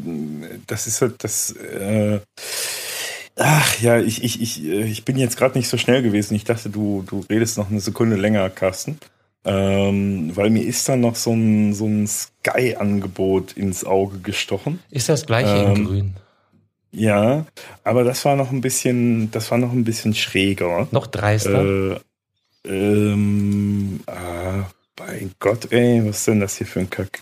Speaker 3: das ist halt das. Äh, ach ja, ich, ich, ich, äh, ich bin jetzt gerade nicht so schnell gewesen. Ich dachte, du, du redest noch eine Sekunde länger, Carsten. Ähm, weil mir ist da noch so ein, so ein Sky-Angebot ins Auge gestochen.
Speaker 2: Ist das gleiche ähm, in grün?
Speaker 3: Ja, aber das war noch ein bisschen, das war noch ein bisschen schräger.
Speaker 2: Noch dreister?
Speaker 3: Äh, ähm, ah, bei Gott, ey, was ist denn das hier für ein Kack?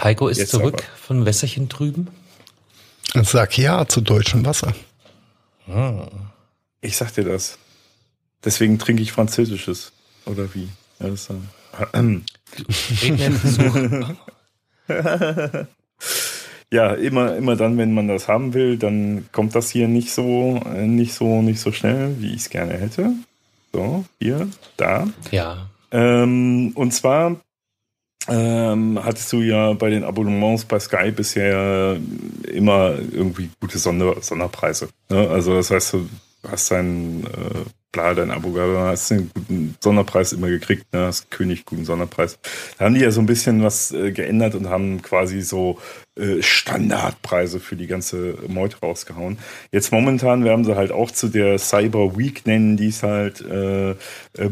Speaker 2: Heiko ist zurück aber. von Wässerchen drüben.
Speaker 1: Sag ja zu deutschem Wasser.
Speaker 3: Ah. Ich sag dir das. Deswegen trinke ich Französisches. Oder wie? Ja, das, äh, ja, immer, immer dann, wenn man das haben will, dann kommt das hier nicht so, äh, nicht so, nicht so schnell, wie ich es gerne hätte. So, hier, da.
Speaker 2: Ja.
Speaker 3: Ähm, und zwar ähm, hattest du ja bei den Abonnements bei Sky bisher immer irgendwie gute Sonder Sonderpreise. Ne? Also das heißt, hast dein, äh, bla, dein Abo gehabt, hast einen guten Sonderpreis immer gekriegt, ne? hast König guten Sonderpreis. Da haben die ja so ein bisschen was äh, geändert und haben quasi so äh, Standardpreise für die ganze Meute rausgehauen. Jetzt momentan werden sie halt auch zu der Cyber Week nennen, die ist halt äh, äh,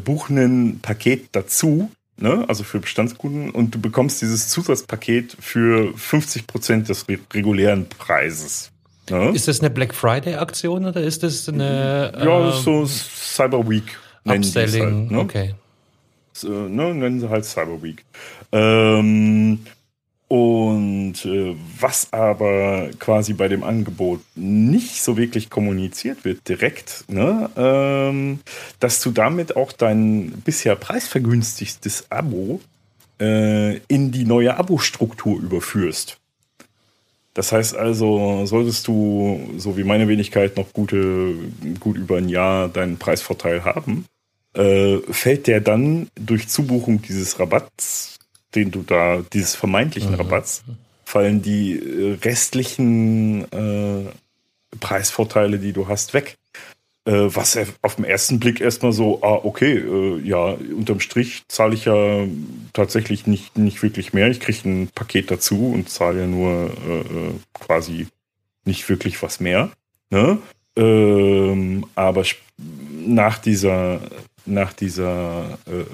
Speaker 3: buchen ein Paket dazu, ne? also für Bestandskunden und du bekommst dieses Zusatzpaket für 50 Prozent des regulären Preises.
Speaker 2: Ja. Ist das eine Black Friday-Aktion oder ist das eine.
Speaker 3: Ja, ist so Cyber Week.
Speaker 2: Upselling, halt, ne? okay.
Speaker 3: So, ne, nennen sie halt Cyber Week. Ähm, und äh, was aber quasi bei dem Angebot nicht so wirklich kommuniziert wird direkt, ne, ähm, dass du damit auch dein bisher preisvergünstigstes Abo äh, in die neue Abo-Struktur überführst. Das heißt also, solltest du, so wie meine Wenigkeit, noch gute, gut über ein Jahr deinen Preisvorteil haben, äh, fällt der dann durch Zubuchung dieses Rabatts, den du da, dieses vermeintlichen mhm. Rabatts, fallen die äh, restlichen äh, Preisvorteile, die du hast, weg. Äh, was auf den ersten Blick erstmal so, ah, okay, äh, ja, unterm Strich zahle ich ja tatsächlich nicht, nicht wirklich mehr. Ich kriege ein Paket dazu und zahle ja nur äh, äh, quasi nicht wirklich was mehr. Ne? Ähm, aber nach dieser nach dieser, äh, äh,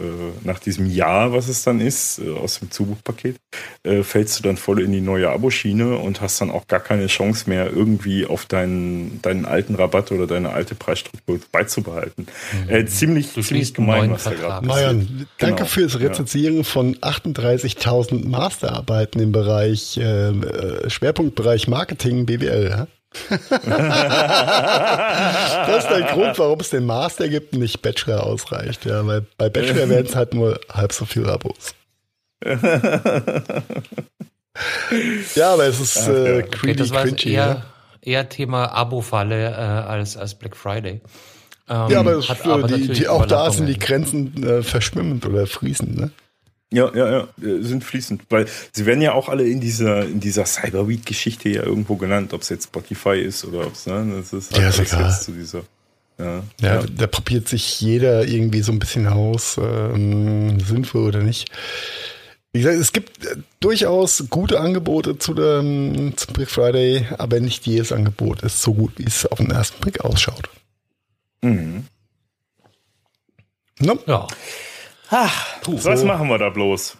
Speaker 3: nach diesem Jahr, was es dann ist, äh, aus dem Zubuchpaket, äh, fällst du dann voll in die neue Aboschiene und hast dann auch gar keine Chance mehr, irgendwie auf deinen, deinen alten Rabatt oder deine alte Preisstruktur beizubehalten. Mhm. Äh, ziemlich, ziemlich gemein, was da gerade
Speaker 1: Marian, danke genau. fürs Rezensieren ja. von 38.000 Masterarbeiten im Bereich, äh, Schwerpunktbereich Marketing, BWL. Ja? das ist der Grund, warum es den Master gibt und nicht Bachelor ausreicht. Ja, weil bei Bachelor werden es halt nur halb so viele Abos. ja, aber es ist äh,
Speaker 2: okay, das war cringy, eher, ja? eher Thema Abo-Falle äh, als, als Black Friday.
Speaker 1: Ähm, ja, aber, hat, aber die, die, auch da sind die Grenzen äh, verschwimmend oder fließend. Ne?
Speaker 3: Ja, ja, ja, sind fließend, weil sie werden ja auch alle in dieser in dieser Cyberweed-Geschichte ja irgendwo genannt, ob es jetzt Spotify ist oder ob es ne, das ist
Speaker 1: halt ja, ist egal. zu dieser. Ja, ja, ja, da probiert sich jeder irgendwie so ein bisschen aus, ähm, sinnvoll oder nicht. Wie gesagt, es gibt äh, durchaus gute Angebote zu dem, zum Black Friday, aber nicht jedes Angebot ist so gut, wie es auf den ersten Blick ausschaut. Mhm.
Speaker 3: No? Ja. Ach, Puh, was machen wir da bloß?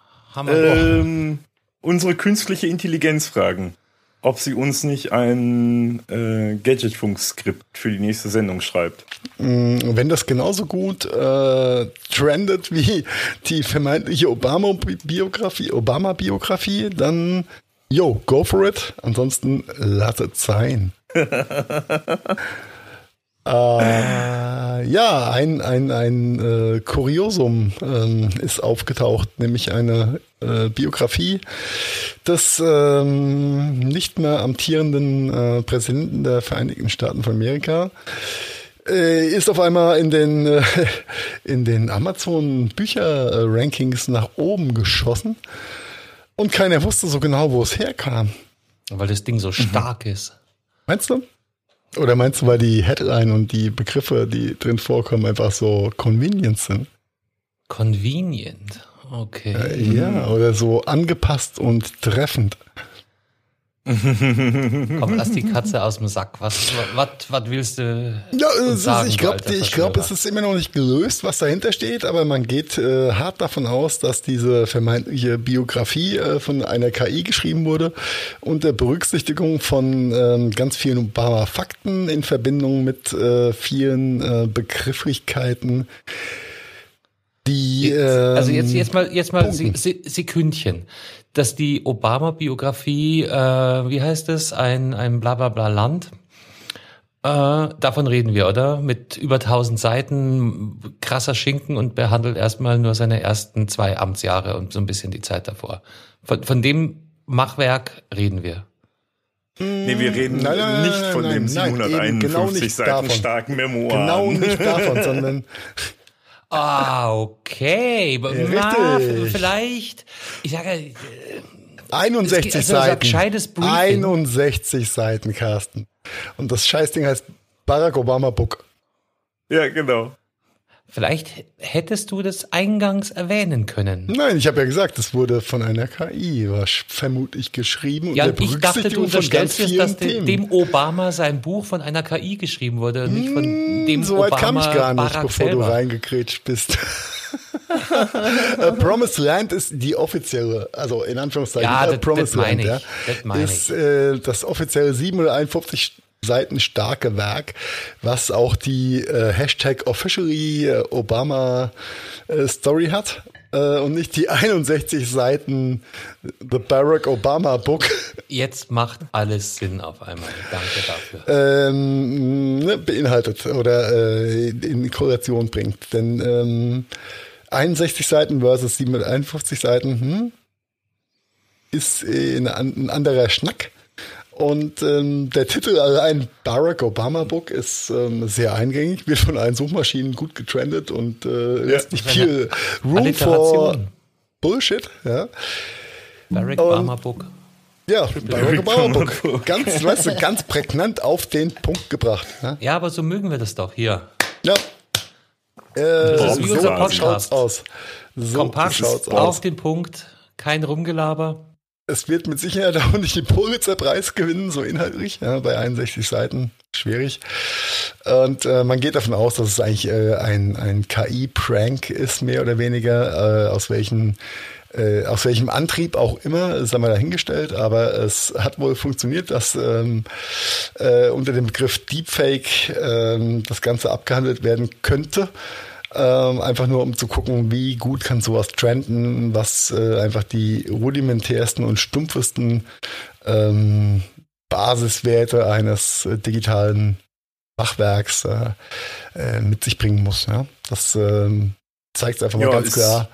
Speaker 3: Ähm, unsere künstliche Intelligenz fragen, ob sie uns nicht ein äh, Gadgetfunk-Skript für die nächste Sendung schreibt.
Speaker 1: Mm, wenn das genauso gut äh, trendet wie die vermeintliche Obama-Biografie, Obama-Biografie, dann yo, go for it. Ansonsten lass es sein. Äh, ja, ein, ein, ein äh, Kuriosum ähm, ist aufgetaucht, nämlich eine äh, Biografie des ähm, nicht mehr amtierenden äh, Präsidenten der Vereinigten Staaten von Amerika. Äh, ist auf einmal in den, äh, in den Amazon Bücher Rankings nach oben geschossen und keiner wusste so genau, wo es herkam.
Speaker 2: Weil das Ding so stark mhm. ist.
Speaker 1: Meinst du? Oder meinst du, weil die Headline und die Begriffe, die drin vorkommen, einfach so convenient sind?
Speaker 2: Convenient, okay.
Speaker 1: Äh, ja, oder so angepasst und treffend.
Speaker 2: Komm, lass die Katze aus dem Sack. Was, was, was willst du?
Speaker 1: Ja, ist, sagen, ich glaube, ich glaube, es ist immer noch nicht gelöst, was dahinter steht, aber man geht äh, hart davon aus, dass diese vermeintliche Biografie äh, von einer KI geschrieben wurde unter Berücksichtigung von ähm, ganz vielen Obama-Fakten in Verbindung mit äh, vielen äh, Begrifflichkeiten. Die,
Speaker 2: ähm, also jetzt, jetzt mal, jetzt mal Sekündchen dass die Obama-Biografie, äh, wie heißt es, ein, ein Blablabla Land, äh, davon reden wir, oder? Mit über 1000 Seiten, krasser Schinken und behandelt erstmal nur seine ersten zwei Amtsjahre und so ein bisschen die Zeit davor. Von, von dem Machwerk reden wir.
Speaker 3: Nee, wir reden nein, nein, nicht von nein, dem 751 genau Seiten davon. starken Memoir.
Speaker 1: Genau nicht davon, sondern
Speaker 2: Ah, okay. Na, vielleicht, ich sage, äh,
Speaker 1: 61 also Seiten. 61 Seiten, Carsten. Und das Scheißding heißt Barack Obama Book.
Speaker 3: Ja, genau.
Speaker 2: Vielleicht hättest du das eingangs erwähnen können.
Speaker 1: Nein, ich habe ja gesagt, es wurde von einer KI vermutlich geschrieben.
Speaker 2: Ja, und ich dachte, du unterstellst jetzt, dass Themen. dem Obama sein Buch von einer KI geschrieben wurde, nicht von hm, dem
Speaker 1: so weit Obama kam ich gar nicht, Barack bevor selber. du reingekrätscht bist. Promised Land ist die offizielle, also in Anführungszeichen,
Speaker 2: ja, das, Promised das Land, ja,
Speaker 1: ist äh, das offizielle 751 Seiten starke Werk, was auch die äh, Hashtag Officially äh, Obama äh, Story hat äh, und nicht die 61 Seiten The Barack Obama Book.
Speaker 2: Jetzt macht alles Sinn auf einmal. Danke dafür.
Speaker 1: Ähm, ne, beinhaltet oder äh, in Korrelation bringt. Denn ähm, 61 Seiten versus 751 Seiten hm, ist äh, ein anderer Schnack. Und ähm, der Titel allein Barack Obama Book ist ähm, sehr eingängig, wird von allen Suchmaschinen gut getrendet und äh, lässt nicht viel Room for Bullshit. Ja.
Speaker 2: Barack Obama Book.
Speaker 1: Ja, Barack Obama Book. Ganz, weißt du, ganz prägnant auf den Punkt gebracht.
Speaker 2: Ja, ja aber so mögen wir das doch hier.
Speaker 1: Ja.
Speaker 2: Äh, das ist wie so unser Podcast.
Speaker 1: aus.
Speaker 2: So Kompakt, auf den Punkt, kein Rumgelaber.
Speaker 1: Es wird mit Sicherheit auch nicht den Pulitzer-Preis gewinnen, so inhaltlich, ja, bei 61 Seiten. Schwierig. Und äh, man geht davon aus, dass es eigentlich äh, ein, ein KI-Prank ist, mehr oder weniger, äh, aus welchen äh, aus welchem Antrieb auch immer, sei mal dahingestellt, aber es hat wohl funktioniert, dass ähm, äh, unter dem Begriff Deepfake ähm, das Ganze abgehandelt werden könnte. Ähm, einfach nur um zu gucken, wie gut kann sowas trenden, was äh, einfach die rudimentärsten und stumpfesten ähm, Basiswerte eines äh, digitalen Machwerks äh, äh, mit sich bringen muss. Ja? Das ähm, zeigt einfach mal ja, ganz klar.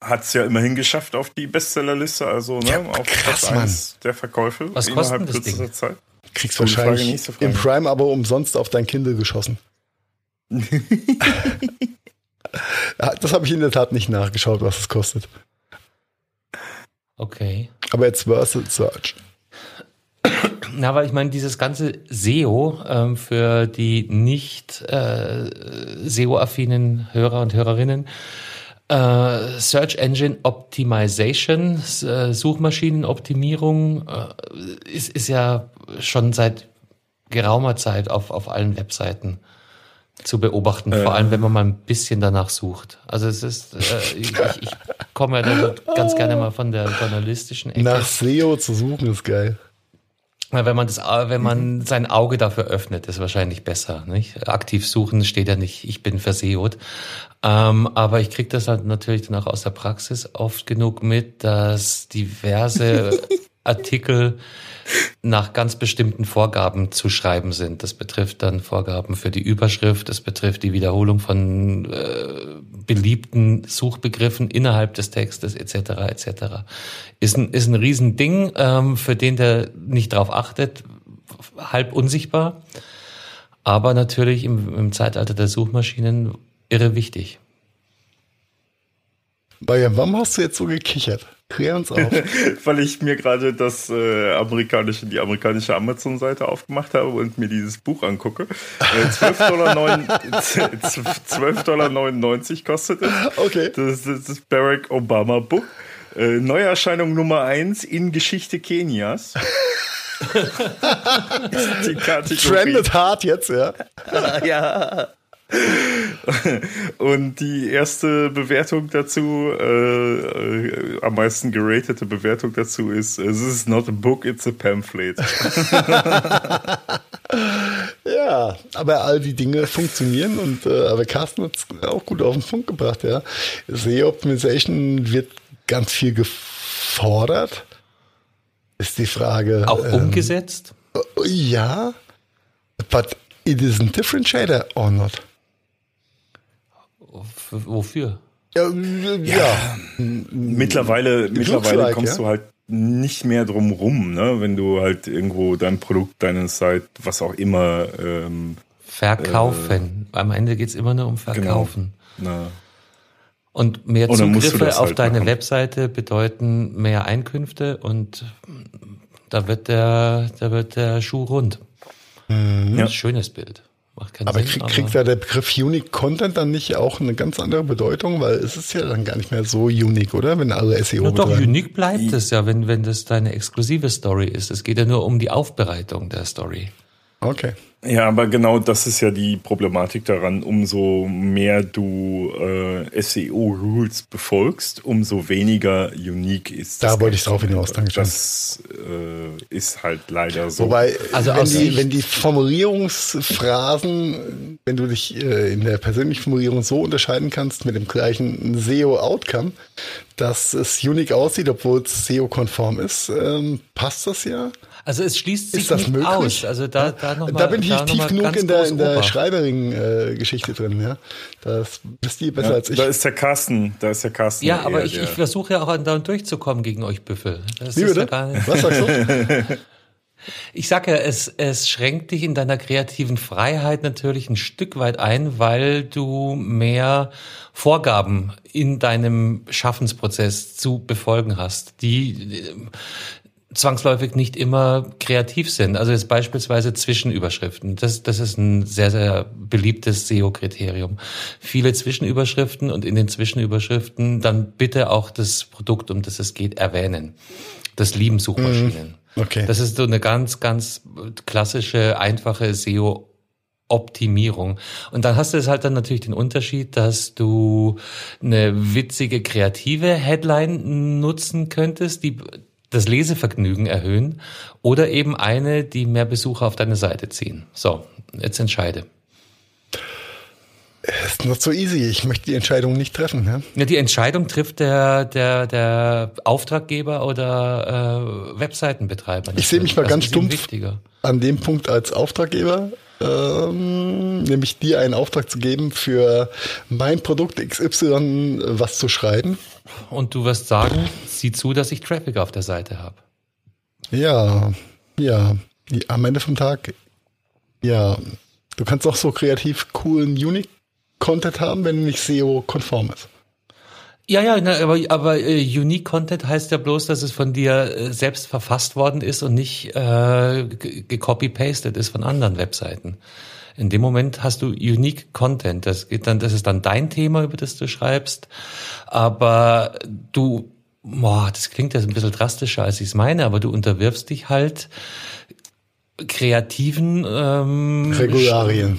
Speaker 3: Hat es ja immerhin geschafft auf die Bestsellerliste, also ne, ja,
Speaker 1: auf krass, Platz 1
Speaker 3: der Verkäufe
Speaker 2: Was innerhalb kürzester
Speaker 1: Zeit. Kriegst Gute wahrscheinlich Frage, im Prime aber umsonst auf dein Kindle geschossen. das habe ich in der Tat nicht nachgeschaut, was es kostet.
Speaker 2: Okay.
Speaker 1: Aber jetzt Versal Search.
Speaker 2: Na, weil ich meine, dieses ganze SEO ähm, für die nicht äh, SEO-affinen Hörer und Hörerinnen, äh, Search Engine Optimization, äh, Suchmaschinenoptimierung, äh, ist, ist ja schon seit geraumer Zeit auf, auf allen Webseiten zu beobachten, äh. vor allem wenn man mal ein bisschen danach sucht. Also es ist, äh, ich, ich komme ja dann ganz gerne mal von der journalistischen
Speaker 1: Ecke. Nach SEO zu suchen ist geil.
Speaker 2: Wenn man das, wenn man sein Auge dafür öffnet, ist wahrscheinlich besser. Nicht? Aktiv suchen steht ja nicht, ich bin verseot. Ähm, aber ich kriege das halt natürlich dann auch aus der Praxis oft genug mit, dass diverse Artikel nach ganz bestimmten Vorgaben zu schreiben sind. Das betrifft dann Vorgaben für die Überschrift, das betrifft die Wiederholung von äh, beliebten Suchbegriffen innerhalb des Textes etc. etc. Ist ein, ist ein Riesending, ähm, für den der nicht drauf achtet, halb unsichtbar, aber natürlich im, im Zeitalter der Suchmaschinen irre wichtig.
Speaker 1: Bayern, warum hast du jetzt so gekichert? Klär uns auf.
Speaker 3: Weil ich mir gerade das äh, amerikanische, die amerikanische Amazon-Seite aufgemacht habe und mir dieses Buch angucke. Äh, 12,99 Dollar, 12 kostet es.
Speaker 1: Okay.
Speaker 3: Das, das ist Barack Obama Book. Äh, Neuerscheinung Nummer 1 in Geschichte Kenias.
Speaker 1: die Trendet hart jetzt, ja.
Speaker 3: ja. Und die erste Bewertung dazu, äh, äh, am meisten geratete Bewertung dazu ist, this is not a book, it's a pamphlet.
Speaker 1: ja, aber all die Dinge funktionieren und äh, aber Carsten hat es auch gut auf den Punkt gebracht, ja. SEO-Optimization wird ganz viel gefordert. Ist die Frage.
Speaker 2: Auch ähm, umgesetzt?
Speaker 1: Ja, but it is a differentiator or not?
Speaker 2: Wofür?
Speaker 3: Ja, ja. mittlerweile, mittlerweile like, kommst ja? du halt nicht mehr drum rum, ne? wenn du halt irgendwo dein Produkt, deine Seite, was auch immer ähm,
Speaker 2: Verkaufen. Äh, Am Ende geht es immer nur um. Verkaufen.
Speaker 3: Genau.
Speaker 2: Und mehr Zugriffen auf halt deine machen. Webseite bedeuten mehr Einkünfte und da wird der, da wird der Schuh rund. Mhm. Ja. Schönes Bild.
Speaker 1: Macht keinen aber Sinn. Krieg, kriegt ja der Begriff Unique Content dann nicht auch eine ganz andere Bedeutung, weil es ist ja dann gar nicht mehr so unique, oder? Wenn alle SEO
Speaker 2: ja, Doch, unique bleibt es ja, wenn, wenn das deine exklusive Story ist. Es geht ja nur um die Aufbereitung der Story.
Speaker 1: Okay.
Speaker 3: Ja, aber genau das ist ja die Problematik daran. Umso mehr du äh, SEO-Rules befolgst, umso weniger unique ist
Speaker 1: Da wollte ich drauf hinaus,
Speaker 3: danke schön. Das äh, ist halt leider so.
Speaker 1: Wobei, also wenn, die, wenn die Formulierungsphrasen, wenn du dich äh, in der persönlichen Formulierung so unterscheiden kannst mit dem gleichen SEO-Outcome, dass es unique aussieht, obwohl es SEO-konform ist, ähm, passt das ja.
Speaker 2: Also es schließt sich nicht möglich? aus. Also da, da, noch mal,
Speaker 1: da bin ich nicht tief genug in der, in der Schreibering-Geschichte drin. Ja, das wisst ihr besser
Speaker 3: ja,
Speaker 1: als ich.
Speaker 3: Da ist der Carsten. Da ist der Carsten.
Speaker 2: Ja, aber ich, ich versuche ja auch andauernd durchzukommen gegen euch Büffel.
Speaker 1: Das Wie bitte? Ja Was sagst du?
Speaker 2: Ich sage ja, es, es schränkt dich in deiner kreativen Freiheit natürlich ein Stück weit ein, weil du mehr Vorgaben in deinem Schaffensprozess zu befolgen hast, die zwangsläufig nicht immer kreativ sind. Also jetzt beispielsweise Zwischenüberschriften. Das, das ist ein sehr, sehr beliebtes SEO-Kriterium. Viele Zwischenüberschriften und in den Zwischenüberschriften dann bitte auch das Produkt, um das es geht, erwähnen. Das lieben Suchmaschinen.
Speaker 1: Mm, okay.
Speaker 2: Das ist so eine ganz, ganz klassische, einfache SEO Optimierung. Und dann hast du es halt dann natürlich den Unterschied, dass du eine witzige, kreative Headline nutzen könntest, die das Lesevergnügen erhöhen oder eben eine, die mehr Besucher auf deine Seite ziehen. So, jetzt entscheide.
Speaker 1: Ist not so easy. Ich möchte die Entscheidung nicht treffen. Ja,
Speaker 2: ja die Entscheidung trifft der, der, der Auftraggeber oder äh, Webseitenbetreiber.
Speaker 1: Ich sehe mich mal das ganz stumpf an dem Punkt als Auftraggeber, ähm, nämlich dir einen Auftrag zu geben, für mein Produkt XY was zu schreiben
Speaker 2: und du wirst sagen, sieh zu, dass ich Traffic auf der Seite habe.
Speaker 1: Ja, ja. Am Ende vom Tag, ja. Du kannst auch so kreativ coolen Unique-Content haben, wenn nicht SEO-konform ist.
Speaker 2: Ja, ja, aber, aber äh, Unique Content heißt ja bloß, dass es von dir äh, selbst verfasst worden ist und nicht äh, gecopy-pasted ist von anderen Webseiten. In dem Moment hast du unique Content. Das geht dann, das ist dann dein Thema, über das du schreibst. Aber du, boah, das klingt jetzt ein bisschen drastischer, als ich es meine, aber du unterwirfst dich halt kreativen ähm,
Speaker 1: Regularien.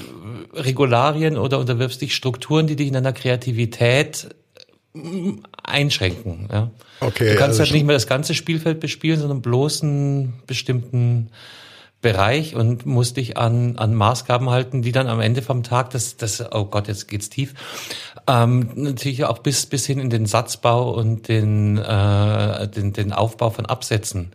Speaker 2: Regularien oder unterwirfst dich Strukturen, die dich in deiner Kreativität mm, einschränken. Ja.
Speaker 1: Okay,
Speaker 2: du kannst also halt nicht mehr das ganze Spielfeld bespielen, sondern bloß einen bestimmten Bereich und musst dich an, an Maßgaben halten, die dann am Ende vom Tag, das, das, oh Gott, jetzt geht's tief, ähm, natürlich auch bis, bis hin in den Satzbau und den, äh, den, den Aufbau von Absätzen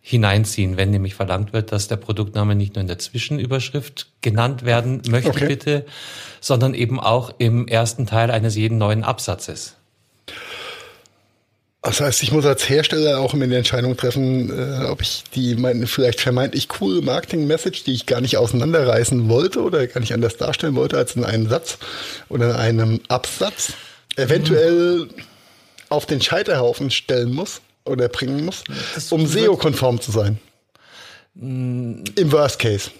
Speaker 2: hineinziehen, wenn nämlich verlangt wird, dass der Produktname nicht nur in der Zwischenüberschrift genannt werden möchte, okay. bitte, sondern eben auch im ersten Teil eines jeden neuen Absatzes.
Speaker 1: Das heißt, ich muss als Hersteller auch immer die Entscheidung treffen, äh, ob ich die meine vielleicht vermeintlich coole Marketing-Message, die ich gar nicht auseinanderreißen wollte oder gar nicht anders darstellen wollte als in einem Satz oder in einem Absatz, eventuell mhm. auf den Scheiterhaufen stellen muss oder bringen muss, um SEO-konform zu sein. Im Worst Case.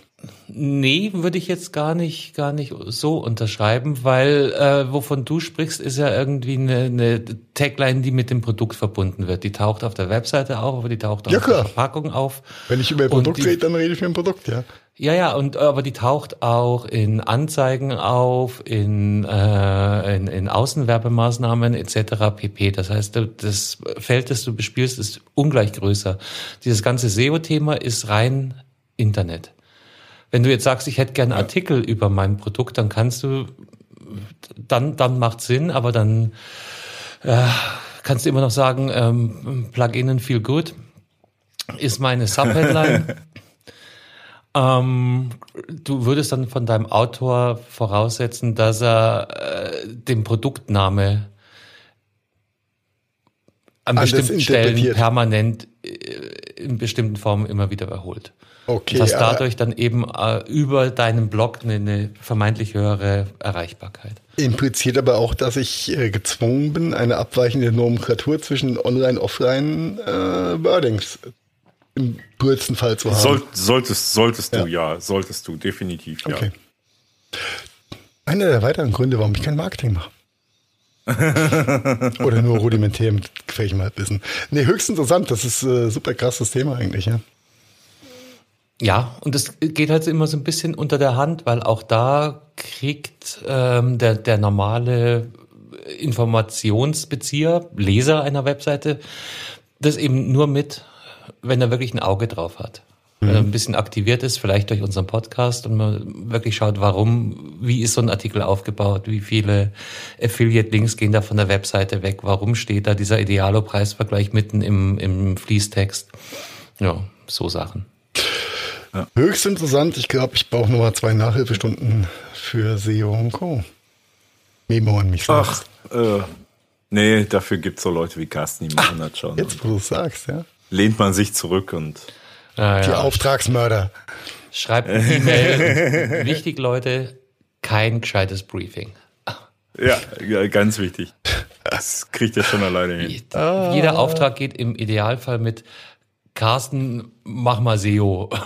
Speaker 2: Nee, würde ich jetzt gar nicht, gar nicht so unterschreiben, weil äh, wovon du sprichst, ist ja irgendwie eine, eine Tagline, die mit dem Produkt verbunden wird. Die taucht auf der Webseite auf, aber die taucht auch
Speaker 1: ja,
Speaker 2: auf
Speaker 1: klar.
Speaker 2: der Verpackung auf.
Speaker 1: Wenn ich über ein Produkt die, rede, dann rede ich über ein Produkt, ja.
Speaker 2: Ja, ja, und aber die taucht auch in Anzeigen auf, in, äh, in, in Außenwerbemaßnahmen etc. pp. Das heißt, das Feld, das du bespielst, ist ungleich größer. Dieses ganze SEO-Thema ist rein Internet. Wenn du jetzt sagst, ich hätte gerne Artikel über mein Produkt, dann kannst du, dann, dann macht Sinn, aber dann äh, kannst du immer noch sagen, ähm, Pluginen feel good ist meine Subheadline. ähm, du würdest dann von deinem Autor voraussetzen, dass er äh, den Produktname an bestimmten Stellen permanent äh, in bestimmten Formen immer wieder erholt.
Speaker 1: Okay.
Speaker 2: Und hast dadurch dann eben äh, über deinen Blog eine, eine, vermeintlich höhere Erreichbarkeit.
Speaker 1: Impliziert aber auch, dass ich äh, gezwungen bin, eine abweichende Nomenklatur zwischen Online, Offline äh, Wordings im blödsten Fall zu haben. Soll,
Speaker 3: solltest, solltest ja. du, ja, solltest du, definitiv, ja. Okay.
Speaker 1: Einer der weiteren Gründe, warum ich kein Marketing mache. Oder nur rudimentär mit gefährlichem Halbwissen. Nee, höchst interessant. Das ist äh, super krasses Thema eigentlich, ja.
Speaker 2: Ja, und es geht halt immer so ein bisschen unter der Hand, weil auch da kriegt ähm, der, der normale Informationsbezieher, Leser einer Webseite, das eben nur mit, wenn er wirklich ein Auge drauf hat. Mhm. Er ein bisschen aktiviert ist, vielleicht durch unseren Podcast und man wirklich schaut, warum, wie ist so ein Artikel aufgebaut, wie viele Affiliate-Links gehen da von der Webseite weg, warum steht da dieser Idealo-Preisvergleich mitten im, im Fließtext. Ja, so Sachen.
Speaker 1: Ja. Höchst interessant. Ich glaube, ich brauche nochmal zwei Nachhilfestunden für SEO und Co. Memo an mich
Speaker 3: selbst. Ach, äh, nee, dafür gibt es so Leute wie Carsten, die machen das schon.
Speaker 1: Jetzt, wo du sagst, ja.
Speaker 3: Lehnt man sich zurück und
Speaker 2: Ah,
Speaker 1: Die
Speaker 2: ja.
Speaker 1: Auftragsmörder.
Speaker 2: Schreibt eine E-Mail. Und Wichtig, Leute, kein gescheites Briefing.
Speaker 3: Ja, ja, ganz wichtig. Das kriegt ihr schon alleine hin.
Speaker 2: Jeder Auftrag geht im Idealfall mit Carsten, mach mal SEO.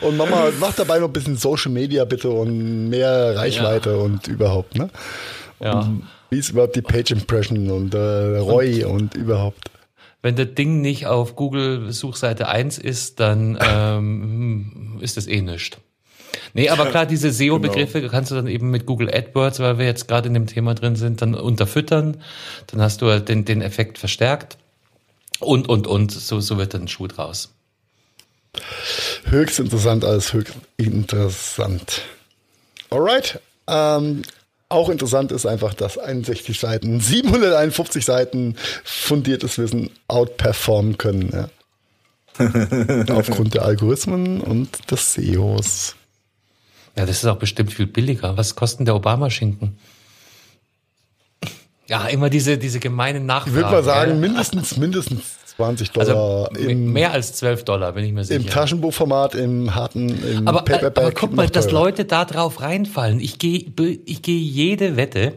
Speaker 1: Und Mama, mach dabei noch ein bisschen Social Media bitte und mehr Reichweite und überhaupt, ne?
Speaker 2: Ja.
Speaker 1: Wie ist überhaupt die Page Impression und äh, ROI und, überhaupt?
Speaker 2: Wenn das Ding nicht auf Google Suchseite 1 ist, dann ähm, ist das eh nichts. Nee, aber klar, diese SEO-Begriffe kannst du dann eben mit Google AdWords, weil wir jetzt gerade in dem Thema drin sind, dann unterfüttern. Dann hast du halt den, den Effekt verstärkt. Und, und, und, so, so wird dann ein Schuh draus.
Speaker 1: Höchst interessant, alles höchst interessant. Alright. Ähm, auch interessant ist einfach, dass 61 Seiten, 751 Seiten fundiertes Wissen outperformen können. Ja. Aufgrund der Algorithmen und des SEOs.
Speaker 2: Ja, das ist auch bestimmt viel billiger. Was kostet der Obama-Schinken? Ja, immer diese, diese gemeinen Nachfragen.
Speaker 1: Ich würde mal sagen,
Speaker 2: gell?
Speaker 1: mindestens, mindestens 20
Speaker 2: also
Speaker 1: Dollar
Speaker 2: me-
Speaker 1: im,
Speaker 2: mehr als 12 Dollar, bin ich mir sicher.
Speaker 1: im Taschenbuchformat, im harten, im
Speaker 2: aber, äh,
Speaker 1: Paperback.
Speaker 2: aber guck mal, dass. Leute da drauf reinfallen. Ich gehe ich gehe jede Wette,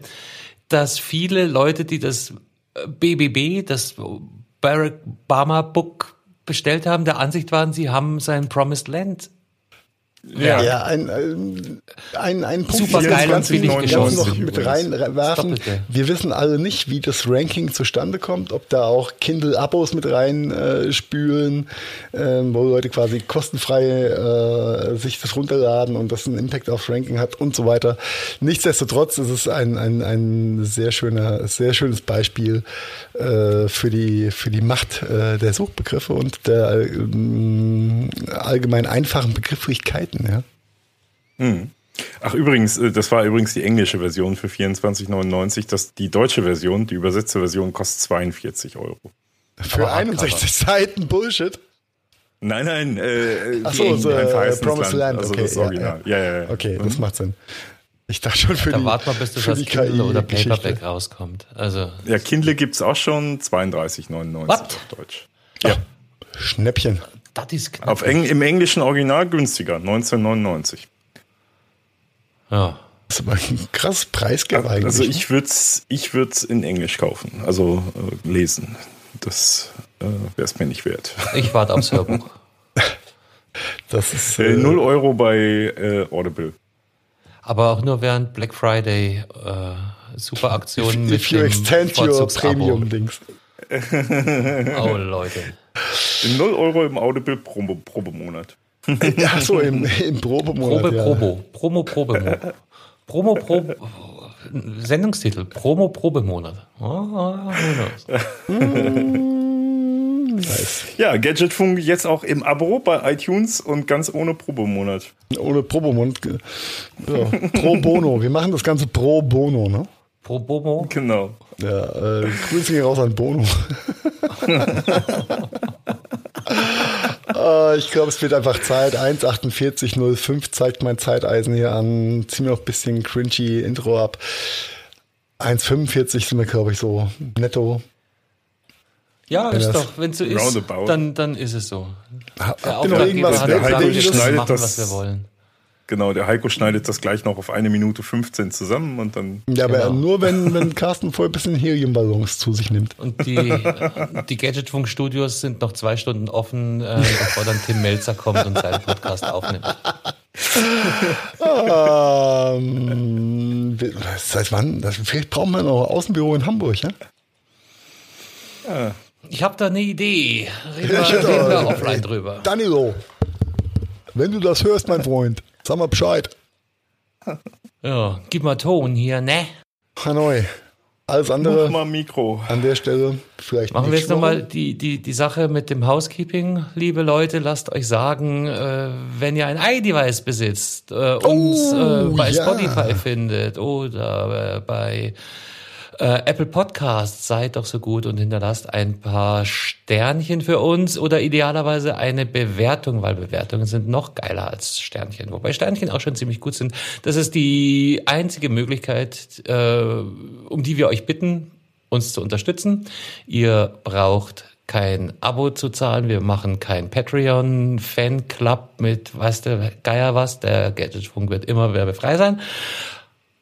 Speaker 2: dass viele Leute, die das äh, BBB, das Barack Obama Book bestellt haben, der Ansicht waren, sie haben sein Promised Land.
Speaker 3: Ja,
Speaker 1: Ja, ein, ein, ein, ein Punkt,
Speaker 2: Super
Speaker 1: den
Speaker 2: geil
Speaker 1: ganz ganz noch mit reinwerfen. Wir wissen alle nicht, wie das Ranking zustande kommt, ob da auch Kindle-Abos mit rein äh, spülen, ähm, wo Leute quasi kostenfrei äh, sich das runterladen und das einen Impact aufs Ranking hat und so weiter. Nichtsdestotrotz ist es ein, ein, ein sehr schöner, sehr schönes Beispiel äh, für die für die Macht äh, der Suchbegriffe und der ähm, allgemein einfachen Begrifflichkeiten. Ja.
Speaker 3: Ach übrigens, äh, das war übrigens die englische Version für 24,99. Das die deutsche Version, die übersetzte Version kostet 42 Euro.
Speaker 1: Für
Speaker 2: Aber
Speaker 1: 61 Seiten Bullshit.
Speaker 3: Nein, nein, äh,
Speaker 1: Ach so,
Speaker 3: die-
Speaker 1: so,
Speaker 3: ein
Speaker 1: äh, Promised Land,
Speaker 3: also
Speaker 1: okay,
Speaker 3: das
Speaker 1: ja,
Speaker 3: Original. Ja, ja, ja.
Speaker 1: Okay, das macht Sinn. Ich dachte schon für
Speaker 2: Da
Speaker 1: die,
Speaker 2: warten wir, bis das
Speaker 1: für
Speaker 2: als
Speaker 1: die
Speaker 2: Kindle oder. Paperback rauskommt. Also,
Speaker 3: Ja, Kindle gibt's auch schon 32,99
Speaker 2: What?
Speaker 3: auf Deutsch. Ja,
Speaker 1: Schnäppchen.
Speaker 2: Das ist knapp.
Speaker 3: auf Eng im englischen Original günstiger, 1999.
Speaker 2: Ja.
Speaker 1: Das ist aber ein krasses Preisgap eigentlich.
Speaker 3: Also ich würde es ich würd's in Englisch kaufen, also äh, lesen. Das äh, wäre es mir nicht wert.
Speaker 2: Ich warte aufs Hörbuch.
Speaker 1: das ist
Speaker 3: Äh,
Speaker 1: äh,
Speaker 3: 0 Euro bei äh, Audible.
Speaker 2: Aber auch nur während Black Friday äh, super Aktionen mit
Speaker 1: if you
Speaker 2: dem
Speaker 1: extend your
Speaker 2: Vorzugsabo.
Speaker 1: Premium-Dings.
Speaker 2: Oh Leute.
Speaker 3: 0 Euro im Audible pro, pro Monat.
Speaker 1: Ach so, im, im Probemonat.
Speaker 2: Probe
Speaker 1: ja.
Speaker 2: Probo. Promo Probe. Promo Probe. Sendungstitel. Promo Probemonat. Oh, knows?
Speaker 1: Nice.
Speaker 3: Ja, Gadgetfunk jetzt auch im Abo bei iTunes und ganz ohne Probemonat.
Speaker 1: Ohne Probemonat. Ja, pro Bono. Wir machen das Ganze pro Bono, ne?
Speaker 2: Pro Bomo.
Speaker 3: Genau.
Speaker 1: Ja, äh, Grüße gehen raus an Bono. äh, ich glaube, es wird einfach Zeit. 1,48,05 zeigt mein Zeiteisen hier an. Zieh mir noch ein bisschen cringy Intro ab. 1,45 sind wir, glaube ich, so netto.
Speaker 2: Ja, ist
Speaker 1: das-
Speaker 2: doch, wenn es so ist,
Speaker 3: Roundabout.
Speaker 2: dann, dann ist es so.
Speaker 1: Habt ihr noch irgendwas,
Speaker 2: gesagt,
Speaker 3: Heiko
Speaker 2: wir dürfen
Speaker 3: schneidet
Speaker 2: machen,
Speaker 3: das-
Speaker 2: was wir wollen.
Speaker 3: Genau, der Heiko schneidet das gleich noch auf eine Minute 15 zusammen und dann.
Speaker 1: Ja, aber
Speaker 2: Genau.
Speaker 1: nur wenn, wenn Carsten voll ein bisschen Heliumballons zu sich nimmt.
Speaker 2: Und die, die Gadgetfunk-Studios sind noch zwei Stunden offen, äh, bevor dann Tim Melzer kommt und seinen Podcast aufnimmt.
Speaker 1: Ähm, seit wann? Das, vielleicht brauchen wir noch ein Außenbüro in Hamburg, ja?
Speaker 2: Ich habe da eine Idee. Reden wir, reden wir
Speaker 1: auch-
Speaker 2: offline drüber.
Speaker 1: Danilo, wenn du das hörst, mein Freund, sag mal Bescheid.
Speaker 2: Ja, gib mal Ton hier, ne?
Speaker 1: Hanoi. Alles
Speaker 3: Mach
Speaker 1: andere
Speaker 3: mal Mikro.
Speaker 1: an der Stelle vielleicht
Speaker 2: Machen wir jetzt nochmal die, die, die Sache mit dem Housekeeping. Liebe Leute, lasst euch sagen, äh, wenn ihr ein iDevice besitzt, äh, uns
Speaker 1: Oh,
Speaker 2: äh, bei
Speaker 1: ja.
Speaker 2: Spotify findet oder äh, bei äh, Apple Podcasts, seid doch so gut und hinterlasst ein paar Sternchen für uns oder idealerweise eine Bewertung, weil Bewertungen sind noch geiler als Sternchen, wobei Sternchen auch schon ziemlich gut sind. Das ist die einzige Möglichkeit, äh, um die wir euch bitten, uns zu unterstützen. Ihr braucht kein Abo zu zahlen. Wir machen kein Patreon-Fanclub mit, weißt du, Geier was. Der Gadgetfunk wird immer werbefrei sein.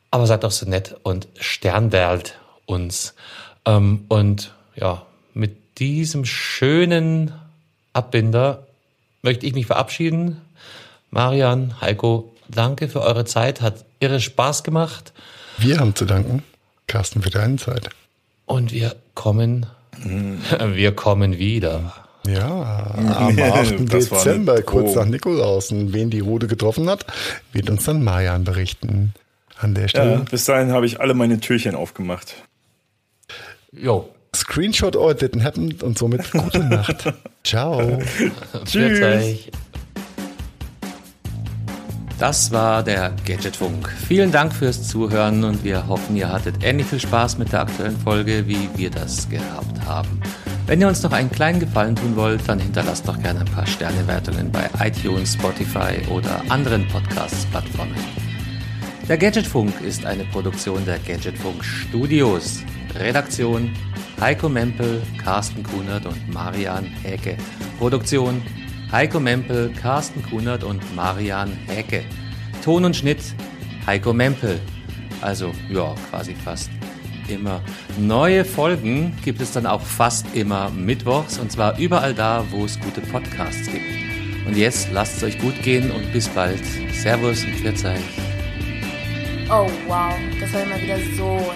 Speaker 2: Aber seid doch so nett und sternwert uns. Ähm, und ja, mit diesem schönen Abbinder möchte ich mich verabschieden. Marian, Heiko, danke für eure Zeit. Hat irre Spaß gemacht.
Speaker 1: Wir haben zu danken, Carsten, für deine Zeit.
Speaker 2: Und wir kommen wir kommen wieder.
Speaker 1: Ja, am 8. Dezember, kurz nach Nikolaus. Und wen die Rode getroffen hat, wird uns dann Marian berichten. An der Stelle. Ja,
Speaker 3: bis dahin habe ich alle meine Türchen aufgemacht.
Speaker 1: Jo. Screenshot or didn't happen und somit gute Nacht. Ciao.
Speaker 2: Tschüss. Das war der Gadgetfunk. Vielen Dank fürs Zuhören und wir hoffen, ihr hattet ähnlich viel Spaß mit der aktuellen Folge, wie wir das gehabt haben. Wenn ihr uns noch einen kleinen Gefallen tun wollt, dann hinterlasst doch gerne ein paar Sternewertungen bei iTunes, Spotify oder anderen Podcast-Plattformen. Der Gadgetfunk ist eine Produktion der Gadgetfunk Studios. Redaktion Heiko Mempel, Carsten Kunert und Marian Häke. Produktion Heiko Mempel, Carsten Kunert und Marian Häke. Ton und Schnitt Heiko Mempel. Also ja, quasi fast immer. Neue Folgen gibt es dann auch fast immer mittwochs und zwar überall da, wo es gute Podcasts gibt. Und jetzt lasst es euch gut gehen und bis bald. Servus und Pfiat
Speaker 4: Oh wow, das war immer wieder so